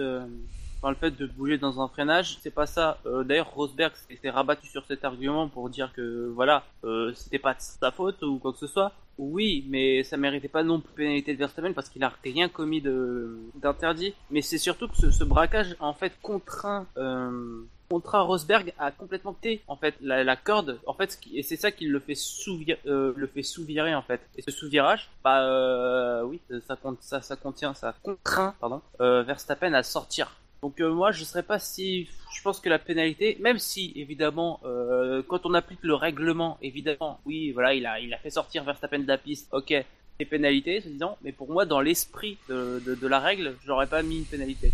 Euh, le fait de bouger dans un freinage, c'est pas ça. Euh, D'ailleurs, Rosberg s'était rabattu sur cet argument pour dire que voilà, euh, c'était pas sa faute ou quoi que ce soit. Oui, mais ça méritait pas non plus pénalité de Verstappen parce qu'il a rien commis d'interdit. Mais c'est surtout que ce, braquage en fait contraint. Euh, contraint Rosberg à complètement quitter en fait la, corde en fait et c'est ça qui le fait sous le fait sous-virer en fait et ce sous-virage bah euh, oui ça ça contient ça contraint pardon euh, Verstappen à sortir donc euh, moi je serais pas si je pense que la pénalité même si évidemment euh, quand on applique le règlement évidemment oui voilà il a il a fait sortir Verstappen de la piste ok c'est pénalité disant mais pour moi dans l'esprit de, de, de la règle j'aurais pas mis une pénalité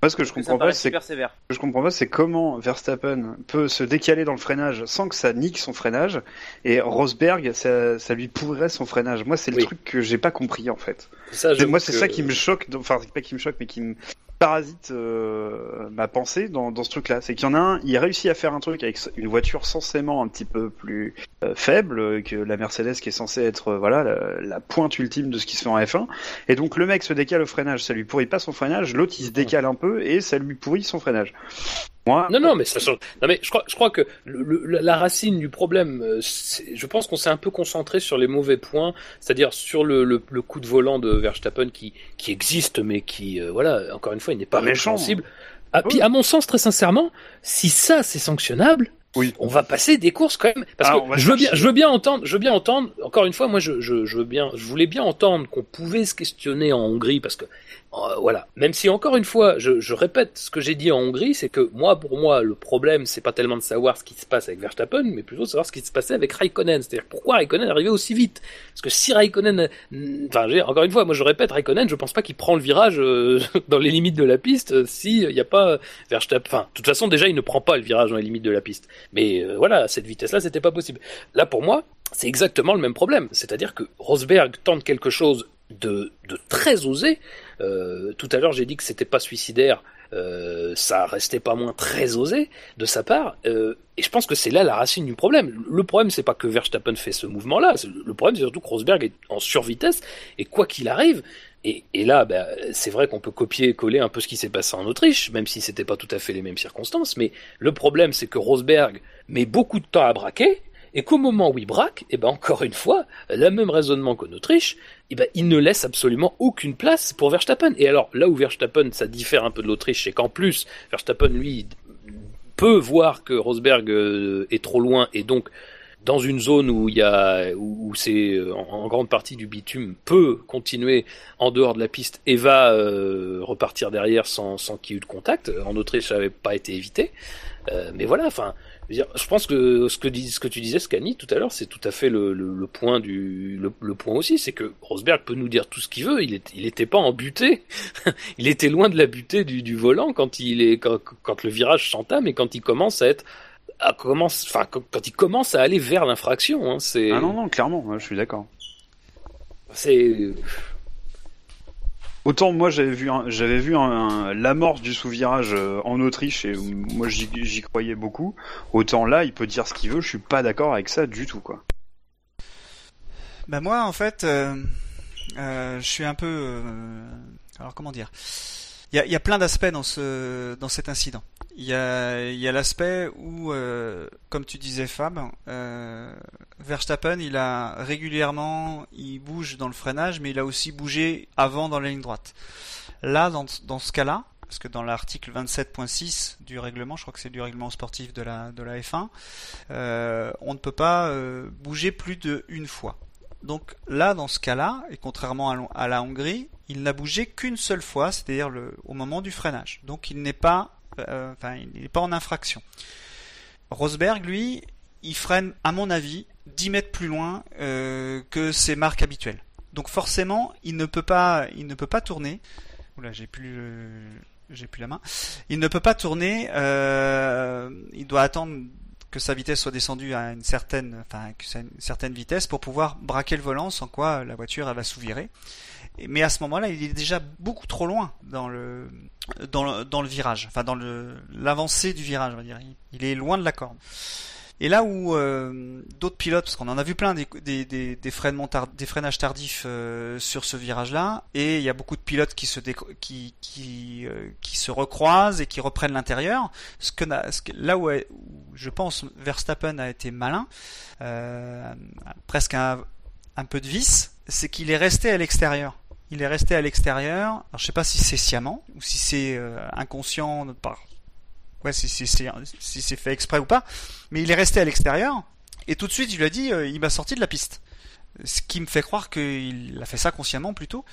Moi ce que je que comprends pas c'est super sévère Ce que je comprends pas, c'est comment Verstappen peut se décaler dans le freinage sans que ça nique son freinage, et Rosberg, ça, ça lui pourrirait son freinage. Moi, c'est le Oui. truc que j'ai pas compris en fait. Ça, Moi, c'est que- ça qui me choque, enfin, c'est pas qui me choque, mais qui me parasite euh, ma pensée dans, dans ce truc-là. C'est qu'il y en a un, il réussit à faire un truc avec une voiture censément un petit peu plus euh, faible que la Mercedes qui est censée être euh, voilà la, la pointe ultime de ce qui se fait en F1. Et donc le mec se décale au freinage, ça lui pourrit pas son freinage, l'autre il se décale un peu et ça lui pourrit son freinage. Moi, Non, non, mais ça change. Non, mais je crois, je crois que le- le- la racine du problème, euh, je pense qu'on s'est un peu concentré sur les mauvais points, c'est-à-dire sur le, coup de volant de Verstappen qui, qui existe, mais qui, euh, voilà, encore une fois, il n'est pas répréhensible. Ah, Oui. Puis, à mon sens, très sincèrement, si ça c'est sanctionnable, Oui. on va passer des courses quand même. Parce Ah, que je veux bien, je veux bien entendre, je veux bien entendre. Encore une fois, moi, je, je, je veux bien, je voulais bien entendre qu'on pouvait se questionner en Hongrie parce que voilà. Même si encore une fois, je, répète ce que j'ai dit en Hongrie, c'est que moi, pour moi, le problème, c'est pas tellement de savoir ce qui se passe avec Verstappen, mais plutôt de savoir ce qui se passait avec Raikkonen. C'est-à-dire pourquoi Raikkonen arrivé aussi vite. Parce que si Raikkonen, euh, enfin, encore une fois, moi je répète, Raikkonen, je pense pas qu'il prend le virage euh, dans les limites de la piste euh, si il n'y a pas Verstappen. Enfin, de toute façon, déjà, il ne prend pas le virage dans les limites de la piste. Mais euh, voilà, à cette vitesse-là, c'était pas possible. Là, pour moi, c'est exactement le même problème. C'est-à-dire que Rosberg tente quelque chose de, de très osé. Euh, tout à l'heure, j'ai dit que c'était pas suicidaire. Euh, ça restait pas moins très osé de sa part. Euh, et je pense que c'est là la racine du problème. Le problème, c'est pas que Verstappen fait ce mouvement-là. Le problème, c'est surtout que Rosberg est en survitesse. Et quoi qu'il arrive, et, et là, ben, c'est vrai qu'on peut copier-coller un peu ce qui s'est passé en Autriche, même si c'était pas tout à fait les mêmes circonstances. Mais le problème, c'est que Rosberg met beaucoup de temps à braquer. Et qu'au moment où il braque, et ben encore une fois, le même raisonnement qu'en Autriche, et ben il ne laisse absolument aucune place pour Verstappen. Et alors là où Verstappen, ça diffère un peu de l'Autriche, c'est qu'en plus Verstappen lui peut voir que Rosberg euh, est trop loin et donc dans une zone où il où, c'est euh, en, grande partie du bitume peut continuer en dehors de la piste et va euh, repartir derrière sans, sans qu'il y ait eu de contact. En Autriche, ça n'avait pas été évité. Mais voilà, enfin, je, pense que ce que, dis- ce que tu disais, Scani, tout à l'heure, c'est tout à fait le, le, le point du le, le point aussi, c'est que Rosberg peut nous dire tout ce qu'il veut. Il est, il était pas en butée. il était loin de la butée du, du volant quand il est quand, quand le virage s'entame et quand il commence à être à commence, enfin quand, quand il commence à aller vers l'infraction. Hein, c'est Ah non, non, clairement, je suis d'accord. c'est Autant moi j'avais vu, vu l'amorce du sous-virage euh, en Autriche et moi j'y croyais beaucoup. Autant là, il peut dire ce qu'il veut, je suis pas d'accord avec ça du tout quoi. Bah moi en fait, euh, euh, je suis un peu, alors comment dire, il y a, il y a plein d'aspects dans ce dans cet incident. Il y a l'aspect où, euh, comme tu disais Fab, euh, Verstappen il a régulièrement il bouge dans le freinage, mais il a aussi bougé avant dans la ligne droite. Là dans ce cas-là, parce que dans l'article 27.6 du règlement, je crois que c'est du règlement sportif de la de la F1, euh, on ne peut pas bouger plus de une fois. Donc là, dans ce cas-là, et contrairement à, à la Hongrie, il n'a bougé qu'une seule fois, c'est-à-dire au moment du freinage. Donc il n'est pas, enfin, il n'est pas en infraction. Rosberg, lui, il freine, à mon avis, 10 mètres plus loin euh, que ses marques habituelles. Donc forcément, il ne peut pas, il ne peut pas tourner. Oula, j'ai plus, j'ai plus la main. Il ne peut pas tourner. euh, il doit attendre que sa vitesse soit descendue à une certaine, enfin, une certaine vitesse pour pouvoir braquer le volant, sans quoi la voiture elle va sous-virer. Mais à ce moment-là, il est déjà beaucoup trop loin dans le dans le, virage, enfin dans l'avancée du virage, on va dire. Il, est loin de la corde. Et là où euh, d'autres pilotes, parce qu'on en a vu plein des, des, des, freinages, tardifs euh, sur ce virage-là, et il y a beaucoup de pilotes qui se, qui, euh, qui se recroisent et qui reprennent l'intérieur. Là où, je pense Verstappen a été malin, presque un, un peu de vice, c'est qu'il est resté à l'extérieur. Il est resté à l'extérieur. Alors je sais pas si c'est sciemment ou si c'est euh, inconscient par ouais si si si c'est fait exprès ou pas, mais il est resté à l'extérieur et tout de suite il lui a dit euh, il m'a sorti de la piste. Ce qui me fait croire qu'il a fait ça consciemment plutôt.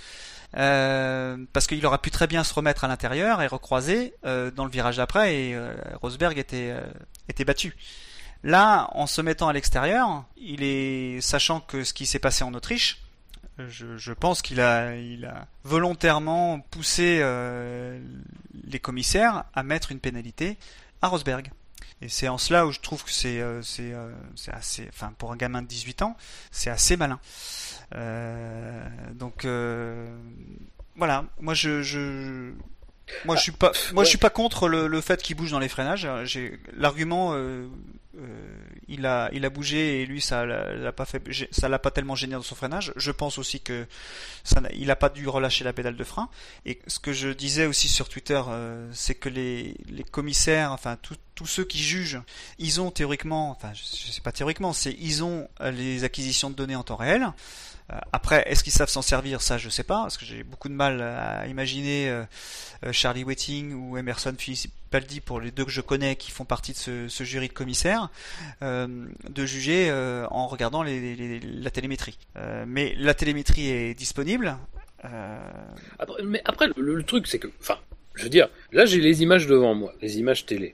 Euh, parce qu'il aurait pu très bien se remettre à l'intérieur et recroiser euh, dans le virage d'après et euh, Rosberg était euh, était battu. Là, en se mettant à l'extérieur, il est sachant que ce qui s'est passé en Autriche, je, pense qu'il a, il a volontairement poussé euh, les commissaires à mettre une pénalité à Rosberg. Et c'est en cela où je trouve que c'est euh, euh, assez, enfin pour un gamin de 18 ans, c'est assez malin. Donc voilà, moi je moi je suis pas moi je suis pas contre le, le fait qu'il bouge dans les freinages. J'ai l'argument euh, euh, il a il a bougé et lui ça l'a pas fait ça l'a pas tellement gêné dans son freinage. Je pense aussi que ça il a pas dû relâcher la pédale de frein. Et ce que je disais aussi sur Twitter, euh, c'est que les les commissaires, enfin tous tous ceux qui jugent, ils ont théoriquement, enfin je sais pas théoriquement, c'est ils ont les acquisitions de données en temps réel. Euh, Après, est-ce qu'ils savent s'en servir? Ça, je sais pas, parce que j'ai beaucoup de mal à imaginer euh, euh, Charlie Whiting ou Emerson Fittipaldi, pour les deux que je connais, qui font partie de ce, jury de commissaires, de juger en regardant la télémétrie. Mais la télémétrie est disponible. Mais après, le truc, c'est que, enfin, je veux dire, là j'ai les images devant moi, les images télé.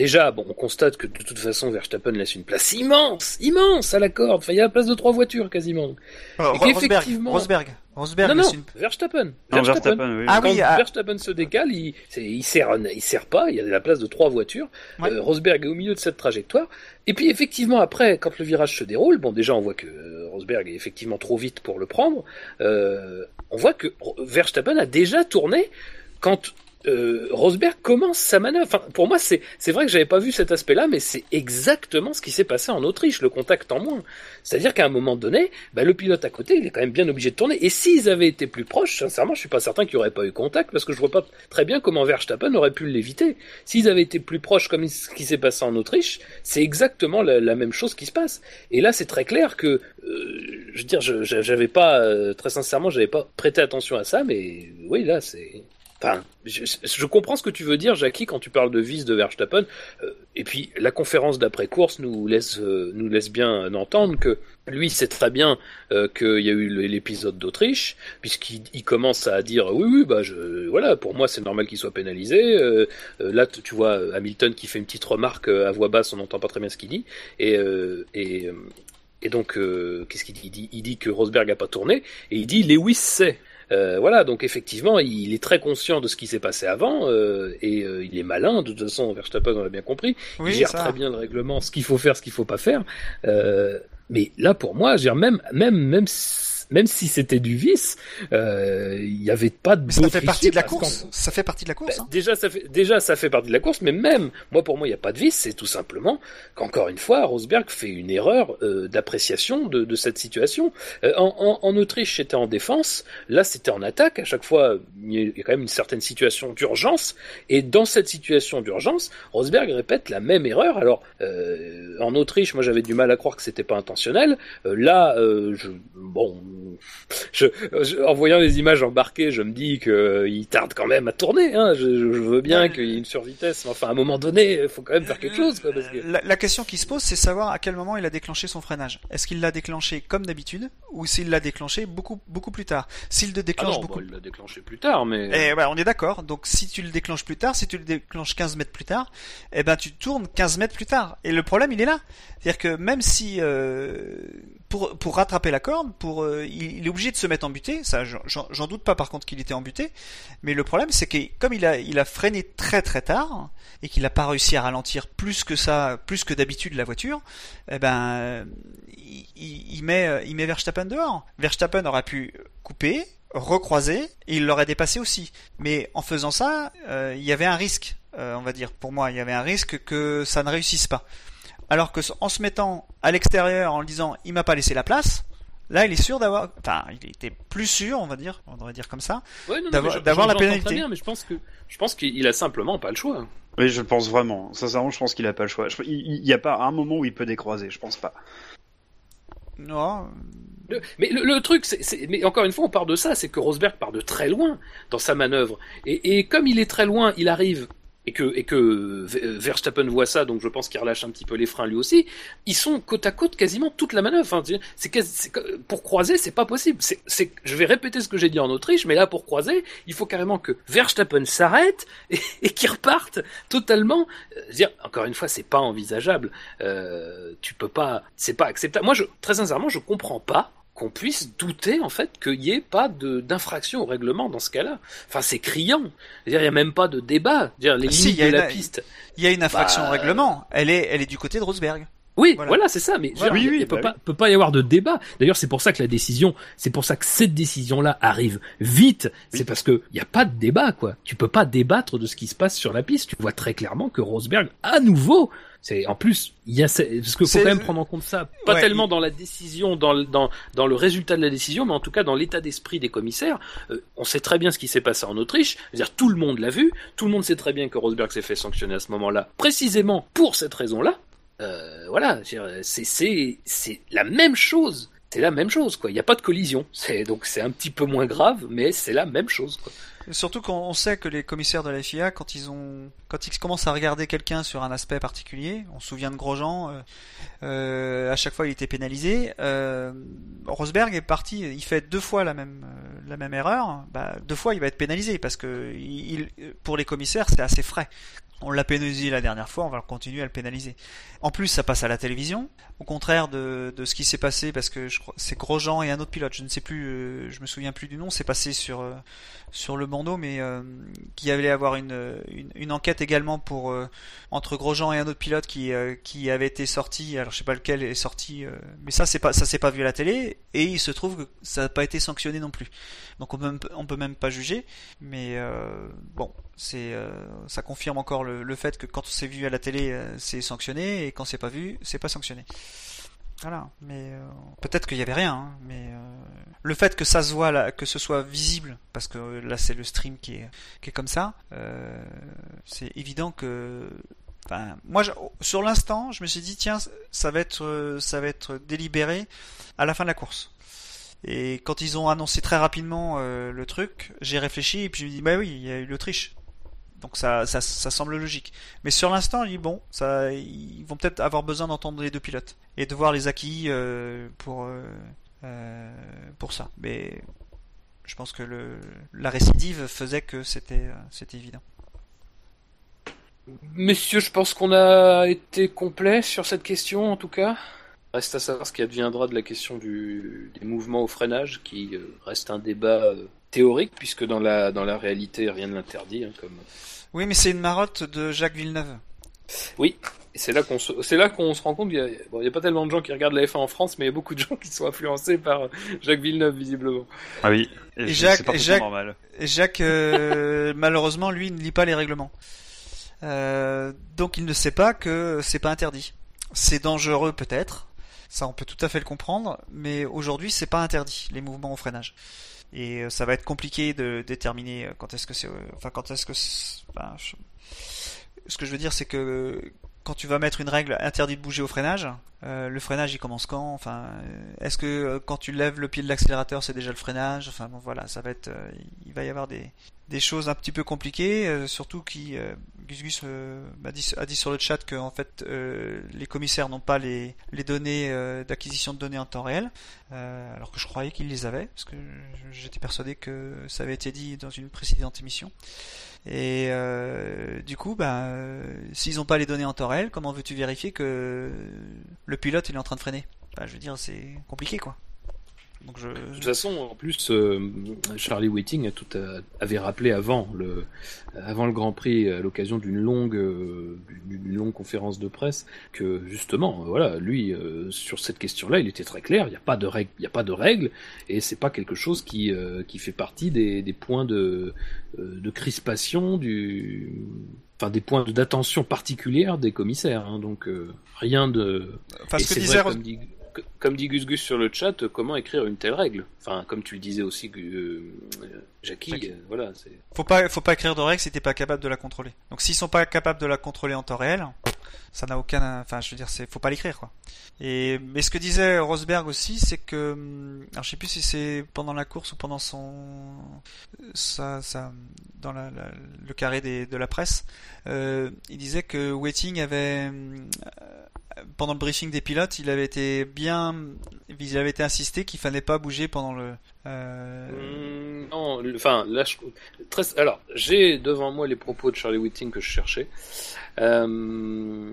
Déjà, bon, on constate que de toute façon, Verstappen laisse une place immense, immense à la corde. Enfin, il y a la place de trois voitures quasiment. Ro- qu'effectivement- Rosberg, Rosberg, Rosberg, non, non, une- Verstappen. Non, Verstappen. Verstappen, oui. Ah Quand oui, ah. Verstappen se décale, il, c'est- il sert, il sert pas. Il y a la place de trois voitures. Ouais. Euh, Rosberg est au milieu de cette trajectoire. Et puis effectivement après, quand le virage se déroule, bon déjà on voit que euh, Rosberg est effectivement trop vite pour le prendre. Euh, on voit que Verstappen a déjà tourné quand euh, Rosberg commence sa manœuvre. Enfin, pour moi, c'est vrai que j'avais pas vu cet aspect-là, mais c'est exactement ce qui s'est passé en Autriche, le contact en moins. C'est-à-dire qu'à un moment donné, bah, le pilote à côté, il est quand même bien obligé de tourner. Et s'ils avaient été plus proches, sincèrement, je suis pas certain qu'il n'y aurait pas eu contact, parce que je vois pas très bien comment Verstappen aurait pu l'éviter. S'ils avaient été plus proches, comme ce qui s'est passé en Autriche, c'est exactement la, la même chose qui se passe. Et là, c'est très clair que, euh, je veux dire, j'avais pas, euh, très sincèrement, j'avais pas prêté attention à ça, mais oui, là, c'est. Enfin, je, comprends ce que tu veux dire, Jackie, quand tu parles de vice de Verstappen. Euh, et puis, la conférence d'après-course euh, nous laisse bien entendre que lui sait très bien euh, qu'il y a eu l'épisode d'Autriche, puisqu'il il commence à dire oui, oui, bah, voilà, pour moi, c'est normal qu'il soit pénalisé. Là, tu vois Hamilton qui fait une petite remarque à voix basse, on n'entend pas très bien ce qu'il dit. Et, donc, qu'est-ce qu'il dit il, dit que Rosberg a pas tourné, et il dit Lewis sait. Euh, voilà, donc effectivement, il est très conscient de ce qui s'est passé avant euh, et euh, il est malin. De toute façon, Verstappen, on l'a bien compris. Oui, il gère ça. très bien le règlement, ce qu'il faut faire, ce qu'il faut pas faire. Euh, mais là, pour moi, je veux dire, même, même, même, si- même si c'était du vice, euh, il n'y avait pas de. Mais ça fait partie de la course. Ça fait partie de la course. bah, hein. déjà, ça fait, déjà, ça fait partie de la course, mais même, moi, pour moi, il n'y a pas de vice, c'est tout simplement qu'encore une fois, Rosberg fait une erreur euh, d'appréciation de, de cette situation. Euh, en, en, en Autriche, c'était en défense, là, c'était en attaque. À chaque fois, il y a- il y a quand même une certaine situation d'urgence, et dans cette situation d'urgence, Rosberg répète la même erreur. Alors, euh, en Autriche, moi, j'avais du mal à croire que c'était pas intentionnel. Euh, là, euh, je, bon, je, je- en voyant les images embarquées, je me dis que euh, il tarde quand même à tourner. Hein. Je, je veux bien qu'il y ait une survitesse, mais enfin, à un moment donné, il faut quand même faire quelque chose. Quoi, parce que... La, la question qui se pose, c'est savoir à quel moment il a déclenché son freinage. Est-ce qu'il l'a déclenché comme d'habitude ou s'il l'a déclenché beaucoup beaucoup plus tard? S'il le Ah déclenche non, beaucoup bon, il l'a déclenché plus tard, mais. Eh ouais, on est d'accord. Donc si tu le déclenches plus tard, si tu le déclenches 15 mètres plus tard, eh ben tu tournes 15 mètres plus tard. Et le problème, il est là. C'est-à-dire que même si euh, pour, pour rattraper la corde, pour, euh, il, est obligé de se mettre en butée. Ça, j'en- doute pas par contre qu'il était en butée. Mais le problème, c'est que comme il a, il a freiné très très tard et qu'il n'a pas réussi à ralentir plus que ça, plus que d'habitude la voiture, eh ben, il, il- il met, euh, il met Verstappen dehors. Verstappen aurait pu couper, recroiser, et il l'aurait dépassé aussi. Mais en faisant ça, euh, il y avait un risque, euh, on va dire. Pour moi, il y avait un risque que ça ne réussisse pas. Alors que en se mettant à l'extérieur, en le disant, il m'a pas laissé la place. Là, il est sûr d'avoir, enfin, il était plus sûr, on va dire, on devrait dire comme ça, Ouais, D'avoir- mais je- d'avoir la pénalité. Très bien, mais je pense que je pense qu'il a simplement pas le choix. Oui, je le pense vraiment. Sincèrement, je pense qu'il a pas le choix. Je- Il n'y a pas un moment où il peut décroiser, je pense pas. non, Le- mais le, le truc, c'est, c'est- mais encore une fois, on part de ça, c'est que Rosberg part de très loin dans sa manœuvre, et, et comme il est très loin, il arrive et que et que Ve- Verstappen voit ça, donc je pense qu'il relâche un petit peu les freins lui aussi. Ils sont côte à côte quasiment toute la manœuvre. Enfin, c'est, pour croiser, c'est pas possible. C'est, je vais répéter ce que j'ai dit en Autriche, mais là pour croiser, il faut carrément que Verstappen s'arrête et, qu'il reparte totalement. Euh, dire, encore une fois, c'est pas envisageable. Euh, tu peux pas, c'est pas acceptable. Moi, je, très sincèrement, je comprends pas qu'on puisse douter en fait qu'il n'y ait pas d'infraction au règlement dans ce cas-là. Enfin, c'est criant. Il n'y a même pas de débat. Dire, les Ah, si, limites y a de la une- piste. il y a une infraction Bah, au règlement. Elle est, elle est du côté de Rosberg. Oui, Voilà. voilà, c'est ça. Mais Voilà. Oui, il peut bah pas, peut pas y avoir de débat. D'ailleurs, c'est pour ça que la décision, c'est pour ça que cette décision-là arrive vite. C'est parce que il y a pas de débat, quoi. Tu peux pas débattre de ce qui se passe sur la piste. Tu vois très clairement que Rosberg, à nouveau, c'est en plus, il y a ce- parce que faut quand même prendre en compte ça, pas Ouais, tellement il- dans la décision, dans le, dans dans le résultat de la décision, mais en tout cas dans l'état d'esprit des commissaires. Euh, on sait très bien ce qui s'est passé en Autriche. Je veux dire, tout le monde l'a vu. Tout le monde sait très bien que Rosberg s'est fait sanctionner à ce moment-là, précisément pour cette raison-là. Euh, voilà, c'est la même chose. C'est la même chose, quoi. Il n'y a pas de collision. Donc c'est un petit peu moins grave, mais c'est la même chose. Surtout quand on sait que les commissaires de la FIA, quand ils ont, quand ils commencent à regarder quelqu'un sur un aspect particulier, on se souvient de Grosjean, euh, euh, à chaque fois il était pénalisé. Rosberg est parti, il fait deux fois la même, la même erreur, bah, deux fois il va être pénalisé parce que pour les commissaires c'est assez frais. On l'a pénalisé la dernière fois, on va continuer à le pénaliser. En plus, ça passe à la télévision, au contraire de, de ce qui s'est passé, parce que je crois c'est Grosjean et un autre pilote, je ne sais plus, euh, je me souviens plus du nom, c'est passé sur euh, sur le bandeau, mais euh, qui allait avoir une, une, enquête également pour euh, entre Grosjean et un autre pilote qui euh, qui avait été sorti, alors je sais pas lequel est sorti, euh, mais ça c'est pas ça s'est pas vu à la télé et il se trouve que ça n'a pas été sanctionné non plus. Donc on peut on peut même pas juger, mais bon c'est euh, ça confirme encore le, le fait que quand c'est vu à la télé euh, c'est sanctionné et quand c'est pas vu c'est pas sanctionné. Voilà, mais euh, peut-être qu'il y avait rien, hein, mais le fait que ça se voit, que ce soit visible, parce que là c'est le stream qui est, qui est comme ça, c'est évident que, enfin, moi sur l'instant, je me suis dit tiens, ça va être, ça va être délibéré à la fin de la course. Et quand ils ont annoncé très rapidement le truc, j'ai réfléchi et puis je me dis bah oui, il y a eu l'Autriche. Donc ça, ça, ça semble logique. Mais sur l'instant, je dis bon, ça, ils vont peut-être avoir besoin d'entendre les deux pilotes et de voir les acquis euh, pour euh, euh, pour ça. Mais je pense que le, la récidive faisait que c'était c'était évident. Messieurs, je pense qu'on a été complet sur cette question, en tout cas. Reste à savoir ce qui adviendra de la question du, des mouvements au freinage, qui reste un débat euh, théorique, puisque dans la, dans la réalité, rien ne l'interdit. hein, comme... Oui, mais c'est une marotte de Jacques Villeneuve. Et c'est là qu'on se, c'est là qu'on se rend compte qu'il y a, bon, il y a pas tellement de gens qui regardent la F1 en France, mais il y a beaucoup de gens qui sont influencés par euh, Jacques Villeneuve, visiblement. Ah oui. Et Jacques- Jacques- normal. Et Jacques, euh, malheureusement, lui, ne lit pas les règlements. Euh, donc il ne sait pas que c'est pas interdit. C'est dangereux peut-être, ça on peut tout à fait le comprendre, mais aujourd'hui c'est pas interdit les mouvements au freinage. Et euh, ça va être compliqué de déterminer euh, quand est-ce que c'est, euh, enfin quand est-ce que, ce que je veux dire c'est que quand tu vas mettre une règle interdit de bouger au freinage, euh, le freinage il commence quand? Enfin, euh, est-ce que euh, quand tu lèves le pied de l'accélérateur c'est déjà le freinage? Enfin bon voilà, ça va être, il va y avoir des des choses un petit peu compliquées, surtout qui Gus Gus m'a dit, a dit sur le chat que en fait les commissaires n'ont pas les, les données d'acquisition de données en temps réel, alors que je croyais qu'ils les avaient, parce que j'étais persuadé que ça avait été dit dans une précédente émission. Et euh, du coup, ben, euh, s'ils n'ont pas les données en temps réel, comment veux-tu vérifier que le pilote il est en train de freiner? Bah, je veux dire, c'est compliqué, quoi. Donc je... De toute façon, en plus, euh, Charlie Whiting a tout avait rappelé avant le, avant le Grand Prix, à l'occasion d'une longue, euh, d'une longue conférence de presse, que justement, voilà, lui, euh, sur cette question-là, il était très clair. Il n'y a pas de règles, il a pas de règles, et c'est pas quelque chose qui, qui fait partie des, des points de, de crispation du, enfin des points d'attention particulière des commissaires. Hein, donc rien de. Enfin, ce que disait comme dit Gus Gus sur le chat, comment écrire une telle règle? Enfin, comme tu le disais aussi, euh, Jackie, euh, voilà. Faut pas, faut pas écrire de règle si t'es pas capable de la contrôler. Donc s'ils sont pas capables de la contrôler en temps réel, ça n'a aucun, enfin, je veux dire, c'est, faut pas l'écrire, quoi. Et mais ce que disait Rosberg aussi, c'est que, hum, alors je sais plus si c'est pendant la course ou pendant son, ça, ça, dans la, le carré des, de la presse, euh, il disait que Waiting avait hum, pendant le briefing des pilotes, il avait été bien, il avait été insisté qu'il fallait pas bouger pendant le. Euh... Non, enfin là, alors j'ai devant moi les propos de Charlie Whiting que je cherchais. Euh...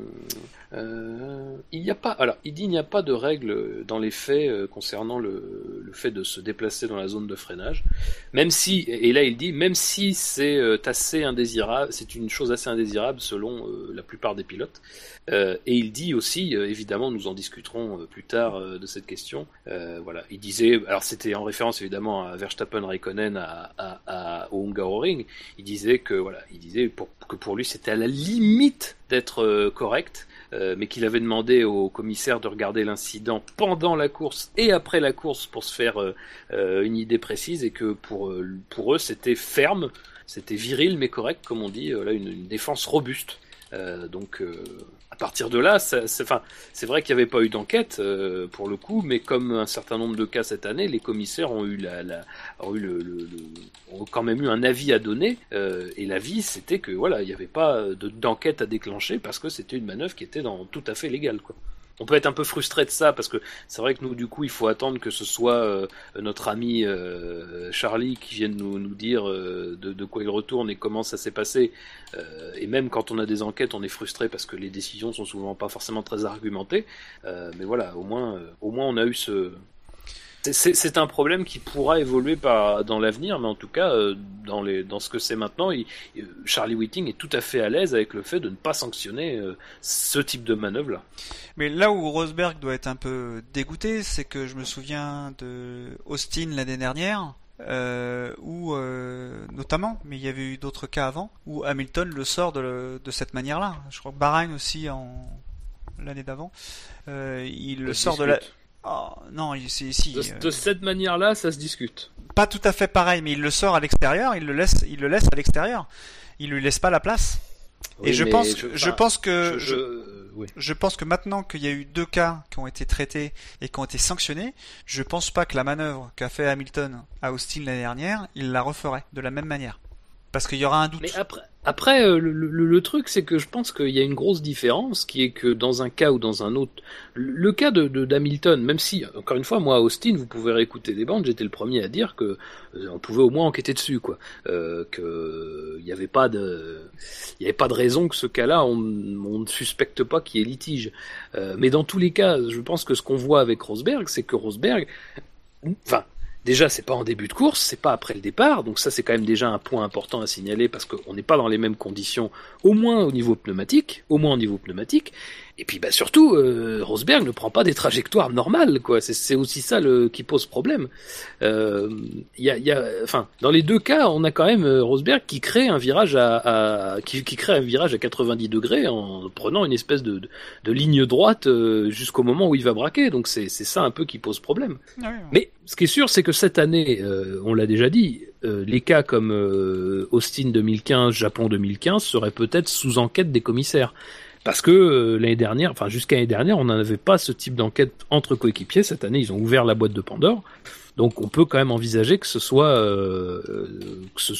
Euh, il n'y a pas, alors il dit il n'y a pas de règle dans les faits concernant le, le, fait de se déplacer dans la zone de freinage, même si, et là il dit même si c'est assez indésirable, c'est une chose assez indésirable selon la plupart des pilotes. et il dit aussi, évidemment, nous en discuterons plus tard de cette question. voilà, il disait, alors c'était en référence évidemment à Verstappen, Raikkonen, à, à, à au Hungaroring. Il disait que voilà, il disait pour, que pour lui c'était à la limite d'être correct. Euh, mais qu'il avait demandé au commissaire de regarder l'incident pendant la course et après la course pour se faire euh, euh, une idée précise et que pour, pour eux c'était ferme, c'était viril mais correct comme on dit, là une défense robuste. Euh, donc euh, partir de là, c'est vrai qu'il n'y avait pas eu d'enquête euh, pour le coup, mais comme un certain nombre de cas cette année, les commissaires ont eu, la, ont, quand même eu un avis à donner, et l'avis c'était que voilà, il n'y avait pas d'enquête à déclencher parce que c'était une manœuvre qui était dans, tout à fait légale quoi on peut être un peu frustré de ça parce que c'est vrai que nous du coup il faut attendre que ce soit euh, notre ami euh, Charlie qui vienne nous, nous dire euh, de, de, quoi il retourne et comment ça s'est passé. Et même quand on a des enquêtes on est frustré parce que les décisions sont souvent pas forcément très argumentées. Mais voilà au moins au moins on a eu ce c'est un problème qui pourra évoluer par, dans l'avenir, mais en tout cas, euh, dans, les, dans ce que c'est maintenant, il, Charlie Whiting est tout à fait à l'aise avec le fait de ne pas sanctionner euh, ce type de manœuvre-là. Mais là où Rosberg doit être un peu dégoûté, c'est que je me souviens de Austin l'année dernière, euh, où notamment, mais il y avait eu d'autres cas avant, où Hamilton le sort de, de cette manière-là. Je crois que Bahreïn aussi en l'année d'avant, il le sort de la Oh, non, c'est si. De, cette manière-là, ça se discute. Pas tout à fait pareil, mais il le sort à l'extérieur, il le laisse, il le laisse à l'extérieur. Il lui laisse pas la place. Et je pense, je, pense que, je, pense que maintenant qu'il y a eu deux cas qui ont été traités et qui ont été sanctionnés, je pense pas que la manœuvre qu'a fait Hamilton à Austin l'année dernière, il la referait de la même manière. Parce qu'il y aura un doute. Mais après, après euh, le, truc, c'est que je pense qu'il y a une grosse différence, qui est que dans un cas ou dans un autre, le, cas de d'Hamilton, même si, encore une fois, moi, Austin, vous pouvez réécouter des bandes, j'étais le premier à dire que euh, on pouvait au moins enquêter dessus, quoi. Euh, que il n'y avait pas de, il avait pas de raison que ce cas-là, on, on, ne suspecte pas qu'il y ait litige. Euh, mais dans tous les cas, je pense que ce qu'on voit avec Rosberg, c'est que Rosberg, enfin, Déjà, c'est pas en début de course, c'est pas après le départ, donc ça c'est quand même déjà un point important à signaler parce qu'on n'est pas dans les mêmes conditions, au moins au niveau pneumatique, au moins au niveau pneumatique. Et puis bah surtout, euh, Rosberg ne prend pas des trajectoires normales, quoi. C'est aussi ça le, qui pose problème. Euh, y a, y a, enfin, dans les deux cas, on a quand même euh, Rosberg qui crée un virage à, à qui, qui, crée un virage à 90 degrés en prenant une espèce de, de, ligne droite euh, jusqu'au moment où il va braquer. Donc c'est ça un peu qui pose problème. Ah Mais ce qui est sûr, c'est que cette année, euh, on l'a déjà dit, les cas comme Austin 2015, Japon 2015 seraient peut-être sous enquête des commissaires. Parce que euh, l'année dernière, enfin jusqu'à l'année dernière, on n'en avait pas ce type d'enquête entre coéquipiers. Cette année, ils ont ouvert la boîte de Pandore. Donc on peut quand même envisager que ce soit, euh, ce,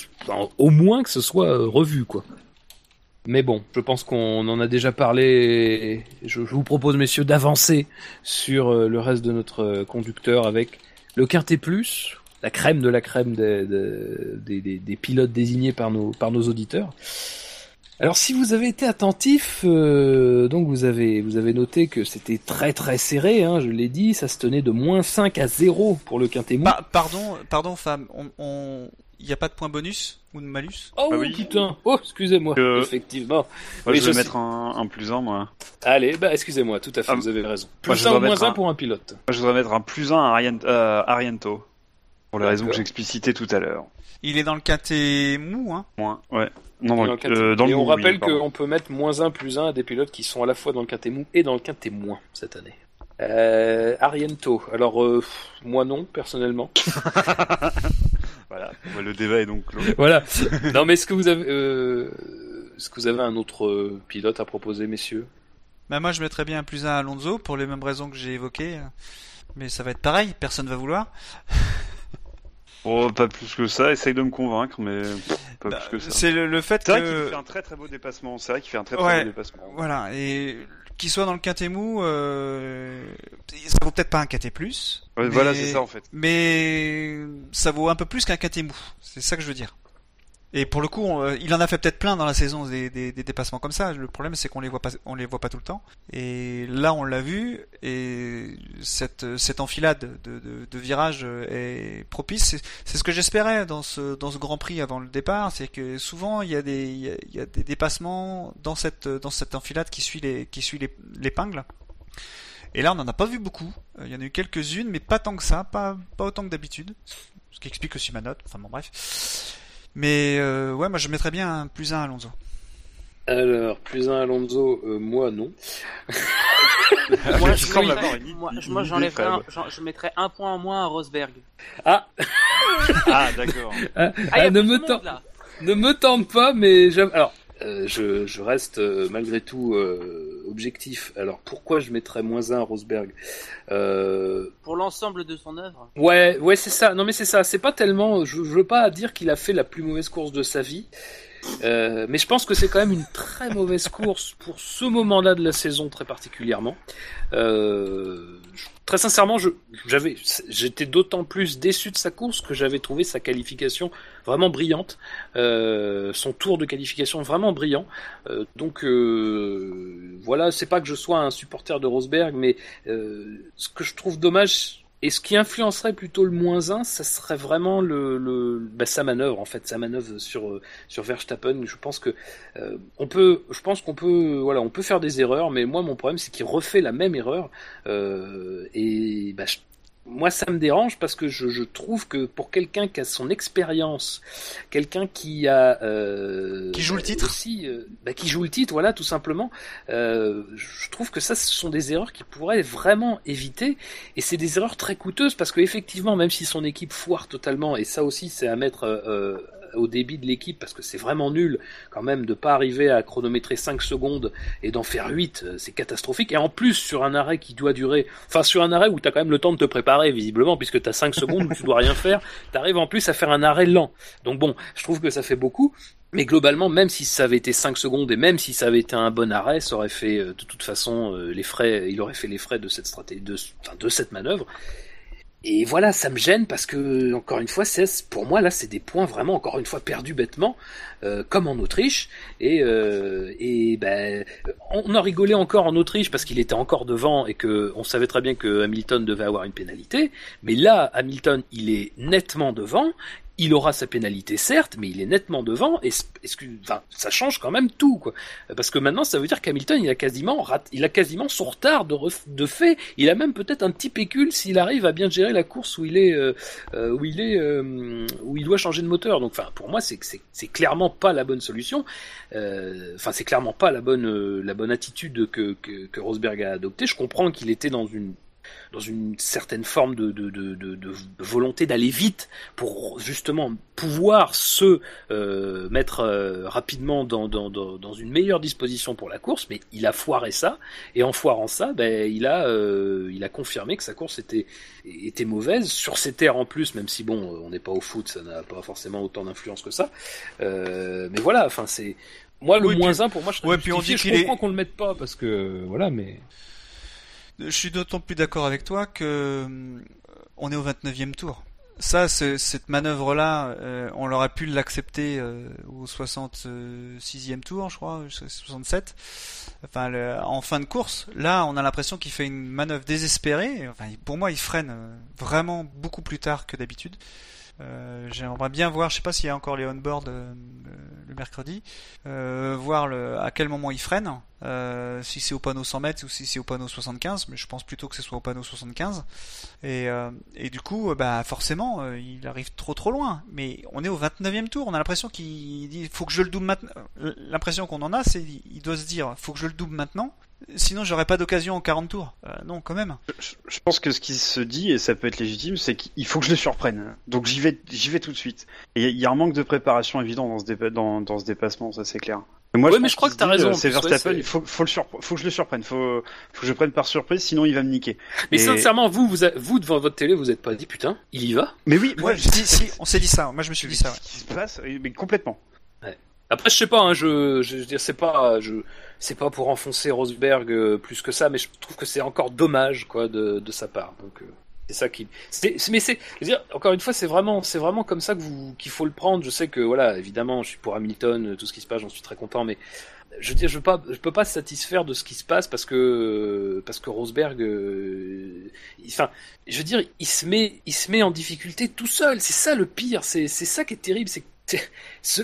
au moins que ce soit euh, revu, quoi. Mais bon, je pense qu'on en a déjà parlé. Je, vous propose, messieurs, d'avancer sur le reste de notre conducteur avec le Quintet Plus, la crème de la crème des, des pilotes désignés par nos, par nos auditeurs. Alors si vous avez été attentif, euh, donc vous avez vous avez noté que c'était très très serré, hein, je l'ai dit, ça se tenait de moins 5 à 0 pour le quintet mou. Pa- pardon, pardon, femme, on, on... y a pas de point bonus ou de malus? Oh bah oui. putain, oh excusez-moi, Que- effectivement. Moi, Oui, je vais je mettre un, un plus 1, moi. Allez, bah excusez-moi, tout à fait, Ah, vous avez raison. moi, Plus je 1 dois ou moins mettre 1 un. pour un pilote. Moi, je voudrais mettre un plus 1 à euh, Ariento. Pour les raisons que j'explicitais tout à l'heure. Il est dans le quintet mou, hein? Moins, ouais. Non, dans le, euh, dans le et on mou, rappelle oui, qu'on peut mettre moins 1 plus 1 à des pilotes qui sont à la fois dans le quintet mou et dans le quintet moins cette année. Euh, Ariento, alors euh, moi non, personnellement. Voilà, le débat est donc clos. voilà. Non, mais est-ce que vous avez, euh, est-ce que vous avez un autre pilote à proposer, messieurs? Bah moi je mettrais bien un plus 1 à Alonso pour les mêmes raisons que j'ai évoquées. Mais ça va être pareil, personne va vouloir. Oh, pas plus que ça, essaye de me convaincre, mais pas Bah, plus que ça. C'est le, le fait que... qu'il fait un très très beau dépassement. C'est vrai qu'il fait un très très Ouais. beau dépassement. Voilà, et qu'il soit dans le quintet mou, euh, ça vaut peut-être pas un quintet plus. Ouais, mais- Voilà, c'est ça en fait. Mais ça vaut un peu plus qu'un quintet mou. C'est ça que je veux dire. Et pour le coup, euh, il en a fait peut-être plein dans la saison des, des, dépassements comme ça. Le problème, c'est qu'on les voit pas, on les voit pas tout le temps. Et là, on l'a vu. Et cette, cette enfilade de, de, virages est propice. C'est, ce que j'espérais dans ce, dans ce Grand Prix avant le départ. C'est que souvent, il y a des, il y a, des dépassements dans cette, dans cette enfilade qui suit les, qui suit l'épingle. Et là, on n'en a pas vu beaucoup. Euh, Il y en a eu quelques-unes, mais pas tant que ça, pas, pas autant que d'habitude. Ce qui explique aussi ma note. Enfin bon, bref. Mais euh, ouais, moi je mettrais bien un plus un Alonso. Alors, plus 1 Alonso, euh, moi non. moi, je, moi, avoir une- moi, une je- moi, idée, j'enlèverais Fab. un- je mettrais un point en moins à Rosberg. Ah, Ah, d'accord. ah, Ah, ah, ne me tente, ne me tente pas, mais j'aime. Alors, euh, je, je reste euh, malgré tout euh, objectif. Alors, pourquoi je mettrais moins 1 à Rosberg euh, Pour l'ensemble de son œuvre. Ouais, ouais, c'est ça. Non, mais c'est ça. C'est pas tellement. Je, je veux pas dire qu'il a fait la plus mauvaise course de sa vie, euh, mais je pense que c'est quand même une très mauvaise course pour ce moment-là de la saison très particulièrement. Euh, très sincèrement, j'avais, j'étais d'autant plus déçu de sa course que j'avais trouvé sa qualification vraiment brillante, euh, son tour de qualification vraiment brillant. Euh, donc euh, voilà, c'est pas que je sois un supporter de Rosberg, mais ce que je trouve dommage et ce qui influencerait plutôt le moins 1, ça serait vraiment le, le bah, sa manœuvre en fait, sa manœuvre sur euh, sur Verstappen. Je pense que euh, on peut, je pense qu'on peut, voilà, on peut faire des erreurs, mais moi mon problème c'est qu'il refait la même erreur euh, et bah, je- moi ça me dérange parce que je, je trouve que pour quelqu'un qui a son expérience, quelqu'un qui a euh, Qui joue le titre. aussi, euh, bah, qui joue le titre, voilà tout simplement. Euh, je trouve que ça ce sont des erreurs qu'il pourrait vraiment éviter et c'est des erreurs très coûteuses parce que effectivement, même si son équipe foire totalement, et ça aussi c'est à mettre euh, au débit de l'équipe parce que c'est vraiment nul quand même de pas arriver à chronométrer 5 secondes et d'en faire 8, euh, c'est catastrophique. Et en plus sur un arrêt qui doit durer, enfin sur un arrêt où tu as quand même le temps de te préparer visiblement puisque tu as 5 secondes où tu dois rien faire, tu arrives en plus à faire un arrêt lent. Donc bon, je trouve que ça fait beaucoup. Mais globalement, même si ça avait été 5 secondes et même si ça avait été un bon arrêt, ça aurait fait euh, de toute façon euh, les frais, il aurait fait les frais de cette stratégie, de, de cette manœuvre. Et voilà, ça me gêne parce que encore une fois, pour moi là, c'est des points vraiment encore une fois perdus bêtement, euh, comme en Autriche. Et euh, et ben, on a rigolé encore en Autriche parce qu'il était encore devant et que on savait très bien que Hamilton devait avoir une pénalité. Mais là, Hamilton, il est nettement devant. Il aura sa pénalité certes, mais il est nettement devant et ça change quand même tout quoi. Parce que maintenant, ça veut dire qu'Hamilton, il a quasiment il a quasiment son retard de, fait. Il a même peut-être un petit pécule s'il arrive à bien gérer la course où il est, euh, euh, où il est, euh, où il doit changer de moteur. Donc, enfin, pour moi, c'est clairement pas la bonne solution. Euh, Enfin, c'est clairement pas la bonne, la bonne attitude que Rosberg a adoptée. Je comprends qu'il était dans une dans une certaine forme de, de, de, volonté d'aller vite pour justement pouvoir se euh, mettre euh, rapidement dans, dans, dans, une meilleure disposition pour la course, mais il a foiré ça, et en foirant ça, ben, il, a, euh, il a confirmé que sa course était, était mauvaise, sur ses terres en plus, même si bon, on n'est pas au foot, ça n'a pas forcément autant d'influence que ça, mais voilà, enfin c'est... Moi, le Oui, moins puis- 1 pour moi, je ouais, puis on justifié. dit je comprends qu'on le mette pas parce que voilà, mais Je suis d'autant plus d'accord avec toi que euh, on est au 29e tour. ça, ce- cette manœuvre-là, euh, on aurait pu l'accepter euh, au 66e tour, je crois, 67. Enfin, le- en fin de course, là, on a l'impression qu'il fait une manœuvre désespérée. Enfin, pour moi, il freine euh, vraiment beaucoup plus tard que d'habitude. Euh, J'aimerais bien voir, je sais pas s'il y a encore les on-board euh, le mercredi, euh, voir le, à quel moment il freine, euh, si c'est au panneau 100 mètres ou si c'est au panneau 75, mais je pense plutôt que ce soit au panneau 75. Et, euh, et du coup, bah forcément, il arrive trop trop loin. Mais on est au 29e tour, on a l'impression qu'il dit faut que je le double maintenant. L'impression qu'on en a, c'est il doit se dire faut que je le double maintenant, sinon j'aurai pas d'occasion en 40 tours. Euh, non, quand même. Je, je pense que ce qui se dit, et ça peut être légitime, c'est qu'il faut que je le surprenne. Donc j'y vais, j'y vais tout de suite. Et il y a- il y, a un manque de préparation évident dans ce, dépa- dans, dans ce dépassement, ça c'est clair. Moi, Ouais, je mais je crois qu'il que t'as raison, euh, C'est Verstappen, il faut, faut, le surpre- faut que je le surprenne. Faut, faut que je le prenne par surprise, sinon il va me niquer. Mais Et- sincèrement, vous, vous, a- vous devant votre télé, vous êtes pas dit putain, il y va Mais oui, moi Ouais, si, si, on s'est dit ça. Moi, je me suis dit ça. ouais. Ce qui se passe, mais complètement. Après, je sais pas, hein, je, je, je c'est pas, je, c'est pas pour enfoncer Rosberg euh, plus que ça, mais je trouve que c'est encore dommage, quoi, de, de sa part. Donc, euh, c'est ça qui, c'est, mais c'est, encore une fois, c'est vraiment, c'est vraiment comme ça que vous, qu'il faut le prendre. Je sais que, voilà, évidemment, je suis pour Hamilton, euh, tout ce qui se passe, j'en suis très content, mais je veux dire, je peux pas, je peux pas satisfaire de ce qui se passe parce que, parce que Rosberg, enfin, je veux dire, il se met, il se met en difficulté tout seul. C'est ça le pire. C'est, c'est ça qui est terrible. C'est c'est- ce-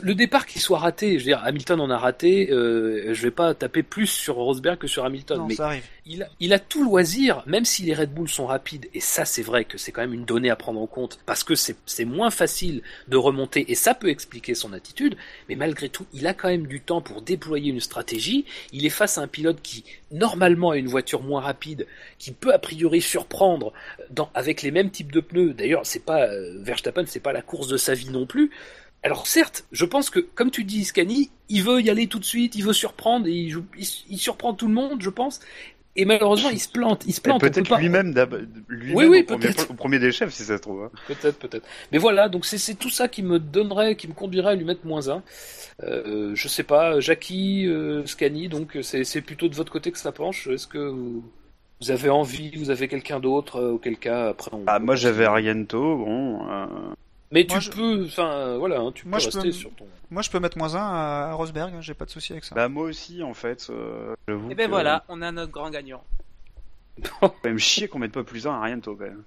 le départ qui soit raté. Je veux dire, Hamilton en a raté. Euh, je vais pas taper plus sur Rosberg que sur Hamilton, Non, mais ça il a, il a tout loisir, même si les Red Bull sont rapides, et ça c'est vrai que c'est quand même une donnée à prendre en compte, parce que c'est moins facile de remonter, et ça peut expliquer son attitude, mais malgré tout, il a quand même du temps pour déployer une stratégie, il est face à un pilote qui, normalement, a une voiture moins rapide, qui peut a priori surprendre dans, avec les mêmes types de pneus, d'ailleurs, c'est pas, euh, Verstappen, c'est pas la course de sa vie non plus, alors certes, je pense que, comme tu dis, Scani, il veut y aller tout de suite, il veut surprendre, il, joue- il, il surprend tout le monde, je pense, et malheureusement, il se plante, il se plante. Peut-être lui-même, lui-même Oui, oui, au, premier, au premier des chefs, si ça se trouve. hein. Peut-être, peut-être. Mais voilà, donc c'est tout ça qui me donnerait, qui me conduirait à lui mettre moins un. Euh, je sais pas, Jackie, euh, Scani, donc c'est plutôt de votre côté que ça penche. Est-ce que vous, vous avez envie, vous avez quelqu'un d'autre, euh, auquel cas après on. Ah, moi j'avais Ariento, bon. euh, Mais tu Moi, je- peux, enfin euh, voilà, hein, tu Moi, peux je peux rester me- sur ton. Moi, je peux mettre moins 1 à, à Rosberg. hein, J'ai pas de souci avec ça. Bah, moi aussi, en fait. Euh, Et ben que voilà, on a notre grand gagnant. Ça va me chier qu'on mette pas plus un à Ariento, quand même.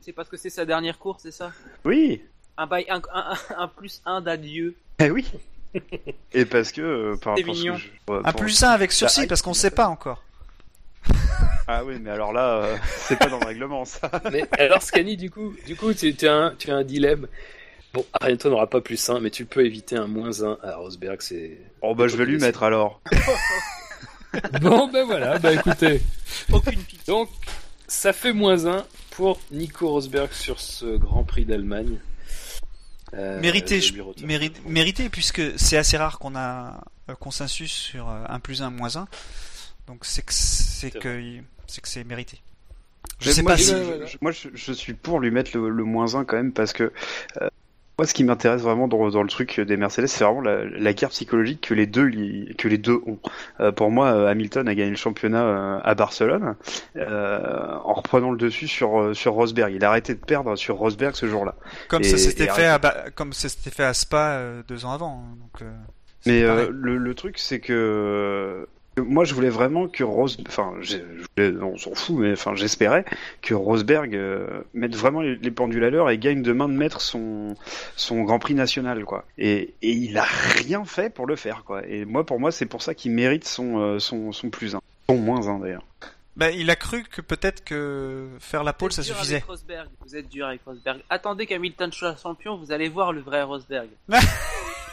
C'est- parce que c'est sa dernière course, c'est ça? Oui un, bail, un, un, un- un plus un d'adieu. Eh oui Et parce que, euh, par que je- ouais, Un pour- plus 1 avec sursis parce qu'on sait pas encore. Ah oui, mais alors là, euh, c'est pas dans le règlement, ça. Mais alors Scani, du coup, du coup, tu, tu as un, tu as un dilemme. Bon, Ariento n'aura pas plus un, mais tu peux éviter un moins un à Rosberg, c'est. Bon, bah, je vais lui mettre alors. Bon, ben voilà, bah écoutez. Aucune pique. Donc, ça fait moins un pour Nico Rosberg sur ce Grand Prix d'Allemagne. Euh, Mérité, je mérite- mérité puisque c'est assez rare qu'on a un consensus sur euh, 1 plus 1 moins 1. Donc c'est que c'est que c'est que c'est mérité. Je Mais sais moi, pas je, si je- je- moi, je, je suis pour lui mettre le, le moins 1 quand même parce que euh, moi, ce qui m'intéresse vraiment dans, dans le truc des Mercedes, c'est vraiment la, la guerre psychologique que les deux que les deux ont. Euh, pour moi, euh, Hamilton a gagné le championnat à Barcelone euh, en reprenant le dessus sur sur Rosberg. Il a arrêté de perdre sur Rosberg ce jour-là. comme et- ça s'était fait à Ba- comme ça s'était fait à Spa euh, deux ans avant. hein, donc euh, Mais euh, le, le truc, c'est que que moi, je voulais vraiment que Rose, enfin, j'ai- je voulais- on s'en fout, mais enfin, j'espérais que Rosberg euh, mette vraiment les, les pendules à l'heure et gagne de main de maître son son Grand Prix national, quoi. Et, et il a rien fait pour le faire, quoi. Et moi, pour moi, c'est pour ça qu'il mérite son euh, son son plus un, son moins un d'ailleurs. Bah, il a cru que peut-être que faire la pole ça suffisait. avec Rosberg. Vous êtes dur avec Rosberg. Attendez qu'Hamilton soit champion, vous allez voir le vrai Rosberg.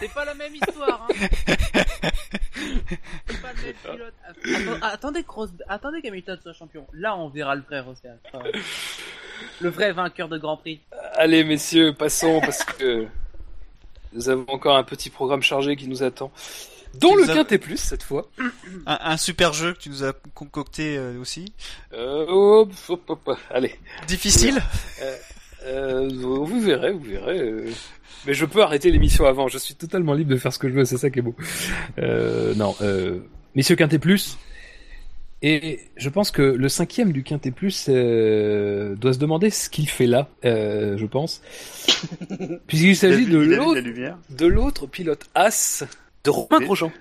C'est pas la même histoire, hein. C'est pas le même pilote. Atten- attendez que Rosberg- attendez qu'Hamilton soit champion. Là, on verra le vrai Rosberg. Enfin, le vrai vainqueur de Grand Prix. Allez, messieurs, passons parce que nous avons encore un petit programme chargé qui nous attend. Dont le quintet plus cette fois. Un, un super jeu que tu nous as concocté euh, aussi. Euh, hop, hop, hop, hop. Allez, Difficile. euh, vous verrez, vous verrez. euh. Mais je peux arrêter l'émission avant. Je suis totalement libre de faire ce que je veux. C'est ça qui est beau. Euh, non, euh, messieurs quintet plus. Et je pense que le cinquième du Quintet Plus euh, doit se demander ce qu'il fait là, euh, je pense. Puisqu'il s'agit de l'autre de l'autre pilote As de Romain Grosjean.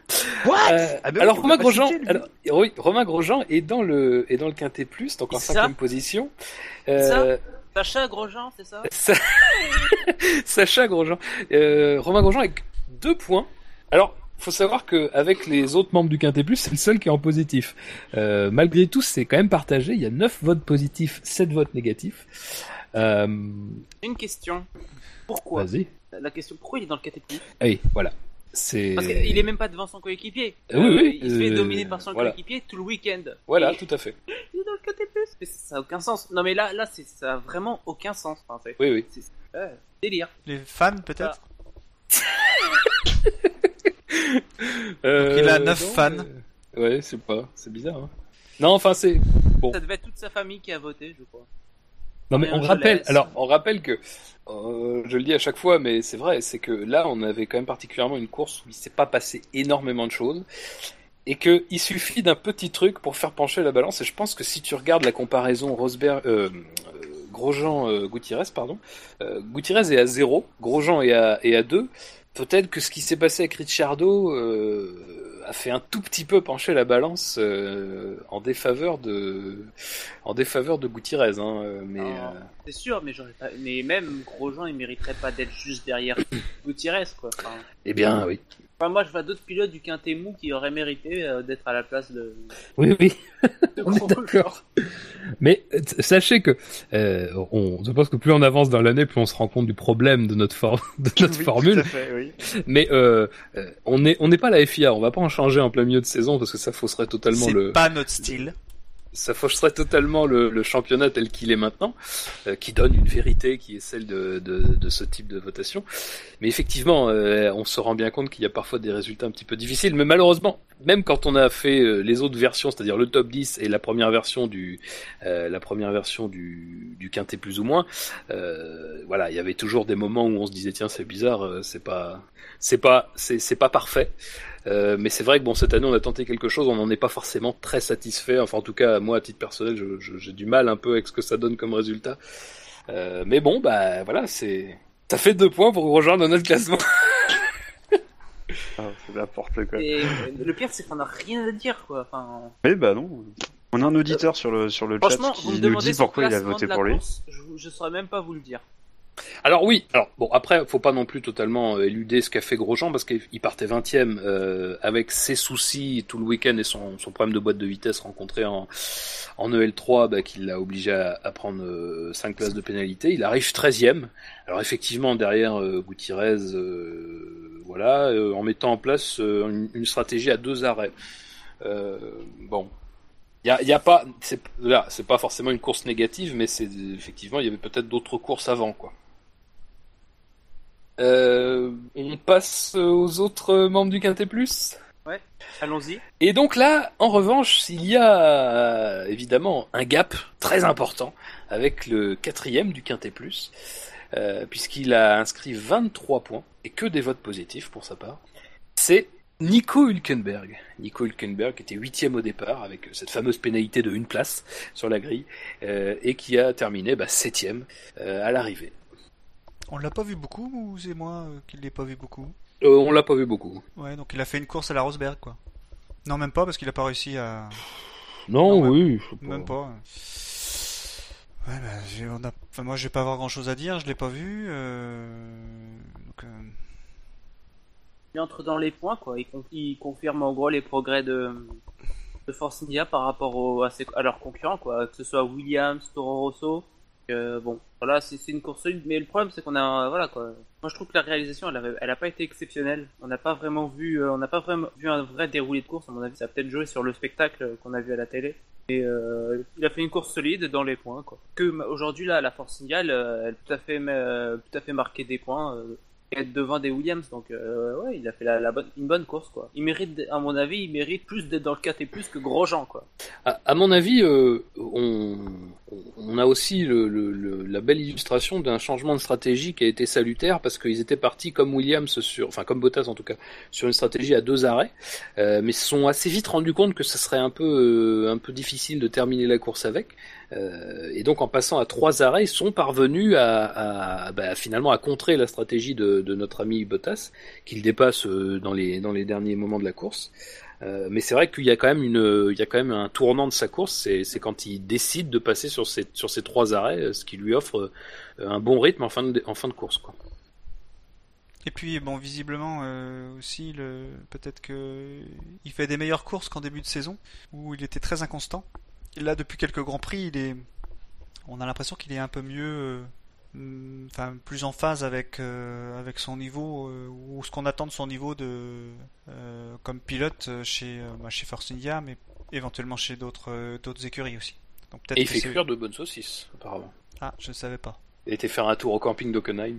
What? Euh, Ah ben alors Romain Grosjean, alors, oui, Romain Grosjean est dans le est dans le quintet plus, donc en cinquième position. Ça Euh, Sacha Grosjean, c'est ça? Sa- Sacha Grosjean, euh, Romain Grosjean avec deux points. Alors faut savoir que avec les autres membres du quintet plus, c'est le seul qui est en positif. Euh, malgré tout, c'est quand même partagé. Il y a 9 votes positifs, 7 votes négatifs. Euh, Une question. Pourquoi? Vas-y. La question, pourquoi il est dans le KTP Ah oui, voilà. C'est. Parce qu'il est même pas devant son coéquipier. Euh, oui, oui, il se fait euh, dominer par son voilà. coéquipier tout le week-end. Voilà, Et tout à fait. il est dans le KTP. Mais ça a aucun sens. Non mais là, là, c'est ça a vraiment aucun sens. Enfin, c'est Oui, oui. ouais, délire. Les fans, peut-être Euh, il a neuf non, fans. euh, Ouais, je sais pas, c'est bizarre. Hein. Non, enfin c'est. Bon. Ça devait être toute sa famille qui a voté, je crois. Non mais on rappelle. Alors on rappelle que euh, je le dis à chaque fois, mais c'est vrai, c'est que là on avait quand même particulièrement une course où il s'est pas passé énormément de choses et que il suffit d'un petit truc pour faire pencher la balance. Et je pense que si tu regardes la comparaison Rosberg. Euh, euh, Grosjean euh, Gutiérrez pardon euh, Gutiérrez est à 0 Grosjean est à, est à 2 peut-être que ce qui s'est passé avec Ricciardo euh, a fait un tout petit peu pencher la balance euh, en défaveur de en défaveur de Gutiérrez hein, euh, mais euh, C'est sûr, mais j'aurais pas. Mais même Grosjean, il mériterait pas d'être juste derrière Gutiérrez, quoi. Enfin, eh bien oui enfin, moi, je vois d'autres pilotes du Quintet mou qui auraient mérité euh, d'être à la place de. oui oui de on est d'accord mais euh, sachez que euh, on je pense que plus on avance dans l'année plus on se rend compte du problème de notre for- de notre Oui, formule tout à fait, oui. mais euh, euh, on est on n'est pas la FIA on va pas en changer en plein milieu de saison parce que ça fausserait totalement C'est le pas notre style. Ça faucherait totalement le, le championnat tel qu'il est maintenant, euh, qui donne une vérité qui est celle de, de, de ce type de votation. Mais effectivement, euh, on se rend bien compte qu'il y a parfois des résultats un petit peu difficiles. Mais malheureusement, même quand on a fait euh, les autres versions, c'est-à-dire le top 10 et la première version du euh, la première version du, du quintet plus ou moins, euh, voilà, il y avait toujours des moments où on se disait tiens c'est bizarre, c'est pas c'est pas c'est pas parfait. Euh, mais c'est vrai que bon cette année on a tenté quelque chose, on n'en est pas forcément très satisfait. Enfin en tout cas moi à titre personnel j'ai du mal un peu avec ce que ça donne comme résultat. Euh, mais bon bah voilà c'est ça fait deux points pour rejoindre notre classement. Ah, c'est n'importe quoi. Et euh, le pire, c'est qu'on a rien à dire, quoi. Enfin, Oui, bah non. On a un auditeur sur le, sur le chat franchement, vous me qui nous dit pourquoi il a voté pour lui. course, je, je saurais même pas vous le dire. Alors oui, alors bon après faut pas non plus totalement euh, éluder ce qu'a fait Grosjean parce qu'il partait 20 e avec ses soucis tout le week-end et son, problème de boîte de vitesse rencontré en, en EL3 bah, qui l'a obligé à, prendre 5 places de pénalité. Il arrive 13 e Alors effectivement derrière euh, Gutiérrez euh, voilà euh, en mettant en place euh, une, stratégie à deux arrêts. Euh, bon, il y a, pas, là, c'est pas forcément une course négative, mais c'est effectivement, il y avait peut-être d'autres courses avant, quoi. Euh, on passe aux autres membres du Quintet Plus. Allons-y. Et donc là, en revanche, il y a évidemment un gap très important avec le quatrième du Quintet Plus, euh, puisqu'il a inscrit 23 points et que des votes positifs pour sa part. C'est Nico Hülkenberg. Nico Hülkenberg qui était huitième au départ avec cette fameuse pénalité de une place sur la grille euh, et qui a terminé bah, septième euh, à l'arrivée. On l'a pas vu beaucoup ou c'est moi euh, qui l'ai pas vu beaucoup Euh, on l'a pas vu beaucoup. Ouais, donc il a fait une course à la Rosberg quoi. Non, même pas parce qu'il a pas réussi à. Non, Non, oui. Même pas. Ouais, bah, j'ai- on a... enfin, moi je vais pas avoir grand chose à dire, je l'ai pas vu. euh, Donc, euh, Il entre dans les points, quoi. Il, con- il confirme en gros les progrès de, de Force India par rapport au, à, ses- à leurs concurrents, quoi. Que ce soit Williams, Toro Rosso. Bon, voilà, c'est une course solide, mais le problème c'est qu'on a, voilà quoi. Moi je trouve que la réalisation, elle, elle a pas été exceptionnelle. On n'a pas vraiment vu, euh, on n'a pas vraiment vu un vrai déroulé de course. À mon avis, ça a peut-être joué sur le spectacle qu'on a vu à la télé. Et euh, il a fait une course solide dans les points, quoi. Aujourd'hui là, la Force elle, euh, elle tout à fait, euh, tout à fait marqué des points. être devant des Williams, donc ouais, il a fait la, bonne, une bonne course, quoi. Il mérite, à mon avis, il mérite plus d'être dans le 4 et plus que Grosjean, quoi. À, à mon avis, on, on- a aussi le, le, le- la belle illustration d'un changement de stratégie qui a été salutaire parce qu'ils étaient partis comme Williams sur, enfin comme Bottas en tout cas, sur une stratégie à deux arrêts, euh, mais se sont assez vite rendus compte que ça serait un peu euh, un peu difficile de terminer la course avec. Euh, et donc en passant à trois arrêts, ils sont parvenus à, à- bah, finalement à contrer la stratégie de, de notre ami Bottas, qu'il dépasse euh, dans les dans les derniers moments de la course. Euh, mais c'est vrai qu'il y a quand même une, il y a quand même un tournant de sa course, c'est, quand il décide de passer sur ces, sur ces trois arrêts, ce qui lui offre euh, un bon rythme en fin de, en fin de course. Et puis bon, visiblement euh, aussi, peut-être que il fait des meilleures courses qu'en début de saison, où il était très inconstant. Et là, depuis quelques grands prix, il est, on a l'impression qu'il est un peu mieux, enfin plus en phase avec euh, avec son niveau euh, ou ce qu'on attend de son niveau de euh, comme pilote euh, chez euh, bah, chez Force India, mais éventuellement chez d'autres euh, d'autres écuries aussi. Donc peut-être Et il fait cuire de bonnes saucisses, apparemment. Ah, je ne savais pas. Il a été faire un tour au camping d'Ockenheim.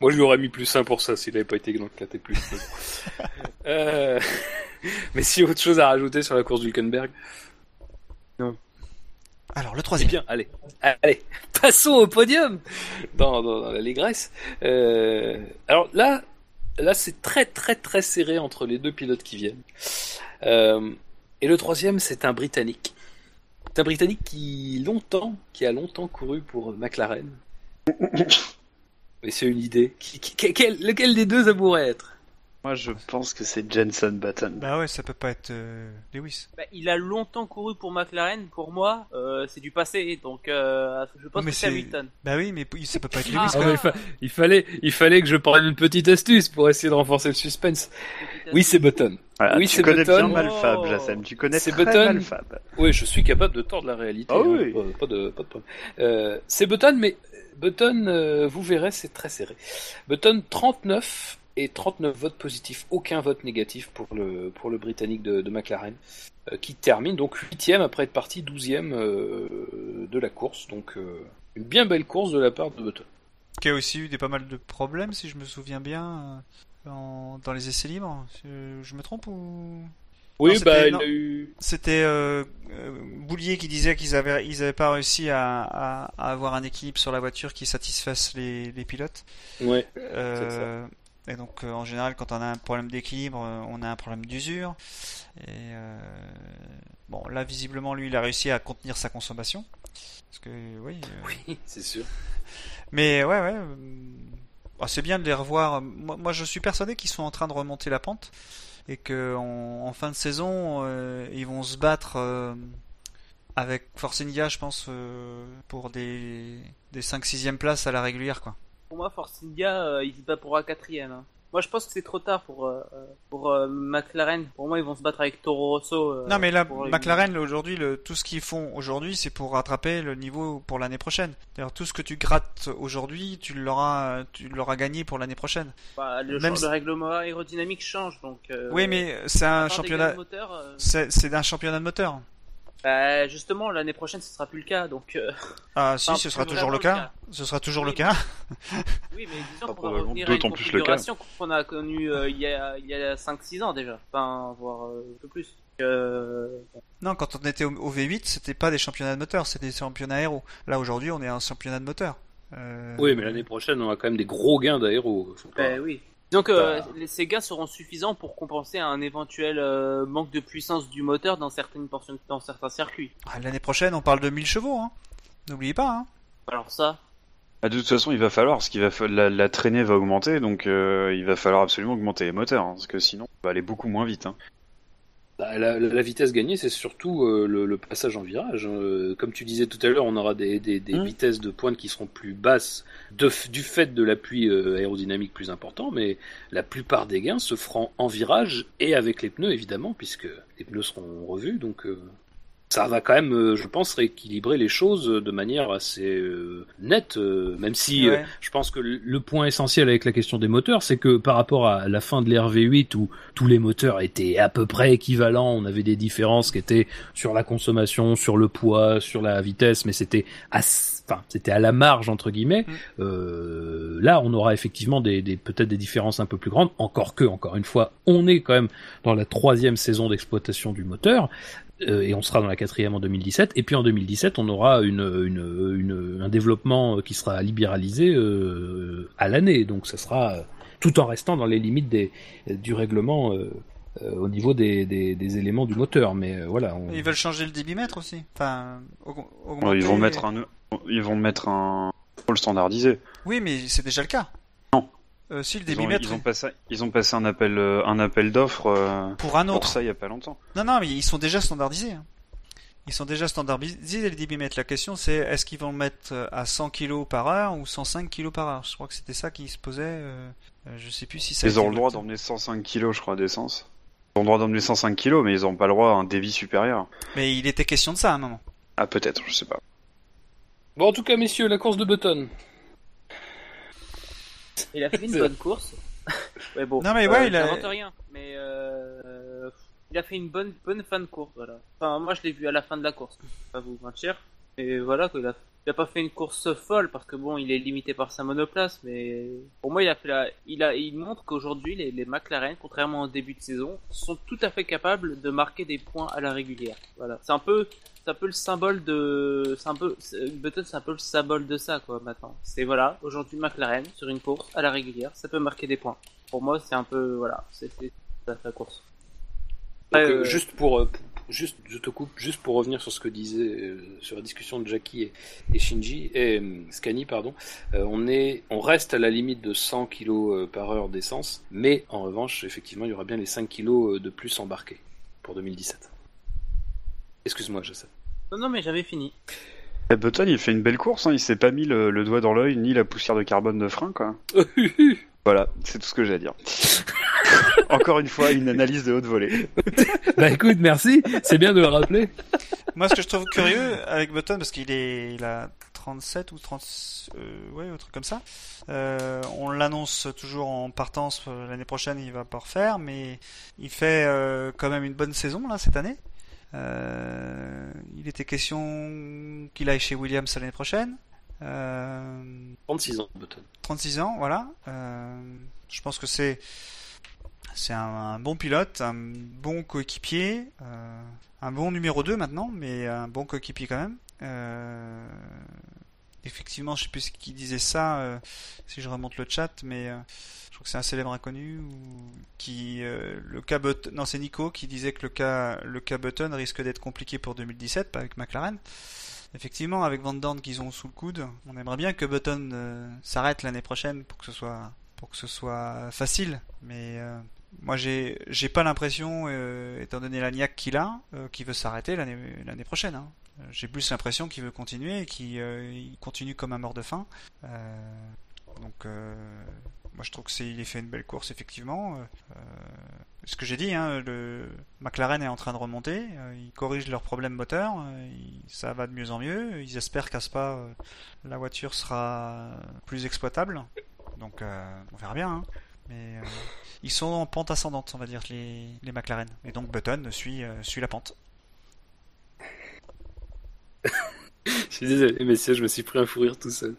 Moi, je lui aurais mis plus 1 pour ça s'il n'avait pas été dans le KT+. euh... Mais si autre chose à rajouter sur la course du Hülkenberg Alors le C'est troisième. bien, allez, allez, passons au podium dans, dans, dans l'allégresse. Euh, alors là, là c'est très très très serré entre les deux pilotes qui viennent. Euh, et le troisième, c'est un Britannique. C'est un Britannique qui longtemps, qui a longtemps couru pour McLaren. Mais c'est une idée. Qui, qui- quel- lequel des deux ça pourrait être? Moi, je pense que c'est Jenson Button. Bah ouais, ça peut pas être euh, Lewis. Bah, il a longtemps couru pour McLaren. Pour moi, euh, c'est du passé. Donc, euh, je pense Mais que c'est Hamilton. Bah oui, mais ça peut pas être Ah, Lewis. Ah, quand mais même. il, fa- il fallait, il fallait que je prenne une petite astuce pour essayer de renforcer le suspense. Oui, c'est Button. Voilà, oui, tu c'est connais Button. bien Malfab, Oh. Jassem. Tu connais très Button. Malfab. Oui, je suis capable de tordre la réalité. Ah hein, oui. pas, pas de, pas de problème. Euh, c'est Button, mais Button, euh, vous verrez, c'est très serré. Button, 39 et 39 votes positifs, aucun vote négatif pour le, pour le Britannique de, de McLaren, euh, qui termine donc 8ème après être parti 12ème euh, de la course. Donc, euh, une bien belle course de la part de Button. Qui a aussi eu des pas mal de problèmes, si je me souviens bien, euh, en- dans les essais libres. Je, me trompe ou? Oui, c'était- bah, il non. a eu. C'était euh, euh, Boulier qui disait qu'ils avaient ils avaient pas réussi à, à, à avoir un équilibre sur la voiture qui satisfasse les, les pilotes. Ouais. Euh, et donc euh, en général, quand on a un problème d'équilibre, euh, on a un problème d'usure. Et euh, bon, là visiblement, lui, il a réussi à contenir sa consommation. Parce que oui. Oui, c'est sûr. Mais ouais, ouais. ah, c'est bien de les revoir. Moi, moi, je suis persuadé qu'ils sont en train de remonter la pente et que en, en fin de saison, euh, ils vont se battre euh, avec Force India, je pense, euh, pour des des 5-6e places à la régulière, quoi. Pour moi, Force India, euh, il se bat pour un quatrième. hein. Moi, je pense que c'est trop tard pour euh, pour euh, McLaren. Pour moi, ils vont se battre avec Toro Rosso. euh, non, mais là, les- McLaren, aujourd'hui, le, tout ce qu'ils font aujourd'hui, c'est pour rattraper le niveau pour l'année prochaine. D'ailleurs, tout ce que tu grattes aujourd'hui, tu l'auras, tu l'auras gagné pour l'année prochaine. Bah, le, Même le règlement aérodynamique change, donc. oui, mais c'est un championnat, c'est c'est un championnat de moteur. Bah, justement, l'année prochaine, ce sera plus le cas, donc. euh, Ah si, Enfin, ce sera toujours le cas. le Ce sera toujours Oui, le cas. Oui, mais disons Pas qu'on va probablement revenir à une d'autant plus le cas. configuration qu'on a connue euh, il y a, il y a 5-6 ans déjà. Enfin, voire euh, un peu plus. Euh, Non, quand on était au, au V8, c'était pas des championnats de moteur, c'était des championnats aéro. Là aujourd'hui, on est un championnat de moteur. Euh, Oui, mais l'année prochaine, on a quand même des gros gains d'aéro. Pas- ben oui. Donc euh, Bah. les- ces gains seront suffisants pour compenser un éventuel euh, manque de puissance du moteur dans certaines portions, dans certains circuits. ah, L'année prochaine, on parle de 1000 chevaux. Hein. N'oubliez pas. Hein. Alors ça, Ah, de toute façon, il va falloir, parce qu'il va la, la traînée va augmenter, donc euh, il va falloir absolument augmenter les moteurs, hein, parce que sinon, on va aller beaucoup moins vite. Bah, La, vitesse gagnée, c'est surtout euh, le, le passage en virage. hein. Euh, Comme tu disais tout à l'heure, on aura des, des- des Mm. vitesses de pointe qui seront plus basses de du fait de l'appui euh, aérodynamique plus important, mais la plupart des gains se feront en virage et avec les pneus évidemment, puisque les pneus seront revus. Donc euh, ça va quand même, euh, je pense, rééquilibrer les choses de manière assez euh, nette, euh, même si euh, Ouais. je pense que le point essentiel avec la question des moteurs, c'est que par rapport à la fin de l'ère V8 où tous les moteurs étaient à peu près équivalents, on avait des différences qui étaient sur la consommation, sur le poids, sur la vitesse, mais c'était à, enfin, c'était à la marge entre guillemets. Mm. Euh, là, on aura effectivement des, des peut-être des différences un peu plus grandes. Encore que, encore une fois, on est quand même dans la troisième saison d'exploitation du moteur. Euh, et on sera dans la quatrième en 2017. Et puis en 2017, on aura une, une, une- un développement qui sera libéralisé euh, à l'année. Donc ça sera euh, tout en restant dans les limites des, du règlement euh, euh, au niveau des, des, des éléments du moteur. Mais euh, voilà. on- Ils veulent changer le débitmètre aussi. Enfin, Ouais, ils vont mettre un, ils vont mettre un pôle standardisé. Oui, mais c'est déjà le cas. Euh, si le Ils ont, ils ont passé, ils ont passé un appel, euh, un appel d'offres euh, pour un pour autre. ça il y a pas longtemps. Non, non, mais ils sont déjà standardisés. hein. Ils sont déjà standardisés les débitmètres. La question c'est est-ce qu'ils vont le mettre euh, à 100 kg par heure ou 105 kg par heure? Je crois que c'était ça qui se posait. euh, je sais plus si ça. a Ils auront le droit d'emmener 105 kilos, je crois, d'essence. Ils ont le droit d'emmener 105 kilos, mais ils n'ont pas le droit à un débit supérieur. Mais il était question de ça à un moment. Ah, peut-être, je sais pas. Bon, en tout cas, messieurs, la course de Button. Il a fait une bonne course. ouais, bon. Non, mais ouais, euh, il a- rien. Mais euh, il a fait une bonne, bonne fin de course, voilà. Enfin, moi, je l'ai vu à la fin de la course. Pas vous mentir. Et voilà, quoi, il a, il a pas fait une course folle parce que bon, il est limité par sa monoplace, mais pour moi, il a fait la, il a, il montre qu'aujourd'hui, les, les McLaren, contrairement au début de saison, sont tout à fait capables de marquer des points à la régulière. Voilà. C'est un peu, un peu le symbole de, c'est un peu, c'est- Button, c'est un peu le symbole de ça, quoi, maintenant. C'est voilà, aujourd'hui, McLaren, sur une course, à la régulière, ça peut marquer des points. Pour moi, c'est un peu, voilà, c'est, la course. Donc, euh, juste pour, euh, pour- juste, je te coupe, juste pour revenir sur ce que disait, euh, sur la discussion de Jackie et, et Shinji et Scani, pardon. euh, on est, on reste à la limite de 100 kg par heure d'essence, mais en revanche, effectivement, il y aura bien les 5 kg de plus embarqués pour 2017. Excuse-moi, je sais. Non, non, mais j'avais fini. Et Button, il fait une belle course, hein. il s'est pas mis le, le doigt dans l'œil, ni la poussière de carbone de frein, quoi. Voilà, c'est tout ce que j'ai à dire. Encore une fois, une analyse de haute volée. bah écoute, merci, c'est bien de le rappeler. Moi, ce que je trouve curieux avec Button, parce qu'il est, il a 37 ou 30, euh, ouais, un truc comme ça. Euh, on l'annonce toujours en partance euh, l'année prochaine, il va pas refaire, mais il fait euh, quand même une bonne saison là cette année. Euh, il était question qu'il aille chez Williams l'année prochaine. Euh, 36 ans, Button. 36 ans, voilà. Euh, je pense que c'est c'est un, un bon pilote, un bon coéquipier, euh, un bon numéro 2 maintenant, mais un bon coéquipier quand même. Effectivement, je sais plus qui disait ça, si je remonte le chat, mais crois que c'est un célèbre inconnu ou qui euh, le cas non c'est Nico qui disait que le cas le cas Button risque d'être compliqué pour 2017, pas avec McLaren. Effectivement, avec Van Dorn qu'ils ont sous le coude, on aimerait bien que Button euh, s'arrête l'année prochaine pour que ce soit pour que ce soit facile. Mais euh, moi, j'ai j'ai pas l'impression, étant donné la niaque qu'il a, qu'il veut s'arrêter l'année prochaine. hein. J'ai plus l'impression qu'il veut continuer et qu'il il continue comme un mort de faim. Donc, moi, je trouve que c'est il a fait une belle course effectivement. Euh, ce que j'ai dit, hein, le McLaren est en train de remonter, euh, ils corrigent leurs problèmes moteurs, euh, ça va de mieux en mieux, ils espèrent qu'à Spa, euh, la voiture sera plus exploitable, donc euh, on verra bien. hein. Mais euh, ils sont en pente ascendante, on va dire, les, les McLaren, et donc Button suit, euh, suit la pente. Je suis désolé, messieurs, je me suis pris un fou rire tout seul.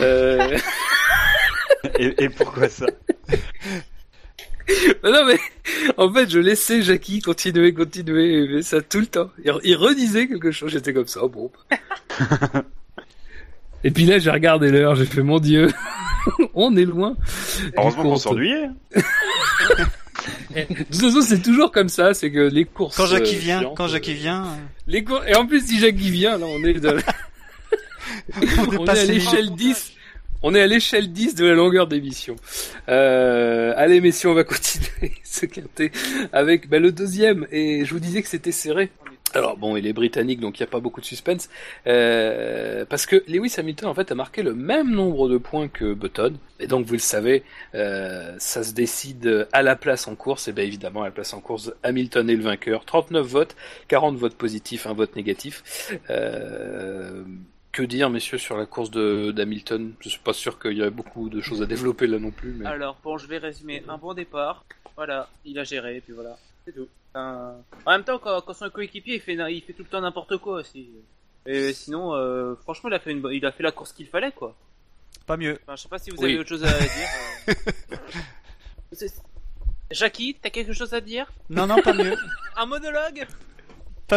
Euh... Et, et pourquoi ça? Non, non, mais en fait, je laissais Jackie continuer, continuer, mais ça tout le temps. Il, il redisait quelque chose, j'étais comme ça, oh, bon. Et puis là, j'ai regardé l'heure, j'ai fait mon Dieu, on est loin. Heureusement qu'on s'ennuyait. De toute façon, c'est toujours comme ça, c'est que les courses. Quand Jackie euh, vient, chiantes, quand euh, Jackie vient, euh, Les cours... Et en plus, si Jackie vient, là, on est, de- on on est à l'échelle 10. On est à l'échelle 10 de la longueur d'émission. Euh, allez, messieurs, on va continuer ce quintet avec bah, le deuxième. Et je vous disais que c'était serré. Alors bon, il est britannique, donc il n'y a pas beaucoup de suspense. Euh, parce que Lewis Hamilton, en fait, a marqué le même nombre de points que Button. Et donc, vous le savez, euh, ça se décide à la place en course. Et bien évidemment, à la place en course, Hamilton est le vainqueur. 39 votes, 40 votes positifs, un vote négatif. Euh, que dire, messieurs, sur la course de d'Hamilton? Je suis pas sûr qu'il y a beaucoup de choses à développer là non plus. Mais... Alors, bon, je vais résumer. Un bon départ. Voilà, il a géré, et puis voilà. C'est tout. Enfin, En même temps, quand, quand son coéquipier, il fait, il fait tout le temps n'importe quoi aussi. Et sinon, euh, franchement, il a, fait une, bo- il a fait la course qu'il fallait, quoi. pas mieux. Enfin, je sais pas si vous Oui. avez autre chose à dire. euh. Jackie, t'as quelque chose à dire? Non, non, pas mieux. Un monologue?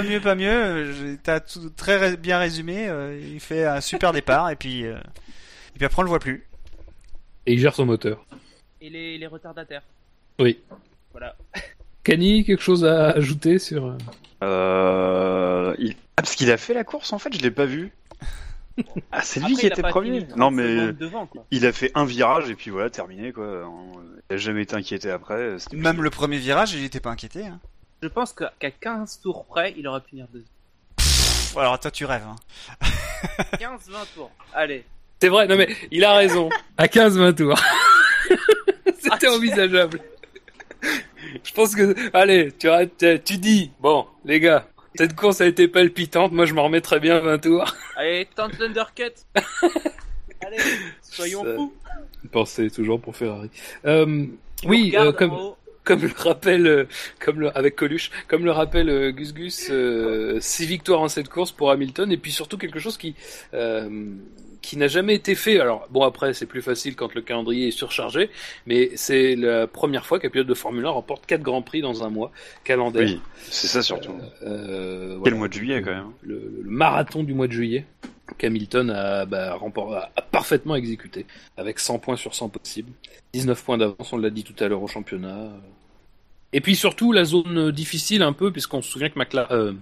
Pas mieux, pas mieux. Je- T'as tout très ré- bien résumé. euh, il fait un super départ et puis, euh, et puis après on le voit plus. Et il gère son moteur. Et les, les retardataires. Oui. Voilà. Cani, quelque chose à ajouter sur. euh, Euh, il- Ah, parce qu'il a fait la course en fait, je l'ai pas vu. Ah, c'est lui Après, qui était premier. fini 30 Non, mais devant, il a fait un virage et puis voilà, terminé quoi. Il a jamais été inquiété après. Même plus- le premier virage, il était pas inquiété. Hein. Je pense qu'à qu'à 15 tours près, il aurait pu finir deuxième. Bon, alors toi tu rêves. Hein. 15-20 tours. Allez. C'est vrai, non mais il a raison. À 15-20 tours. C'était Ah, envisageable. Je pense que, allez, tu, tu dis, bon, les gars, cette course a été palpitante, moi je m'en remets très bien à 20 tours. Allez, tente l'undercut. Allez, soyons fous. Pensez toujours pour Ferrari. Euh, oui, euh, comme, en haut. Comme le rappelle, euh, comme le, avec Coluche, comme le rappelle euh, Gus Gus, euh, six victoires en cette course pour Hamilton, et puis surtout quelque chose qui, euh, qui n'a jamais été fait. Alors bon, après c'est plus facile quand le calendrier est surchargé, mais c'est la première fois qu'un pilote de Formule 1 remporte quatre grands prix dans un mois calendaire. Oui, c'est ça surtout. Euh, Quel voilà. mois de juillet quand même. le, le marathon du mois de juillet qu'Hamilton a, bah, remport- a- a parfaitement exécuté, avec 100 points sur 100 possibles. 19 points d'avance, on l'a dit tout à l'heure au championnat. Et puis surtout la zone difficile un peu, puisqu'on se souvient que euh,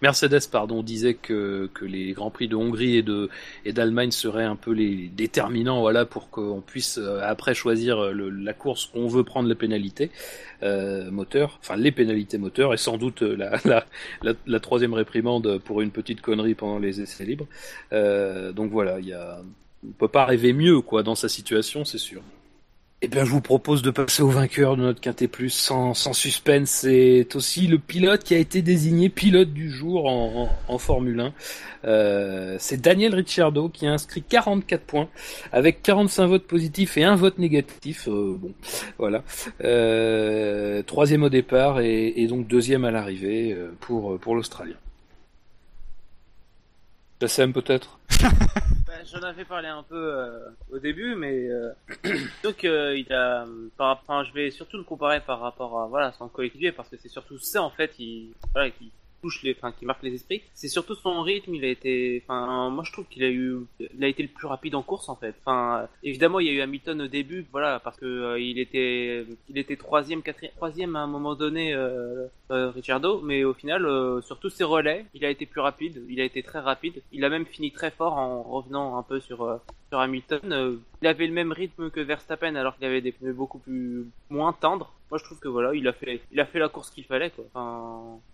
Mercedes pardon, disait que, que les Grands Prix de Hongrie et de et d'Allemagne seraient un peu les déterminants voilà, pour qu'on puisse euh, après choisir euh, la course où on veut prendre les pénalités euh, moteur, enfin les pénalités moteurs, et sans doute euh, la, la, troisième réprimande pour une petite connerie pendant les essais libres. Euh, donc voilà, il y on peut pas rêver mieux quoi dans sa situation, c'est sûr. Eh bien, je vous propose de passer au vainqueur de notre Quintet Plus sans, suspense. C'est aussi le pilote qui a été désigné pilote du jour en, en, Formule 1. Euh, c'est Daniel Ricciardo qui a inscrit 44 points avec 45 votes positifs et un vote négatif. Euh, bon, voilà. Euh, troisième au départ et, et donc deuxième à l'arrivée pour, pour l'Australien. Peut-être? Bah, J'en avais parlé un peu euh, au début, mais euh, donc euh, il a, par, je vais surtout le comparer par rapport à voilà son coéquipier parce que c'est surtout ça en fait voilà, qui qui marque les esprits. C'est surtout son rythme. Il a été, enfin, moi je trouve qu'il a eu, il a été le plus rapide en course en fait. Enfin, évidemment il y a eu Hamilton au début, voilà, parce que euh, il était, il était troisième, quatrième, troisième à un moment donné, euh, euh, Ricciardo, mais au final, euh, sur tous ses relais, il a été plus rapide. Il a été très rapide. Il a même fini très fort en revenant un peu sur sur Hamilton. Euh, il avait le même rythme que Verstappen alors qu'il avait des pneus beaucoup plus moins tendres. Moi, je trouve que voilà, il a fait, il a fait la course qu'il fallait quoi.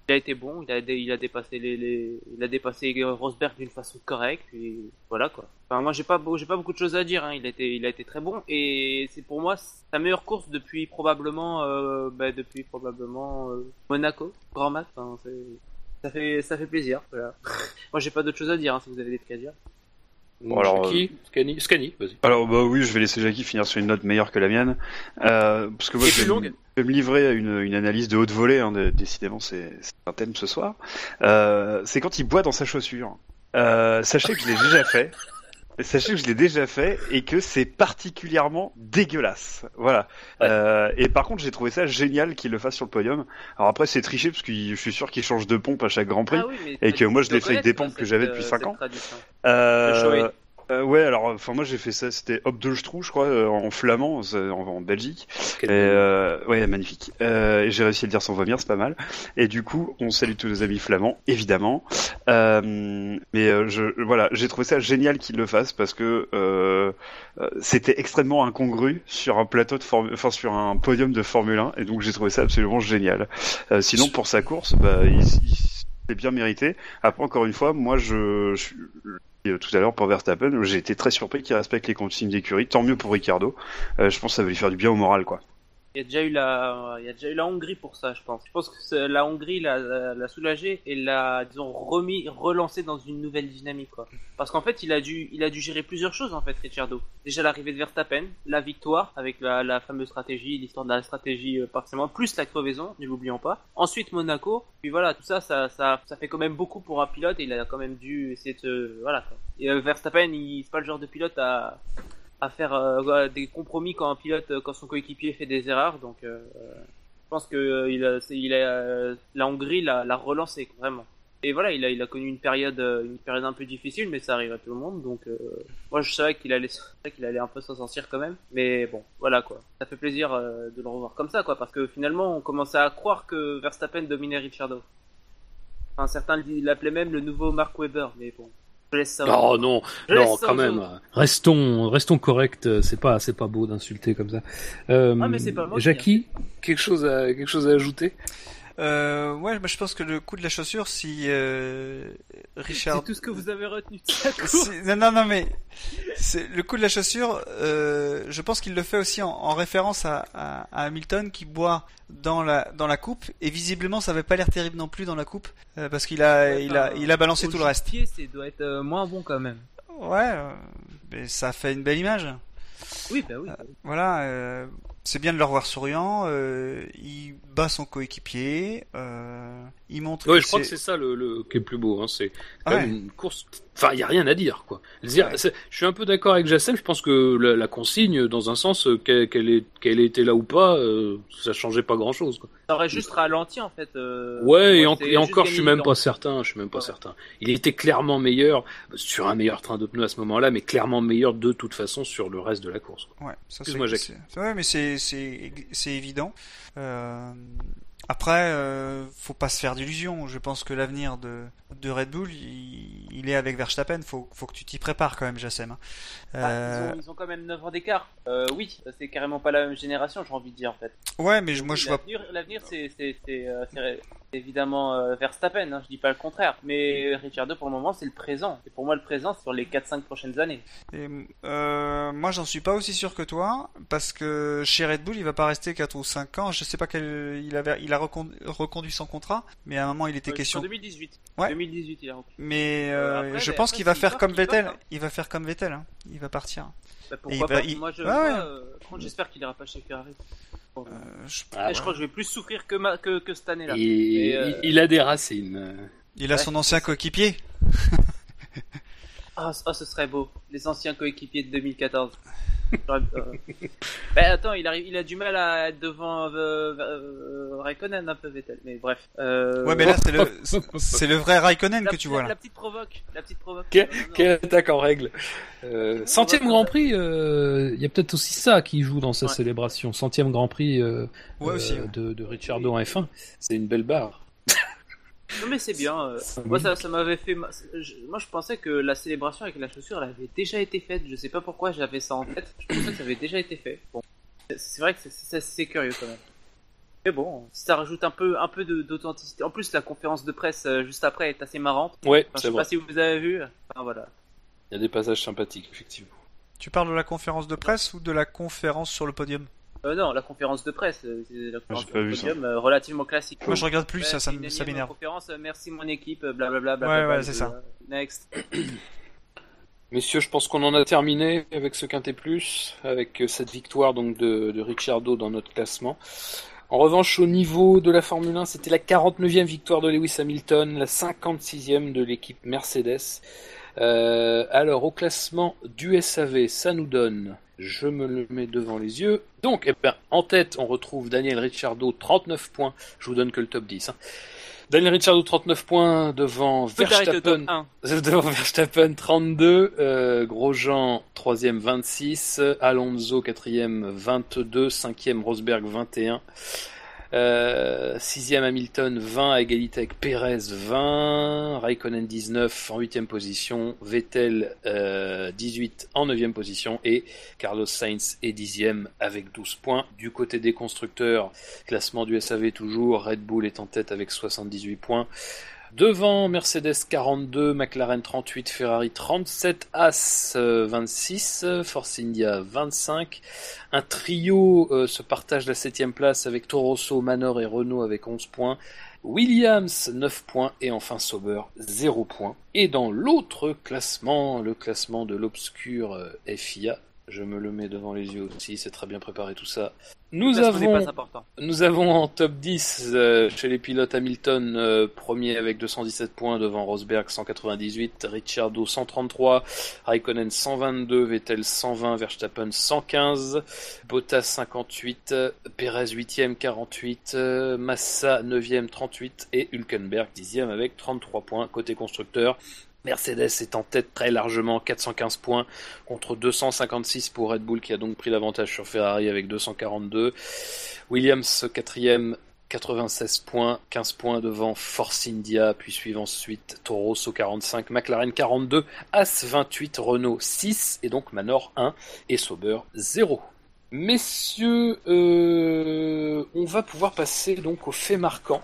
Il a été bon, il a, il a dépassé les, il a dépassé Rosberg d'une façon correcte. Puis voilà quoi. Enfin, moi, j'ai pas, j'ai pas beaucoup de choses à dire. Hein. Il a été, il a été très bon et c'est pour moi sa meilleure course depuis probablement, euh, bah, depuis probablement euh, Monaco, Grand Max. Ça fait, ça fait plaisir. Voilà. moi, j'ai pas d'autre chose à dire hein, si vous avez des trucs à dire. Bon, alors, Qui Scani, Scani, vas-y. Alors bah oui, je vais laisser Jackie finir sur une note meilleure que la mienne, euh, parce que moi je vais, me- je vais me livrer à une, une analyse de haute volée. Hein, de- décidément, c'est c'est un thème ce soir. Euh, c'est quand il boit dans sa chaussure. Euh, sachez que je l'ai déjà fait. Sachez que je l'ai déjà fait et que c'est particulièrement dégueulasse. Voilà. Ouais. Euh, et par contre, j'ai trouvé ça génial qu'il le fasse sur le podium. Alors après, c'est triché parce que je suis sûr qu'il change de pompe à chaque Grand Prix. Ah oui, et que moi, je l'ai fait avec des pompes que j'avais euh, depuis cinq cette ans. Euh. Euh, ouais, alors, enfin, moi j'ai fait ça, c'était Hop de Stroux, je crois, euh, en flamand, c'est en, en Belgique. Et, euh, ouais, magnifique. Euh, et j'ai réussi à le dire sans vomir, c'est pas mal. Et du coup, on salue tous nos amis flamands, évidemment. Euh, mais euh, je, voilà, j'ai trouvé ça génial qu'il le fasse parce que c'était extrêmement incongru sur un plateau de Formu- enfin sur un podium de Formule 1, et donc j'ai trouvé ça absolument génial. Euh, sinon, pour sa course, bah, il, il s'est bien mérité. Après, encore une fois, moi, je, je euh, tout à l'heure pour Verstappen, j'ai été très surpris qu'il respecte les consignes d'écurie. Tant mieux pour Ricardo. Euh, je pense que ça va lui faire du bien au moral, quoi. Il y a déjà eu la, il y a déjà eu la Hongrie pour ça, je pense. Je pense que la Hongrie l'a, l'a, l'a soulagé et l'a, disons, remis, relancé dans une nouvelle dynamique. Parce qu'en fait, il a dû, il a dû gérer plusieurs choses, en fait, Ricciardo. Déjà l'arrivée de Verstappen, la victoire avec la, la fameuse stratégie, l'histoire de la stratégie euh, plus la crevaison, ne l'oublions pas. Ensuite Monaco, puis voilà, tout ça, ça, ça, ça fait quand même beaucoup pour un pilote et il a quand même dû essayer de voilà, quoi. Et euh, Verstappen, il, c'est pas le genre de pilote à, à faire euh, des compromis quand un pilote, euh, quand son coéquipier fait des erreurs. Donc, euh, je pense que euh, il a, il euh, la Hongrie l'a, l'a relancé vraiment. Et voilà, il a, il a connu une période, une période un peu difficile, mais ça arrive à tout le monde. Donc, euh, moi, je savais qu'il allait, qu'il allait un peu s'en sortir quand même. Mais bon, voilà quoi. Ça fait plaisir de le revoir comme ça, quoi, parce que finalement, on commençait à croire que Verstappen dominait Ricciardo. Enfin, certains l'appelaient même le nouveau Mark Webber, mais bon. Je laisse ça. Oh non, Je non, quand même. Restons, restons corrects. C'est pas, c'est pas beau d'insulter comme ça. Euh, Ah, mais c'est pas moi Jackie, quelque chose à, quelque chose à ajouter? Euh, ouais, bah, je pense que le coup de la chaussure, si euh, Richard C'est tout ce que vous avez retenu Non, non, non, mais c'est le coup de la chaussure. Euh, je pense qu'il le fait aussi en, en référence à, à- à Hamilton qui boit dans la dans la coupe et visiblement ça avait pas l'air terrible non plus dans la coupe euh, parce qu'il a il a il a balancé tout le reste. pied, c'est doit être euh, moins bon quand même. Ouais, euh, mais ça fait une belle image. Oui, bah oui. Voilà, euh, c'est bien de le revoir souriant. euh, il bat son coéquipier. Euh, il montre. Ouais, que je crois que c'est- ça le, le qui est plus beau. Hein. C'est quand Ouais. même une course. Enfin, il y a rien à dire, quoi. Dire- Ouais. c'est- Je suis un peu d'accord avec Jassem. Je pense que la, la consigne, dans un sens, euh, qu'elle qu'elle ait, qu'elle ait été là ou pas, euh, ça changeait pas grand-chose. Ça aurait juste ralenti en fait. euh, Ouais, et, en- encore, je suis même pas certain. Je suis même pas Ouais. certain. Il était clairement meilleur sur un meilleur train de pneus à ce moment-là, mais clairement meilleur de toute façon sur le reste de la course. quoi. Ouais, ça c'est- Ouais, mais c'est c'est évident. Euh, après, euh, faut pas se faire d'illusions. Je pense que l'avenir de de Red Bull, il, il est avec Verstappen. Faut faut que tu t'y prépares quand même, Jassem. Ah, Euh, ils, ont, ils ont quand même 9 ans d'écart. Euh, oui, c'est carrément pas la même génération, j'ai envie de dire en fait. ouais, mais moi je vois. L'avenir, l'avenir, c'est, évidemment euh, Verstappen, hein, je dis pas le contraire. Mais Ricciardo, pour le moment, c'est le présent. Et pour moi, le présent, c'est sur les 4-5 prochaines années. Et, euh, moi, j'en suis pas aussi sûr que toi, parce que chez Red Bull, il va pas rester 4 ou 5 ans. Je sais pas quel, il avait, il a recon- reconduit son contrat, mais à un moment, il était Euh, question. En 2018. Ouais. 2018, il a. Mais Euh, euh, après, je pense qu'il va faire comme Vettel. hein. Il va faire comme Vettel. hein. Il va partir. Bah, pourquoi il va- pas il- Moi, je, ouais. euh, contre, j'espère qu'il ira pas chez Ferrari. Euh, je- Ah, crois que je vais plus souffrir que, ma, que, que cette année-là. Et euh, il, il a des racines. Il a Ouais, son ancien coéquipier. Ah, ah, ce serait beau. Les anciens coéquipiers de 2014. Euh. Bah, attends, il, arrive, il a du mal à être devant euh, euh, Raikkonen un peu Vettel, mais bref. Euh, Ouais, mais là, c'est le, c'est le vrai Raikkonen la, que tu la- vois La là. petite provoque, la petite provoque. Quelle attaque en règle euh, Centième Grand Prix, euh, il y a peut-être aussi ça qui joue dans sa Ouais. célébration. Centième Grand Prix euh, Ouais, euh, aussi. ouais. de, de Ricciardo en F1. C'est une belle barre. Non, mais c'est bien. euh, moi, ça, ça m'avait fait. ma- je- Moi, je pensais que la célébration avec la chaussure, elle avait déjà été faite. Je sais pas pourquoi j'avais ça en tête. Je pensais que ça avait déjà été fait. Bon, c'est- c'est vrai que c'est- c'est c'est curieux quand même. Mais bon, ça rajoute un peu, un peu de- d'authenticité. En plus, la conférence de presse euh, juste après est assez marrante. Ouais, Enfin, je c'est sais vrai. pas si vous avez vu. Enfin, voilà. Il y a des passages sympathiques, effectivement. Tu parles de la conférence de presse ou de la conférence sur le podium? Euh, non, la conférence de presse, euh, c'est la conférence J'ai pas de podium, euh, relativement classique. Moi, je regarde plus, Ouais, ça, ça, m'énerve. conférence, merci mon équipe, blablabla. Ouais, blablabla, ouais, c'est ça. Next. Messieurs, je pense qu'on en a terminé avec ce Quintet Plus, avec cette victoire donc de, de Ricciardo dans notre classement. En revanche, au niveau de la Formule 1, c'était la 49e victoire de Lewis Hamilton, la 56e de l'équipe Mercedes. Euh, alors, au classement du SAV, ça nous donne, je me le mets devant les yeux. Donc, eh ben, en tête, on retrouve Daniel Ricciardo, 39 points. Je vous donne que le top 10. hein. Daniel Ricciardo, 39 points devant Verstappen. 1. Devant Verstappen 32, euh, Grosjean 3e 26, Alonso 4e 22, 5e Rosberg 21, euh, 6e Hamilton 20 à égalité avec Perez 20, Raikkonen 19 en 8e position, Vettel euh, 18 en 9e position et Carlos Sainz est 10e avec 12 points. Du côté des constructeurs, classement du SAV toujours, Red Bull est en tête avec 78 points. Devant Mercedes 42, McLaren 38, Ferrari 37, As euh, 26, euh, Force India 25. Un trio euh, se partage la septième place avec Toro Rosso, Manor et Renault avec 11 points. Williams 9 points et enfin Sauber 0 points. Et dans l'autre classement, le classement de l'obscur euh, FIA, Je me le mets devant les yeux aussi, c'est très bien préparé tout ça. Nous Parce avons, pas important. nous avons en top 10 euh, chez les pilotes Hamilton, euh, premier avec 217 points devant Rosberg 198, Ricciardo 133, Raikkonen 122, Vettel 120, Verstappen 115, Bottas 58, Perez 8ème 48, euh, Massa 9ème 38 et Hülkenberg 10ème avec 33 points côté constructeur. Mercedes est en tête très largement, 415 points contre 256 pour Red Bull qui a donc pris l'avantage sur Ferrari avec 242. Williams quatrième, 96 points, 15 points devant Force India, puis suivent ensuite Toro Rosso 45, McLaren 42, As 28, Renault 6 et donc Manor 1 et Sauber 0. Messieurs, euh, on va pouvoir passer donc aux faits marquants.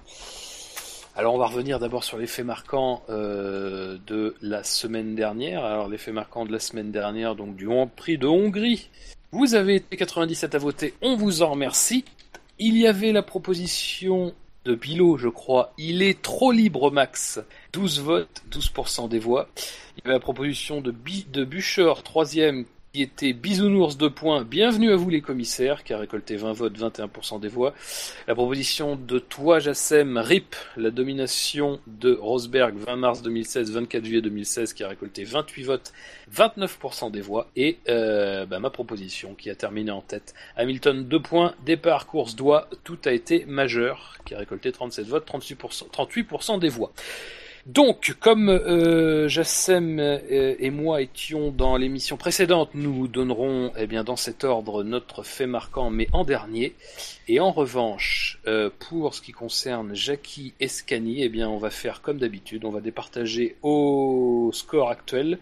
Alors on va revenir d'abord sur les faits marquants euh, de la semaine dernière. Alors les faits marquants de la semaine dernière, donc du Grand Prix de Hongrie. Vous avez été 97 à voter, on vous en remercie. Il y avait la proposition de Pilot, je crois. Il est trop libre max. 12 votes, 12% des voix. Il y avait la proposition de, Bi- de Bûcher, troisième, qui était Bisounours 2 points. Bienvenue à vous les commissaires, qui a récolté 20 votes, 21% des voix. La proposition de toi, Jassem, RIP, la domination de Rosberg, 20 mars 2016, 24 juillet 2016, qui a récolté 28 votes, 29% des voix. Et euh, bah, ma proposition, qui a terminé en tête, Hamilton 2 points, départ, course, doigt, tout a été majeur, qui a récolté 37 votes, 38%, 38% des voix. Donc, comme euh, Jassem euh, et moi étions dans l'émission précédente, nous donnerons eh bien, dans cet ordre notre fait marquant, mais en dernier. Et en revanche, euh, pour ce qui concerne Jackie et Scani, eh bien, on va faire comme d'habitude, on va départager au score actuel.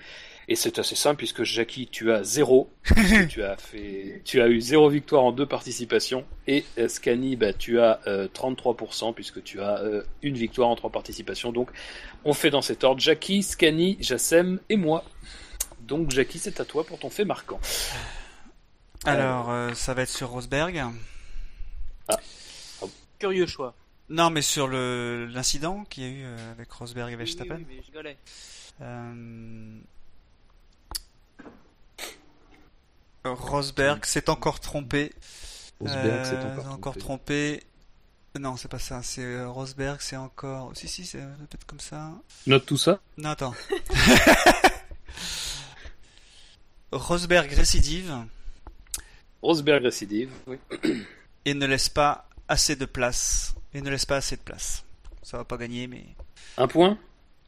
Et c'est assez simple puisque Jackie, tu as zéro. tu as fait, tu as eu zéro victoire en deux participations. Et euh, Scani, bah, tu as euh, 33% puisque tu as euh, une victoire en trois participations. Donc, on fait dans cet ordre Jackie, Scani, Jassem et moi. Donc, Jackie, c'est à toi pour ton fait marquant. Alors, euh, ça va être sur Rosberg. Curieux choix. Non, mais sur le l'incident qu'il y a eu euh, avec Rosberg et Oui, oui, Verstappen. oui, mais je rigolais. Euh, Rosberg s'est encore trompé. Rosberg s'est Euh, encore, trompé. Non, c'est pas ça. C'est euh, Rosberg, c'est encore. Si, si, c'est ça peut être comme ça. Note tout ça. Non, attends. Rosberg récidive Rosberg récidive. Oui. et ne laisse pas assez de place. Et ne laisse pas assez de place. Ça va pas gagner, mais Un point?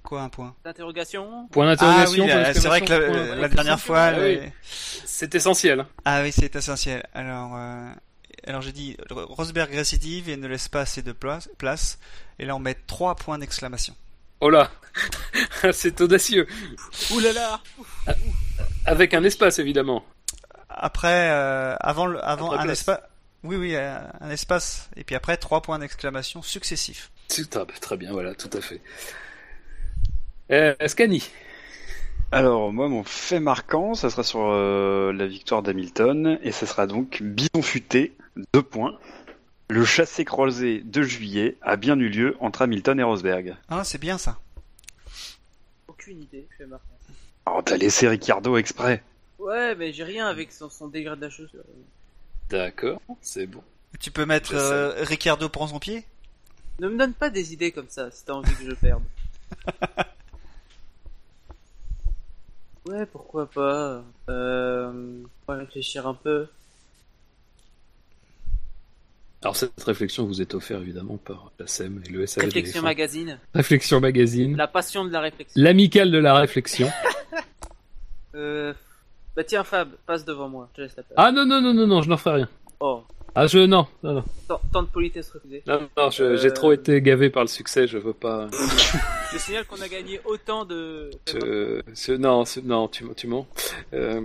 Quoi, un point D'interrogation Point Ah oui, d'interrogation. là, point c'est vrai que la, dernière fois. Ah oui. C'est essentiel. Ah oui, c'est essentiel. Alors, euh, alors j'ai dit Rosberg récidive et ne laisse pas assez de place. place. Et là, on met trois points d'exclamation. Oh là C'est audacieux. Ouh là là Avec un espace, évidemment. Après, euh, avant, le, avant Après un espace. Oui, oui, euh, un espace. Et puis après, trois points d'exclamation successifs. Tout- ah, Très bien, voilà, tout à fait. Euh, Scani. Alors, moi, mon fait marquant, ça sera sur euh, la victoire d'Hamilton, et ça sera donc Bison futé, deux points. Le chassé croisé de juillet a bien eu lieu entre Hamilton et Rosberg. Ah, c'est bien ça. Aucune idée, je fais marquant. Oh, t'as laissé Ricciardo exprès. Ouais, mais j'ai rien avec son, son dégradation. D'accord, c'est bon. Tu peux mettre euh, Ricciardo prend son pied? Ne me donne pas des idées comme ça si t'as envie que je perde. ouais, pourquoi pas. Euh, on va réfléchir un peu. Alors cette réflexion vous est offerte évidemment par la SEM et le SAV. Réflexion Magazine. Réflexion magazine. La passion de la réflexion. L'amicale de la réflexion. Euh... Bah tiens Fab, passe devant moi, je te laisse la place. Ah non non non non non, je n'en ferai rien. Oh, Ah je non non non. tant, tant de politesse refusée. Non, non, je- Euh, j'ai trop été gavé par le succès, je veux pas. Je signale qu'on a gagné autant de... Je- je- non, c'est- non, tu, tu mens. Euh,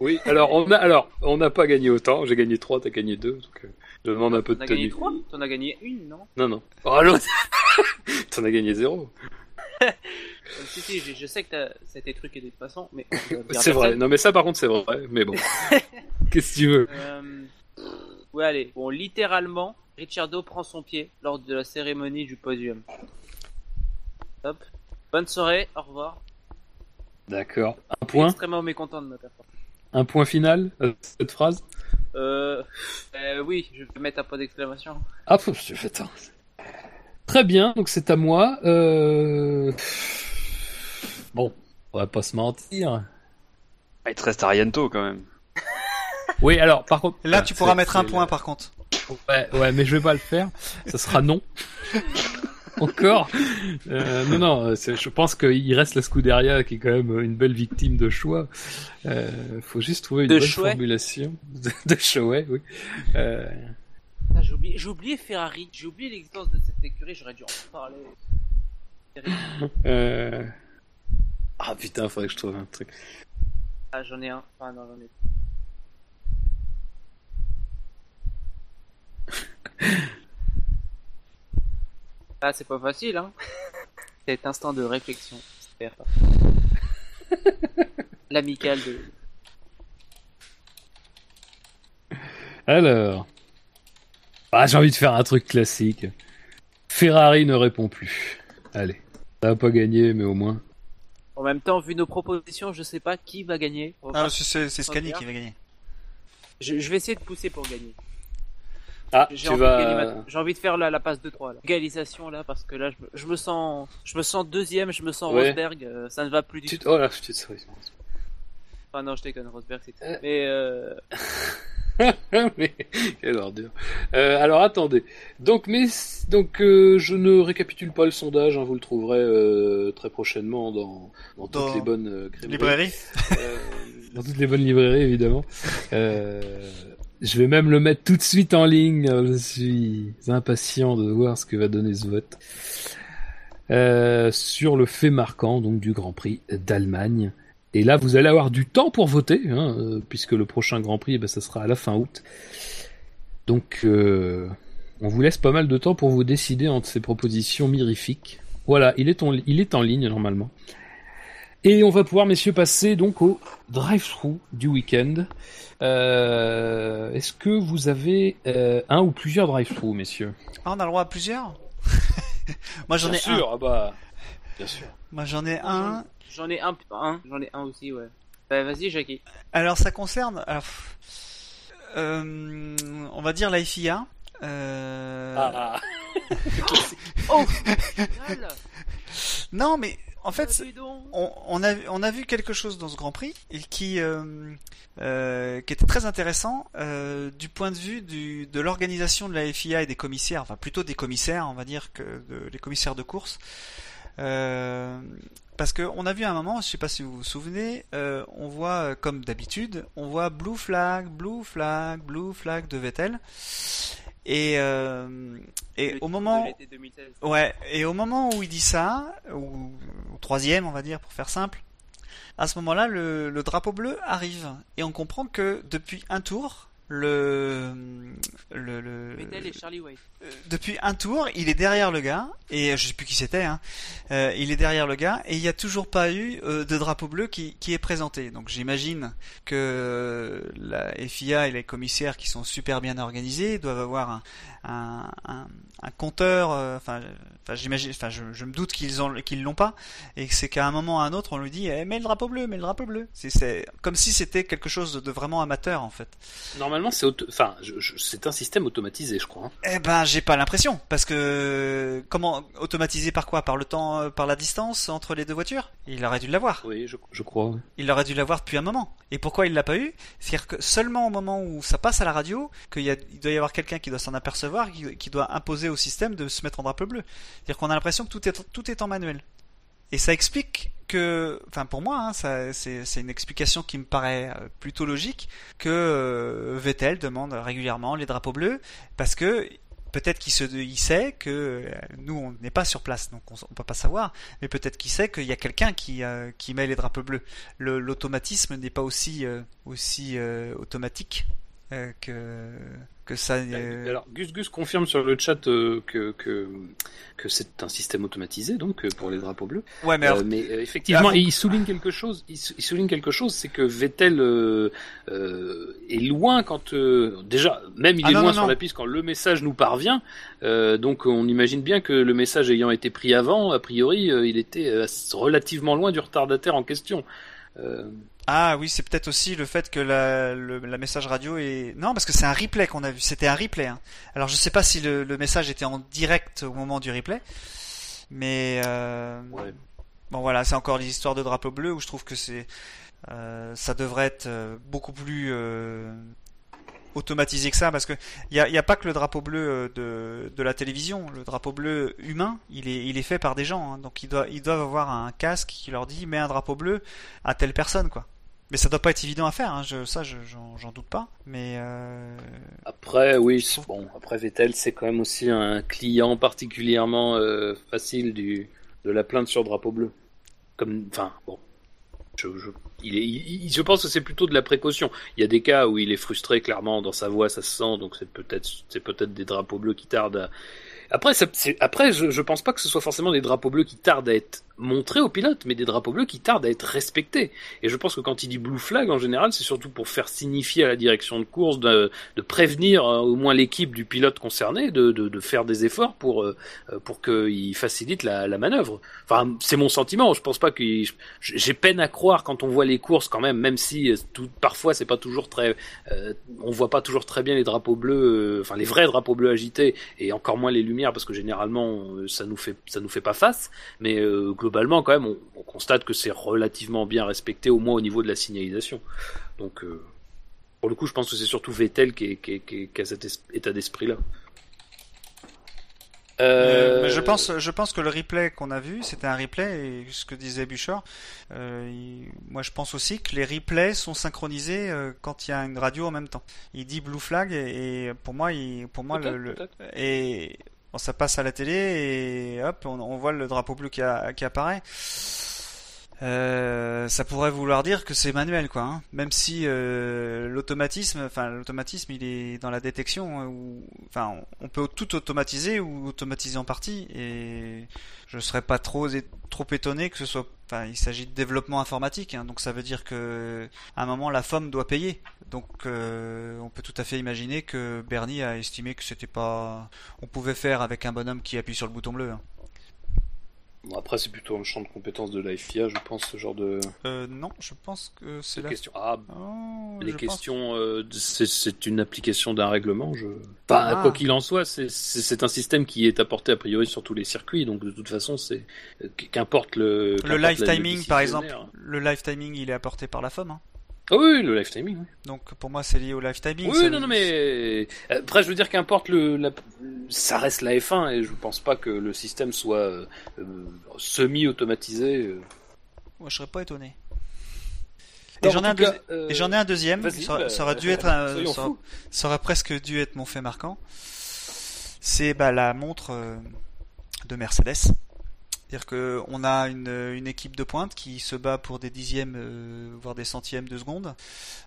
oui, alors on a, alors on n'a pas gagné autant. J'ai gagné 3, t'as gagné 2 donc euh, je demande un peu T'en de as gagné tenue. trois? T'en as gagné une, non? Non, non. Oh l'autre T'en as gagné 0 Euh, Si, si, je, je sais que t'as- ça a été truqué de toute façon, mais... on va dire C'est vrai. personne. Non, mais ça par contre c'est vrai. Mais bon. Qu'est-ce que tu veux? Euh, Ouais, allez. Bon, littéralement, Ricciardo prend son pied lors de la cérémonie du podium. Hop. Bonne soirée, au revoir. D'accord. Un Je suis point. extrêmement mécontent de ma performance. Un point final à cette phrase Euh, euh, oui, je vais mettre un point d'exclamation. Ah, faut... attends. Très bien, donc c'est à moi. Euh... Bon, on va pas se mentir. Ah, il te reste Ariento quand même. Oui, alors par contre. Là, tu pourras c'est- mettre un point par contre. Ouais, ouais, mais je vais pas le faire. Ça sera non. Encore. Euh, non, non. c'est- Je pense qu'il reste la Scuderia qui est quand même une belle victime de choix. Euh, faut juste trouver une De bonne Chouet. formulation de, de Chouet, oui. Euh, Ah, j'ai oublié, j'ai oublié Ferrari. J'ai oublié l'existence de cette écurie. J'aurais dû en parler. Euh... Ah putain, faudrait que je trouve un truc. Ah, j'en ai un. Enfin, non, j'en ai. Ah, c'est pas facile, hein. Cet instant de réflexion. Super. L'amical de. Alors. Ah, j'ai envie de faire un truc classique. Ferrari ne répond plus. Allez. Ça va pas gagner, mais au moins. En même temps, vu nos propositions, je sais pas qui va gagner. Ah, c'est- Scani qui va gagner. je, je vais essayer de pousser pour gagner. Ah, J'ai tu envie, vas. envie de faire la, la passe de 3 là. Égalisation là parce que là je me, je me sens je me sens deuxième, je me sens Ouais. Rosberg, euh, ça ne va plus du Tu... tout. Oh là, je te sorry. Enfin non, je déconne, Rosberg c'est Euh. Mais euh, mais quelle ordure. Euh, alors attendez. Donc, mais donc euh, je ne récapitule pas le sondage. hein, vous le trouverez euh, très prochainement dans, dans toutes Dans les bonnes euh, crèmeries. Librairie Euh, dans toutes les bonnes librairies évidemment. Je vais même le mettre tout de suite en ligne. Je suis impatient de voir ce que va donner ce vote. Euh, sur le fait marquant donc du Grand Prix d'Allemagne. Et là, vous allez avoir du temps pour voter, hein, euh, puisque le prochain Grand Prix, eh ben, ça sera à la fin août. Donc, euh, on vous laisse pas mal de temps pour vous décider entre ces propositions mirifiques. Voilà, il est en ligne normalement. Et on va pouvoir, messieurs, passer donc au drive-thru du week-end. Euh, Est-ce que vous avez euh, un ou plusieurs drive-thru, messieurs? Ah, on a le droit à plusieurs? Moi j'en ai Bien sûr, un. ah bah, bien sûr. Moi j'en ai un. j'en ai un, un, j'en ai un aussi, ouais. Bah vas-y, Jackie. Alors ça concerne. alors, euh, on va dire la FIA. Euh, Ah, Oh Génial Non mais en fait Ah, on, on a, on a vu quelque chose dans ce Grand Prix et qui, euh, euh, qui était très intéressant euh, du point de vue du, de l'organisation de la FIA et des commissaires, enfin plutôt des commissaires, on va dire que de, les commissaires de course. Parce que on a vu à un moment, je sais pas si vous vous souvenez, on voit comme d'habitude, on voit blue flag, blue flag, blue flag de Vettel. Et, euh, et au moment de l'été 2016. Ouais, et au moment où il dit ça, ou au troisième, on va dire, pour faire simple, à ce moment-là, le, le drapeau bleu arrive. Et on comprend que depuis un tour, le, le, le- et Charlie White. euh, depuis un tour, il est derrière le gars, et je sais plus qui c'était, hein, euh, il est derrière le gars, et il n'y a toujours pas eu euh, de drapeau bleu qui, qui est présenté. Donc j'imagine que la FIA et les commissaires qui sont super bien organisés doivent avoir un, un, un, un compteur, euh, enfin, enfin j'imagine, enfin je, je me doute qu'ils ont qu'ils l'ont pas, et c'est qu'à un moment ou à un autre on lui dit, eh, mets le drapeau bleu, mets le drapeau bleu. C'est, comme si c'était quelque chose de, vraiment amateur en fait. Normalement, c'est enfin, c'est un système automatisé, je crois. hein. Eh ben, j'ai pas l'impression, parce que comment automatisé par quoi? Par le temps, euh, par la distance entre les deux voitures? Il aurait dû l'avoir. Oui, je, je crois. oui. Il aurait dû l'avoir depuis un moment. Et pourquoi il l'a pas eu? C'est-à-dire que seulement au moment où ça passe à la radio, qu'il doit y avoir quelqu'un qui doit s'en apercevoir, qui, doit imposer au système de se mettre en drapeau bleu. C'est-à-dire qu'on a l'impression que tout est tout est en manuel. Et ça explique que, enfin pour moi, hein, c'est, une explication qui me paraît euh, plutôt logique que euh, Vettel demande régulièrement les drapeaux bleus parce que peut-être qu'il se, il sait que euh, nous on n'est pas sur place donc on, on peut pas savoir, mais peut-être qu'il sait qu'il y a quelqu'un qui qui met les drapeaux bleus. Le, l'automatisme n'est pas aussi aussi automatique euh, que que ça. euh, Alors, Gus Gus confirme sur le chat euh, que, que, que c'est un système automatisé, donc, euh, pour les drapeaux bleus. Ouais, mais alors, mais effectivement, Ah, il souligne quelque chose. Il, sou- il souligne quelque chose, c'est que Vettel est loin quand déjà, même il Ah est non, loin non, sur non. la piste quand le message nous parvient. Donc, on imagine bien que le message ayant été pris avant, a priori, il était relativement loin du retardataire en question. Euh, Ah oui, c'est peut-être aussi le fait que la, le, la message radio est... Non, parce que c'est un replay qu'on a vu. C'était un replay. Hein. Alors je sais pas si le, le message était en direct au moment du replay. Mais... Euh... ouais. Bon voilà, c'est encore les histoires de drapeau bleu où je trouve que c'est... euh, ça devrait être euh, beaucoup plus euh, automatisé que ça parce que il y a, y a pas que le drapeau bleu euh, de, de la télévision le drapeau bleu humain il est il est fait par des gens hein. donc ils doivent ils doivent avoir un casque qui leur dit mets un drapeau bleu à telle personne quoi mais ça doit pas être évident à faire hein. je, ça je- j'en doute pas mais euh, Après, oui, c'est- bon, après Vettel, c'est quand même aussi un client particulièrement euh, facile du de la plainte sur drapeau bleu. Comme, enfin, bon, je, je, il je pense que c'est plutôt de la précaution. Il y a des cas où il est frustré clairement dans sa voix, ça se sent, donc c'est peut-être, c'est peut-être des drapeaux bleus qui tardent à. Après, après, je, je pense pas que ce soit forcément des drapeaux bleus qui tardent à être montrés aux pilotes, mais des drapeaux bleus qui tardent à être respectés. Et je pense que quand il dit blue flag, en général, c'est surtout pour faire signifier à la direction de course de, de prévenir euh, au moins l'équipe du pilote concerné de, de, de faire des efforts pour euh, euh, pour qu'il facilite la, la manœuvre. Enfin, c'est mon sentiment. Je pense pas que j'ai peine à croire quand on voit les courses quand même, même si tout, parfois c'est pas toujours très, euh, on voit pas toujours très bien les drapeaux bleus, enfin les vrais drapeaux bleus agités et encore moins les lumières parce que généralement ça nous fait ça nous fait pas face. Mais globalement quand même, on, on constate que c'est relativement bien respecté au moins au niveau de la signalisation. Donc euh, pour le coup, je pense que c'est surtout Vettel qui, est- qui, est- qui, est- qui a cet état d'esprit-là. Euh, mais je pense, je pense que le replay qu'on a vu, c'était un replay, et ce que disait Bouchard, euh, il- moi je pense aussi que les replays sont synchronisés euh, quand il y a une radio en même temps. Il dit blue flag, et, et pour moi, il, pour moi le, et bon, ça passe à la télé, et hop, on, voit le drapeau bleu qui, a- apparaît. Euh, ça pourrait vouloir dire que c'est manuel, quoi. hein. Même si euh, l'automatisme, enfin l'automatisme, il est dans la détection. hein, ou, enfin, on peut tout automatiser ou automatiser en partie. Et je serais pas trop trop étonné que ce soit. Il s'agit de développement informatique, hein, donc ça veut dire que à un moment la FOM doit payer. Donc euh, on peut tout à fait imaginer que Bernie a estimé que c'était pas. On pouvait faire avec un bonhomme qui appuie sur le bouton bleu. hein. Bon, après, c'est plutôt un champ de compétences de la FIA, je pense, ce genre de, Euh, non, je pense que c'est la. questions. Ah, Oh, les questions, euh, c'est- une application d'un règlement. Je... Enfin, Ah. quoi qu'il en soit, c'est- un système qui est apporté a priori sur tous les circuits, donc de toute façon, c'est qu'importe le. Le live timing, par exemple, le live timing, il est apporté par la FOM. Hein. Ah oui, le live timing. oui. Donc pour moi, c'est lié au live timing. Oui, ça non, non, mais après, je veux dire qu'importe le, la... ça reste la F1 et je pense pas que le système soit euh, euh, semi-automatisé. euh. Moi, je serais pas étonné. Et j'en ai, un cas, euh, et j'en ai un deuxième. Ça, bah, ça aurait dû être un, soyons ça, aurait- fous. ça aurait presque dû être mon fait marquant. C'est bah, la montre euh, de Mercedes. C'est-à-dire que on a une, une équipe de pointe qui se bat pour des dixièmes, euh, voire des centièmes de seconde,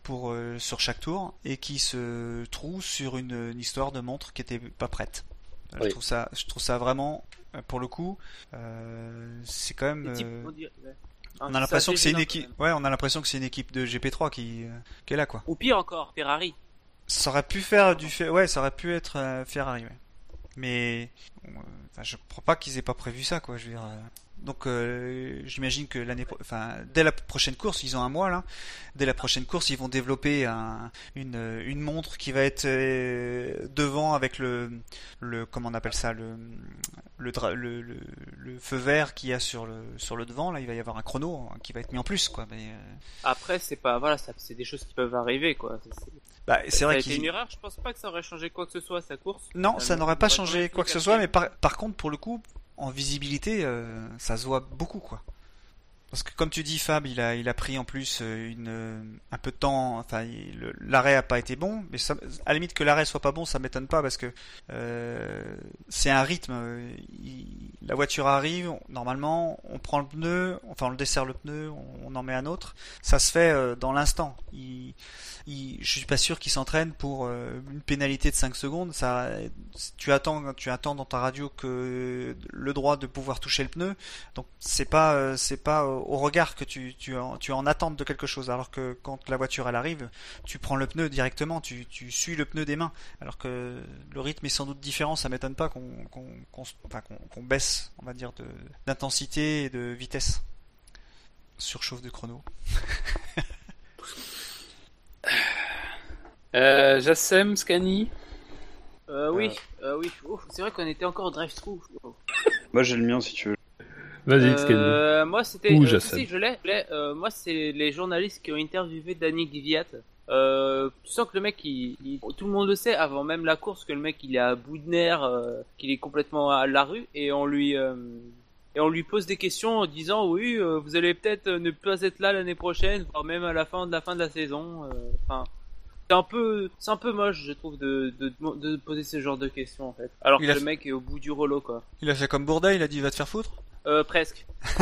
pour euh, sur chaque tour, et qui se trouve sur une, une histoire de montre qui était pas prête. Euh, Je trouve ça, je trouve ça vraiment, pour le coup, euh, c'est quand même. Euh, on Ah, a l'impression que c'est une équipe. Ouais, on a l'impression que c'est une équipe de GP3 qui, euh, qui est là, quoi. Ou pire encore, Ferrari. Ça aurait pu faire du fait. Ouais, ça aurait pu être euh, Ferrari, ouais. Mais euh, enfin, je crois pas qu'ils aient pas prévu ça, quoi. Je veux dire. euh. Donc, euh, j'imagine que l'année, enfin, dès la prochaine course, ils ont un mois là. Dès la prochaine course, ils vont développer un, une, une montre qui va être euh, devant avec le, le, comment on appelle ça, le, le, le, feu vert qu'il y a sur le, sur le devant. Là, il va y avoir un chrono qui va être mis en plus, quoi. Mais euh, Après, c'est pas, voilà, c'est des choses qui peuvent arriver, quoi. Bah, c'est ça vrai qu'ils une erreur. Je pense pas que ça aurait changé quoi que ce soit à sa course. Non, ça n'aurait pas changé quoi que ce soit, mais par, par contre, pour le coup, en visibilité, euh, ça se voit beaucoup, quoi. Parce que comme tu dis, Fab, il a, pris en plus euh, euh, un peu de temps. Enfin, l'arrêt a pas été bon, mais à la limite que l'arrêt soit pas bon, ça m'étonne pas parce que euh, c'est un rythme. la voiture arrive, normalement, on prend le pneu, enfin on le dessert le pneu, on, en met un autre. Ça se fait dans l'instant. Il, il, je suis pas sûr qu'il s'entraîne pour une pénalité de 5 secondes. Ça, tu attends, tu attends dans ta radio que le droit de pouvoir toucher le pneu. Donc c'est pas, c'est pas au regard que tu, tu, en, tu es en attente de quelque chose. Alors que quand la voiture elle arrive, tu prends le pneu directement, tu, tu suis le pneu des mains. Alors que le rythme est sans doute différent. Ça m'étonne pas qu'on, enfin, qu'on, qu'on baisse, on va dire, d'intensité et de vitesse. Surchauffe de chrono. Euh, Jassem, Scani Euh, oui, euh, oui. Oh, c'est vrai qu'on était encore. Oh. Moi j'ai le mien si tu veux. Vas-y. Euh, moi, c'était. Ou euh, si, je l'ai. je l'ai. Euh, moi, c'est les journalistes qui ont interviewé Danny Gviat. Euh, tu sens que le mec, il, il- tout le monde le sait avant même la course que le mec, il est à bout de nerfs, euh, qu'il est complètement à la rue, et on lui euh, et on lui pose des questions en disant oui, euh, vous allez peut-être ne pas être là l'année prochaine, voire même à la fin de la fin de la saison. euh, Enfin, c'est un peu, c'est un peu moche, je trouve, de, de, de poser ce genre de questions en fait. Alors Il que le fait- mec est au bout du rouleau, quoi. Il a fait comme Bourda, il a dit va te faire foutre. Euh, presque.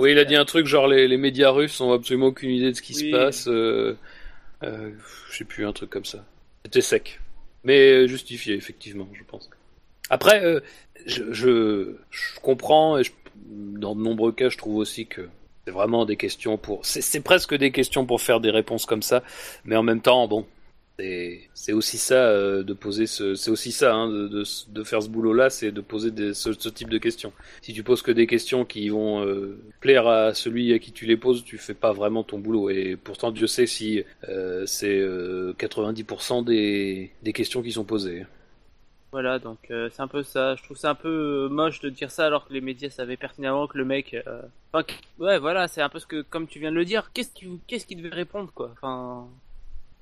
Oui, il a dit un truc genre les, les médias russes ont absolument aucune idée de ce qui Oui. se passe. Euh, euh, je sais plus, un truc comme ça. C'était sec. Mais justifié, effectivement, je pense. Après, euh, je, je, je comprends, et je- dans de nombreux cas, je trouve aussi que c'est vraiment des questions pour... C'est c'est presque des questions pour faire des réponses comme ça, mais en même temps, bon, c'est aussi ça euh, de poser ce... C'est aussi ça, hein, de, de, faire ce boulot-là, c'est de poser ce, type de questions. Si tu poses que des questions qui vont euh, plaire à celui à qui tu les poses, tu fais pas vraiment ton boulot. Et pourtant, Dieu sait si euh, c'est euh, 90% des, des questions qui sont posées. Voilà, donc c'est un peu ça. Je trouve ça un peu moche de dire ça alors que les médias savaient pertinemment que le mec. Enfin, ouais, voilà, c'est un peu ce que, comme tu viens de le dire, qu'est-ce qu'il qu'est-ce qu'il devait répondre, quoi? Enfin,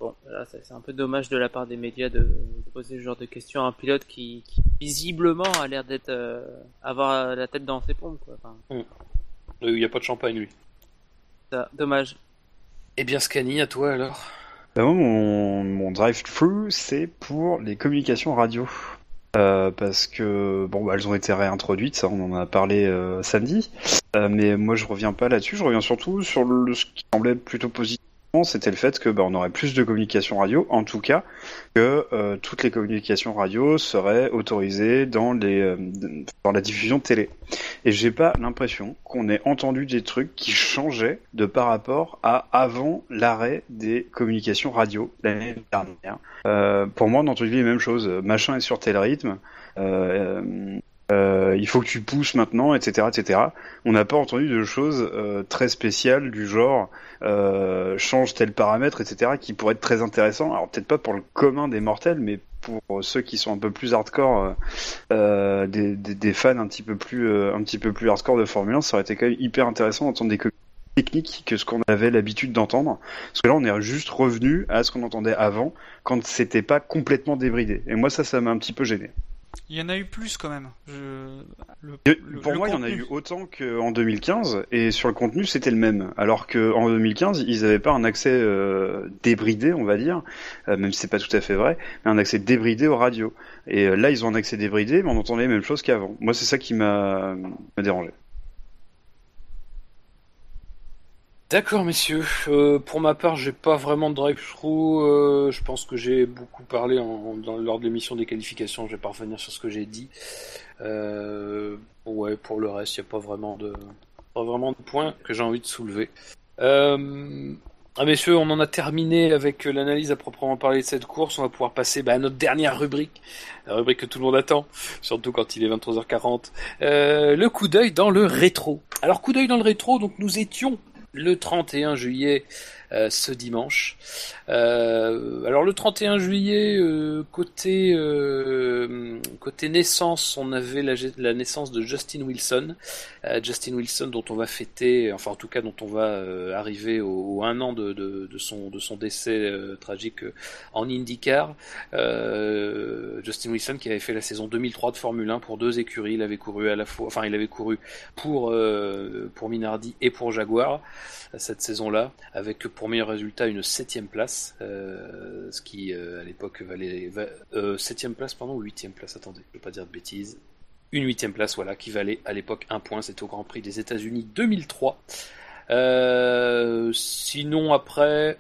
bon, voilà, c'est un peu dommage de la part des médias de, de poser ce genre de questions à un pilote qui, qui visiblement a l'air d'être euh, avoir la tête dans ses pompes, quoi. Enfin, Euh, Il n'y a pas de champagne, lui. ça, dommage. Eh bien, Scani, à toi alors. Bah, moi, mon, mon drive-thru, c'est pour les communications radio. Euh, parce que bon, bah, elles ont été réintroduites, ça, on en a parlé euh, samedi. Euh, mais moi, je reviens pas là-dessus. Je reviens surtout sur le, ce qui semblait plutôt positif. C'était le fait que bah, on aurait plus de communications radio, en tout cas que euh, toutes les communications radio seraient autorisées dans les euh, dans la diffusion télé. Et j'ai pas l'impression qu'on ait entendu des trucs qui changeaient de par rapport à avant l'arrêt des communications radio l'année dernière. Euh, pour moi, on a entendu les mêmes choses. Machin est sur tel rythme. Euh, euh, il faut que tu pousses maintenant, etc., etc. On n'a pas entendu de choses euh, très spéciales du genre euh, change tel paramètre, etc., qui pourraient être très intéressants. Alors peut-être pas pour le commun des mortels, mais pour ceux qui sont un peu plus hardcore, des, fans un petit peu plus, hardcore de Formule 1, ça aurait été quand même hyper intéressant d'entendre des techniques que ce qu'on avait l'habitude d'entendre. Parce que là, on est juste revenu à ce qu'on entendait avant, quand c'était pas complètement débridé. Et moi, ça, ça m'a un petit peu gêné. Il y en a eu plus quand même. Je... Le, Pour le moi, il y en a eu autant qu'en 2015, et sur le contenu, c'était le même. Alors qu'en 2015, ils n'avaient pas un accès euh, débridé, on va dire, euh, même si c'est pas tout à fait vrai, mais un accès débridé aux radios. Et euh, là, ils ont un accès débridé, mais on entendait les mêmes choses qu'avant. Moi, c'est ça qui m'a dérangé. D'accord, messieurs. Euh, pour ma part, j'ai pas vraiment de drive-thru. Euh, je pense que j'ai beaucoup parlé lors de l'émission des qualifications. Je vais pas revenir sur ce que j'ai dit. Euh, ouais, pour le reste, il n'y a pas vraiment de, pas vraiment de points que j'ai envie de soulever. Euh, ah, messieurs, on en a terminé avec l'analyse à proprement parler de cette course. On va pouvoir passer bah, à notre dernière rubrique, la rubrique que tout le monde attend, surtout quand il est 23h40. Euh, le coup d'œil dans le rétro. Alors, coup d'œil dans le rétro, donc nous étions le 31 juillet ce dimanche. Euh, alors le 31 juillet, euh, côté euh, côté naissance, on avait la, naissance de Justin Wilson. Euh, Justin Wilson dont on va fêter, enfin en tout cas dont on va euh, arriver au, au un an de, de, son de son décès euh, tragique euh, en IndyCar. Euh, Justin Wilson qui avait fait la saison 2003 de Formule 1 pour deux écuries, il avait couru à la fois, il avait couru pour euh, pour Minardi et pour Jaguar cette saison-là, avec pour meilleur résultat une septième place, euh, ce qui euh, à l'époque valait va, euh, septième place, pardon, ou huitième place. Attendez, je vais pas dire de bêtises. Une huitième place, voilà, qui valait à l'époque un point. C'était au Grand Prix des États-Unis 2003. Euh, sinon après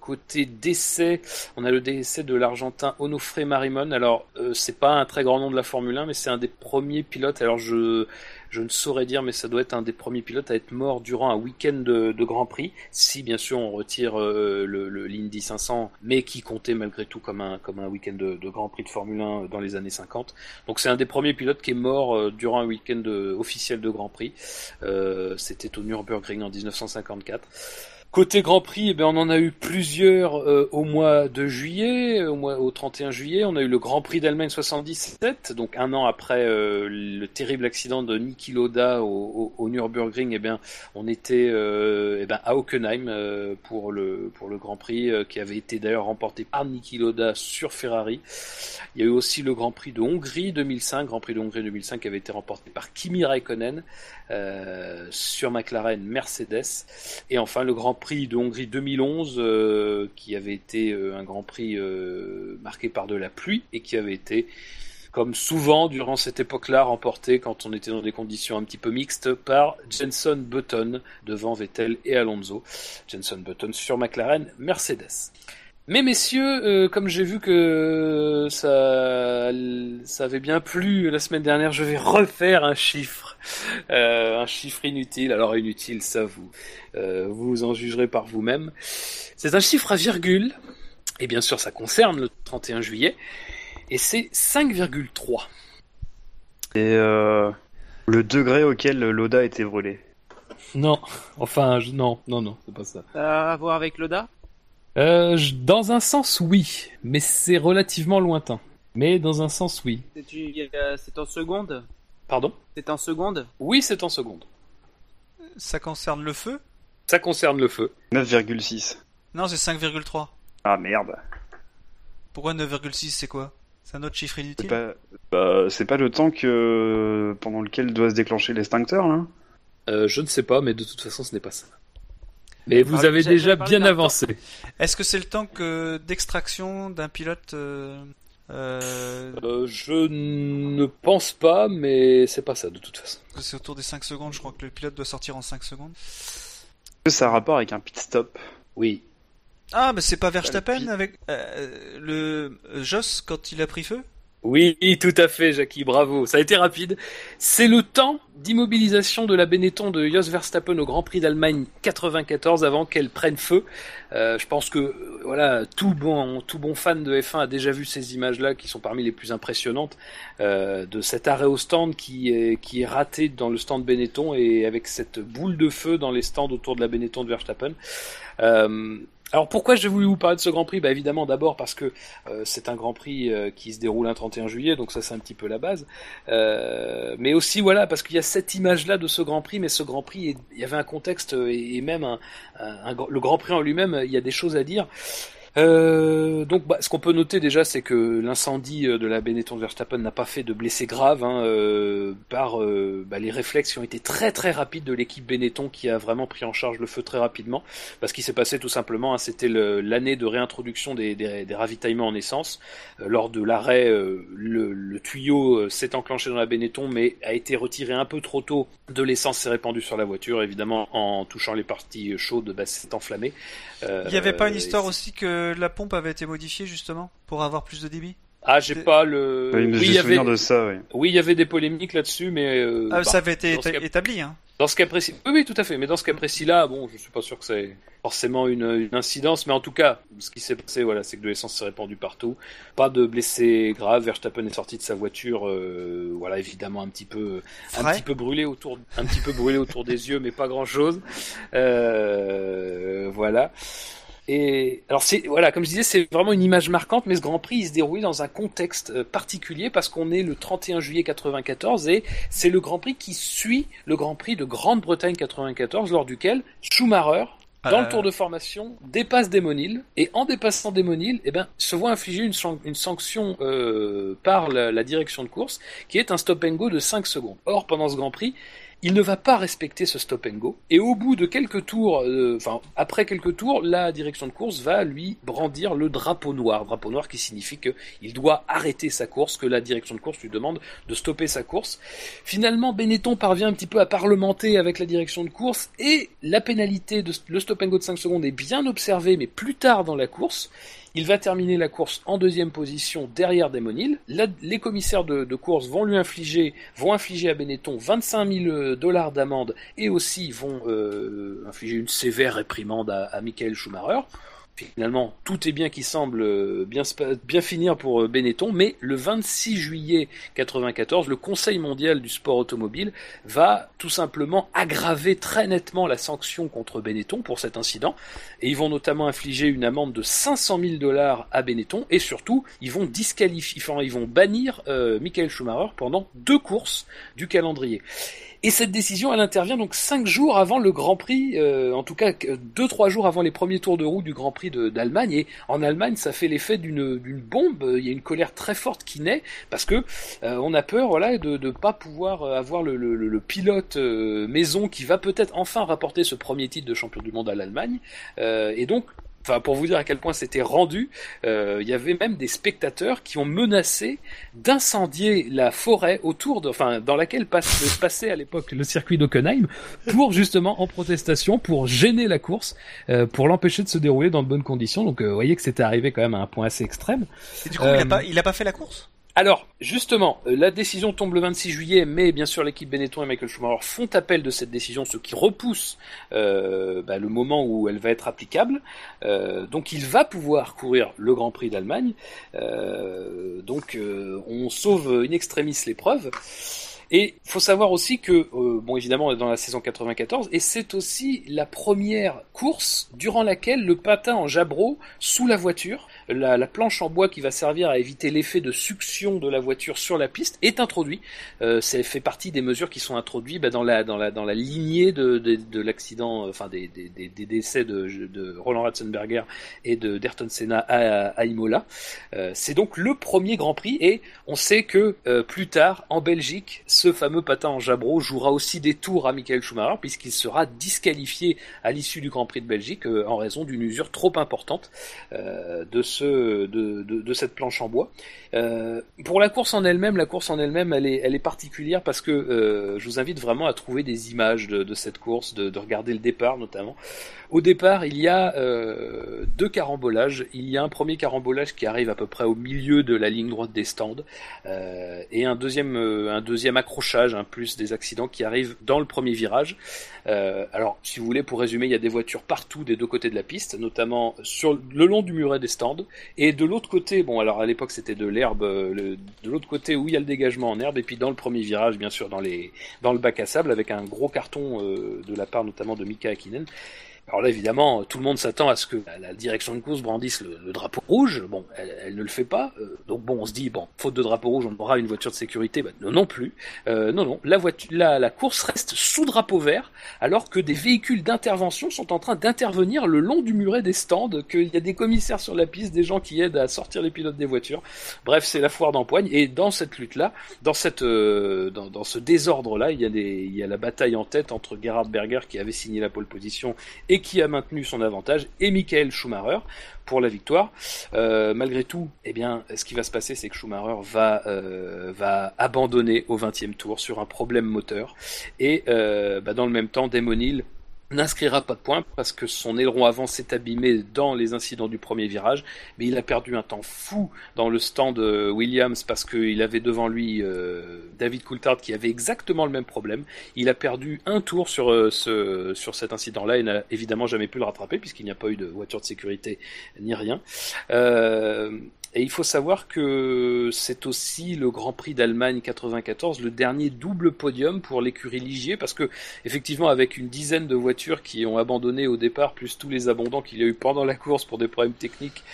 côté décès, on a le décès de l'Argentin Onofre Marimon. Alors c'est pas un très grand nom de la Formule 1, mais c'est un des premiers pilotes. Alors je Je ne saurais dire, mais ça doit être un des premiers pilotes à être mort durant un week-end de, de Grand Prix, si bien sûr on retire euh, le, l'Indy 500, mais qui comptait malgré tout comme un, comme un week-end de, Grand Prix de Formule 1 dans les années 50. Donc c'est un des premiers pilotes qui est mort euh, durant un week-end officiel de Grand Prix. Euh, C'était au Nürburgring en 1954. Côté Grand Prix, eh ben, on en a eu plusieurs euh, au mois de juillet, au, mois, au 31 juillet. On a eu le Grand Prix d'Allemagne 77, donc un an après euh, le terrible accident de Niki Loda au, Nürburgring. Eh bien, on était euh, eh ben, à Hockenheim pour le pour le Grand Prix qui avait été d'ailleurs remporté par Niki Loda sur Ferrari. Il y a eu aussi le Grand Prix de Hongrie 2005, Grand Prix de Hongrie 2005 qui avait été remporté par Kimi Raikkonen sur McLaren Mercedes. Et enfin le Grand Prix de Hongrie 2011 euh, qui avait été euh, un Grand Prix euh, marqué par de la pluie et qui avait été comme souvent durant cette époque-là remporté quand on était dans des conditions un petit peu mixtes par Jenson Button devant Vettel et Alonso. Jenson Button sur McLaren Mercedes. Mais messieurs, comme j'ai vu que ça, avait bien plu la semaine dernière, je vais refaire un chiffre, un chiffre inutile. Alors inutile, ça vous, euh, vous en jugerez par vous-même. C'est un chiffre à virgule, et bien sûr ça concerne le 31 juillet, et c'est 5,3. Et euh, le degré auquel Loda a été brûlé. Non, enfin je- non, non, non, c'est pas ça. Ça a à voir avec Loda? Euh, je- dans un sens oui, mais c'est relativement lointain. Mais dans un sens oui. C'est une- euh, c'est en seconde? Pardon C'est en seconde Oui, c'est en seconde. Ça concerne le feu Ça concerne le feu. 9,6. Non, c'est 5,3. Ah merde. Pourquoi 9,6 c'est quoi? C'est un autre chiffre C'est inutile pas, bah, c'est pas le temps que pendant lequel doit se déclencher l'extincteur là? Euh, je ne sais pas, mais de toute façon, ce n'est pas ça. Mais vous avez déjà bien avancé. Est-ce que c'est le temps que d'extraction d'un pilote euh, euh, Euh, je ne pense pas, mais c'est pas ça de toute façon. C'est autour des 5 secondes, je crois que le pilote doit sortir en 5 secondes. Est-ce que ça a rapport avec un pit stop Oui. Ah, mais c'est pas Verstappen pi- avec euh, le euh, Joss quand il a pris feu? Oui, tout à fait, Jackie, bravo. Ça a été rapide. C'est le temps d'immobilisation de la Benetton de Jos Verstappen au Grand Prix d'Allemagne 94 avant qu'elle prenne feu. Euh, je pense que euh, voilà, tout bon, tout bon fan de F1 a déjà vu ces images-là qui sont parmi les plus impressionnantes euh, de cet arrêt au stand qui est, qui est raté dans le stand Benetton et avec cette boule de feu dans les stands autour de la Benetton de Verstappen. Euh, alors pourquoi j'ai voulu vous parler de ce Grand Prix? Bah évidemment d'abord parce que euh, c'est un Grand Prix euh, qui se déroule un 31 juillet, donc ça c'est un petit peu la base. Euh, mais aussi voilà parce qu'il y a cette image-là de ce Grand Prix, mais ce Grand Prix, il y avait un contexte et, même un- le Grand Prix en lui-même, il y a des choses à dire. Euh, donc, bah, ce qu'on peut noter déjà, c'est que l'incendie euh, de la Benetton de Verstappen n'a pas fait de blessés graves hein, euh, par euh, bah, les réflexes qui ont été très très rapides de l'équipe Benetton qui a vraiment pris en charge le feu très rapidement. Parce qu'il s'est passé tout simplement, hein, c'était l'année de réintroduction des, ravitaillements en essence. Lors de l'arrêt, le, le tuyau s'est enclenché dans la Benetton, mais a été retiré un peu trop tôt de l'essence s'est répandue sur la voiture, évidemment en touchant les parties chaudes, bah, c'est enflammé. Il y avait pas une histoire aussi que la pompe avait été modifiée justement pour avoir plus de débit? Ah, j'ai pas le. Oui, il y avait. souvenir de ça, oui. Oui, il y avait des polémiques là-dessus, mais euh, Ah, bah, ça avait été dans ce éta- cas- établi, hein. dans ce cas précis. Oui, oui, tout à fait. Mais dans ce cas précis-là, bon, je suis pas sûr que c'est forcément une, une incidence, mais en tout cas, ce qui s'est passé, voilà, c'est que de l'essence s'est répandue partout. Pas de blessés graves. Verstappen est sorti de sa voiture, euh, voilà, évidemment un petit peu, un Frais. petit peu brûlé autour, un petit peu brûlé autour des yeux, mais pas grand-chose. Euh, voilà. Et alors c'est voilà, comme je disais, c'est vraiment une image marquante, mais ce Grand Prix il se déroule dans un contexte euh, particulier parce qu'on est le 31 juillet 94 et c'est le Grand Prix qui suit le Grand Prix de Grande-Bretagne 94 lors duquel Schumacher dans Euh, le tour de formation dépasse Demonil et en dépassant Demonil, eh ben se voit infliger une, san- une sanction euh, par la, la direction de course qui est un stop and go de 5 secondes. Or pendant ce Grand Prix, il ne va pas respecter ce stop and go et au bout de quelques tours, euh, enfin après quelques tours, la direction de course va lui brandir le drapeau noir, drapeau noir qui signifie que il doit arrêter sa course, que la direction de course lui demande de stopper sa course. Finalement, Benetton parvient un petit peu à parlementer avec la direction de course et la pénalité de le stop and go de 5 secondes est bien observée, mais plus tard dans la course. Il va terminer la course en deuxième position derrière Demonil. les commissaires de, course vont lui infliger, vont infliger à Benetton 25 000 dollars d'amende et aussi vont euh, infliger une sévère réprimande à, à Michael Schumacher finalement, tout est bien qui semble euh, bien, finir pour euh, Benetton, mais le 26 juillet 94, le Conseil mondial du sport automobile va tout simplement aggraver très nettement la sanction contre Benetton pour cet incident, et ils vont notamment infliger une amende de 500 000 dollars à Benetton, et surtout, ils vont disqualifier, enfin, ils vont bannir euh, Michael Schumacher pendant deux courses du calendrier. Et cette décision, elle intervient donc cinq jours avant le Grand Prix, euh, en tout cas deux trois jours avant les premiers tours de roue du Grand Prix d'Allemagne. Et en Allemagne, ça fait l'effet d'une bombe. Il y a une colère très forte qui naît parce que euh, on a peur, voilà, de ne pas pouvoir avoir le, le, pilote euh, maison qui va peut-être enfin rapporter ce premier titre de champion du monde à l'Allemagne. et donc Enfin, pour vous dire à quel point c'était rendu, euh, il y avait même des spectateurs qui ont menacé d'incendier la forêt autour de, enfin, dans laquelle passe, passait à l'époque le circuit d'Ockenheim, pour justement en protestation, pour gêner la course, euh, pour l'empêcher de se dérouler dans de bonnes conditions. Donc, euh, vous voyez que c'était arrivé quand même à un point assez extrême. Et du coup, il a pas, il a pas fait la course? Alors, justement, euh, la décision tombe le 26 juillet, mais bien sûr l'équipe Benetton et Michael Schumacher font appel de cette décision, ce qui repousse euh, bah, le moment où elle va être applicable. Euh, donc il va pouvoir courir le Grand Prix d'Allemagne. donc on sauve in extremis l'épreuve. Et faut savoir aussi que, bon évidemment on est dans la saison 94, et c'est aussi la première course durant laquelle le patin en jabro sous la voiture la, planche en bois qui va servir à éviter l'effet de succion de la voiture sur la piste est introduit. Euh, fait partie des mesures qui sont introduites bah, dans, la, dans, la, dans la lignée de, de, l'accident, euh, enfin des, décès de, Roland Ratzenberger et de d'Ayrton Senna à, Imola. Euh, c'est donc le premier Grand Prix et on sait que euh, plus tard en Belgique, ce fameux patin en jabro jouera aussi des tours à Michael Schumacher puisqu'il sera disqualifié à l'issue du Grand Prix de Belgique en raison d'une usure trop importante de ce de, cette planche en bois. Euh, pour la course en elle-même, la course en elle-même, elle est, particulière parce que euh, je vous invite vraiment à trouver des images de, cette course, de, regarder le départ notamment. Au départ, il y a euh, deux carambolages. Il y a un premier carambolage qui arrive à peu près au milieu de la ligne droite des stands et un deuxième, un deuxième accrochage, plus des accidents qui arrivent dans le premier virage. alors, si vous voulez, pour résumer, il y a des voitures partout des deux côtés de la piste, notamment sur le long du muret des stands et de l'autre côté, bon alors à l'époque c'était de l'herbe, euh, de l'autre côté où il y a le dégagement en herbe, et puis dans le premier virage, bien sûr, dans, les, dans le bac à sable, avec un gros carton euh, de la part notamment de Mika Hakkinen. Alors là, évidemment, tout le monde s'attend à ce que la direction de course brandisse le, drapeau rouge. Bon, elle, ne le fait pas. Euh, donc bon, on se dit, bon, faute de drapeau rouge, on aura une voiture de sécurité. Ben, non, non plus. Euh, non, non. La, course reste sous drapeau vert, alors que des véhicules d'intervention sont en train d'intervenir le long du muret des stands, qu'il y a des commissaires sur la piste, des gens qui aident à sortir les pilotes des voitures. Bref, c'est la foire d'empoigne. Et dans cette lutte-là, dans euh, dans, ce désordre-là, il y a il y a la bataille en tête entre Gerhard Berger qui avait signé la pole position et qui a maintenu son avantage, et Michael Schumacher pour la victoire. Euh, malgré tout, eh ce qui va se passer, c'est que Schumacher va euh, abandonner au 20e tour sur un problème moteur, et euh, bah, dans le même temps, Damon Hill n'inscrira pas de points parce que son aileron avant s'est abîmé dans les incidents du premier virage, mais il a perdu un temps fou dans le stand de Williams parce qu'il avait devant lui euh, David Coulthard qui avait exactement le même problème. Il a perdu un tour sur, euh, ce, sur cet incident-là et n'a évidemment jamais pu le rattraper puisqu'il n'y a pas eu de voiture de sécurité ni rien. Euh, et il faut savoir que c'est aussi le Grand Prix d'Allemagne 94, le dernier double podium pour l'écurie Ligier, parce que effectivement avec une dizaine de voitures qui ont abandonné au départ, plus tous les abandons qu'il y a eu pendant la course pour des problèmes techniques,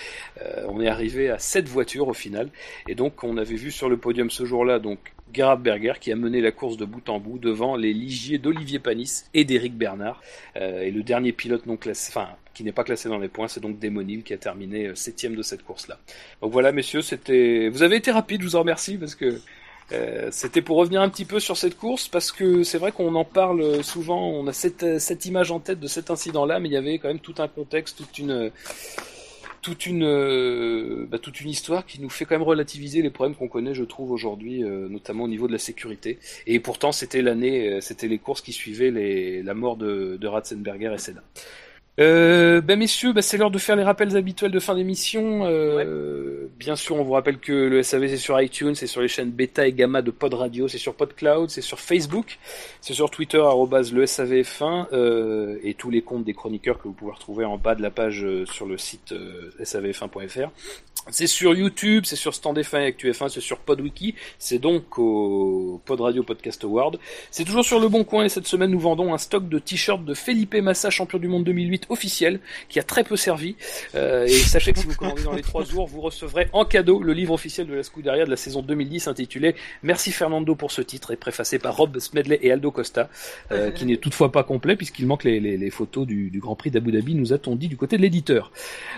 euh, on est arrivé à sept voitures au final. Et donc on avait vu sur le podium ce jour-là donc Gerhard Berger qui a mené la course de bout en bout devant les Ligiers d'Olivier Panis et d'Éric Bernard. Euh, et le dernier pilote non classé, enfin qui n'est pas classé dans les points, c'est donc Démonil qui a terminé euh, septième de cette course-là. Donc voilà, messieurs, c'était. Vous avez été rapide, je vous en remercie parce que euh, c'était pour revenir un petit peu sur cette course parce que c'est vrai qu'on en parle souvent, on a cette, cette image en tête de cet incident-là, mais il y avait quand même tout un contexte, toute une toute une euh, bah, toute une histoire qui nous fait quand même relativiser les problèmes qu'on connaît, je trouve aujourd'hui, euh, notamment au niveau de la sécurité. Et pourtant, c'était l'année, euh, c'était les courses qui suivaient la mort de, de Ratzenberger et Senna. Euh, ben messieurs, ben c'est l'heure de faire les rappels habituels de fin d'émission. Euh, Bien sûr, on vous rappelle que le SAV c'est sur iTunes, c'est sur les chaînes Beta et Gamma de Pod Radio, c'est sur PodCloud, c'est sur Facebook, c'est sur Twitter le SAVF1 euh, et tous les comptes des chroniqueurs que vous pouvez retrouver en bas de la page euh, sur le site euh, savf1.fr. C'est sur YouTube, c'est sur Stand F1 et ActuF1, c'est sur PodWiki, c'est donc au Pod Radio Podcast Award. C'est toujours sur le bon coin et cette semaine nous vendons un stock de t-shirts de Felipe Massa, champion du monde 2008 officiel, qui a très peu servi. Euh, et sachez que si vous commandez dans les trois jours, vous recevrez en cadeau le livre officiel de la Scuderia de la saison 2010 intitulé Merci Fernando pour ce titre et préfacé par Rob Smedley et Aldo Costa, euh, qui n'est toutefois pas complet puisqu'il manque les, les, les photos du, du, Grand Prix d'Abu Dhabi, nous a-t-on dit du côté de l'éditeur.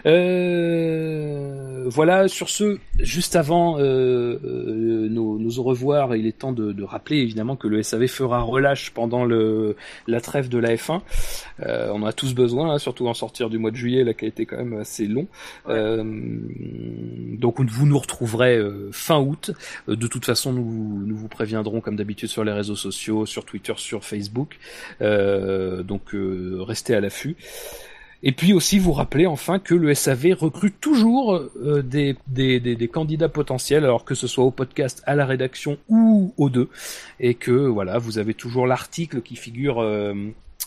Euh, voilà, sur ce, juste avant nos, nos, au revoir, il est temps de, de, rappeler évidemment que le SAV fera relâche pendant le, la trêve de la F1. Euh, on en a tous besoin, hein, surtout en sortir du mois de juillet, là, qui a été quand même assez long. Ouais. Euh, donc vous nous retrouverez euh, fin août. de toute façon, nous, nous vous préviendrons comme d'habitude sur les réseaux sociaux, sur Twitter, sur Facebook. donc restez à l'affût. Et puis aussi vous rappeler enfin que le SAV recrute toujours euh, des, des, des, des, candidats potentiels, alors que ce soit au podcast, à la rédaction ou aux deux, et que voilà, vous avez toujours l'article qui figure euh,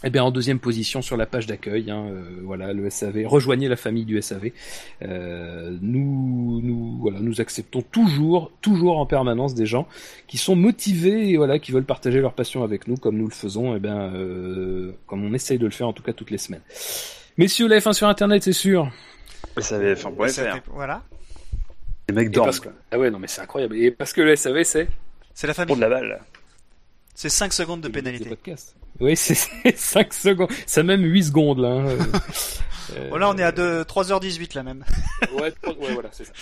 eh bien en deuxième position sur la page d'accueil. Hein, euh, voilà, le SAV. Rejoignez la famille du SAV. nous, nous, voilà, nous acceptons toujours, toujours en permanence des gens qui sont motivés et voilà, qui veulent partager leur passion avec nous, comme nous le faisons, eh bien, comme on essaye de le faire en tout cas toutes les semaines. Messieurs, la F1 sur Internet, c'est sûr. Le SAVF1.fr. Voilà. Les mecs dorment. Que... Ah ouais, non, mais c'est incroyable. Et parce que le SAV, c'est C'est la famille. Pour de la balle. C'est 5 secondes de pénalité. Oui, c'est 5 secondes. Ça même 8 secondes, là. Hein. Euh, là, on est à 2, 3h18, là même. ouais, 3... ouais, voilà, c'est ça.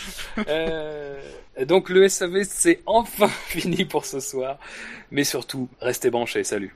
Euh... Donc, le SAV, c'est enfin fini pour ce soir. Mais surtout, restez branchés. Salut.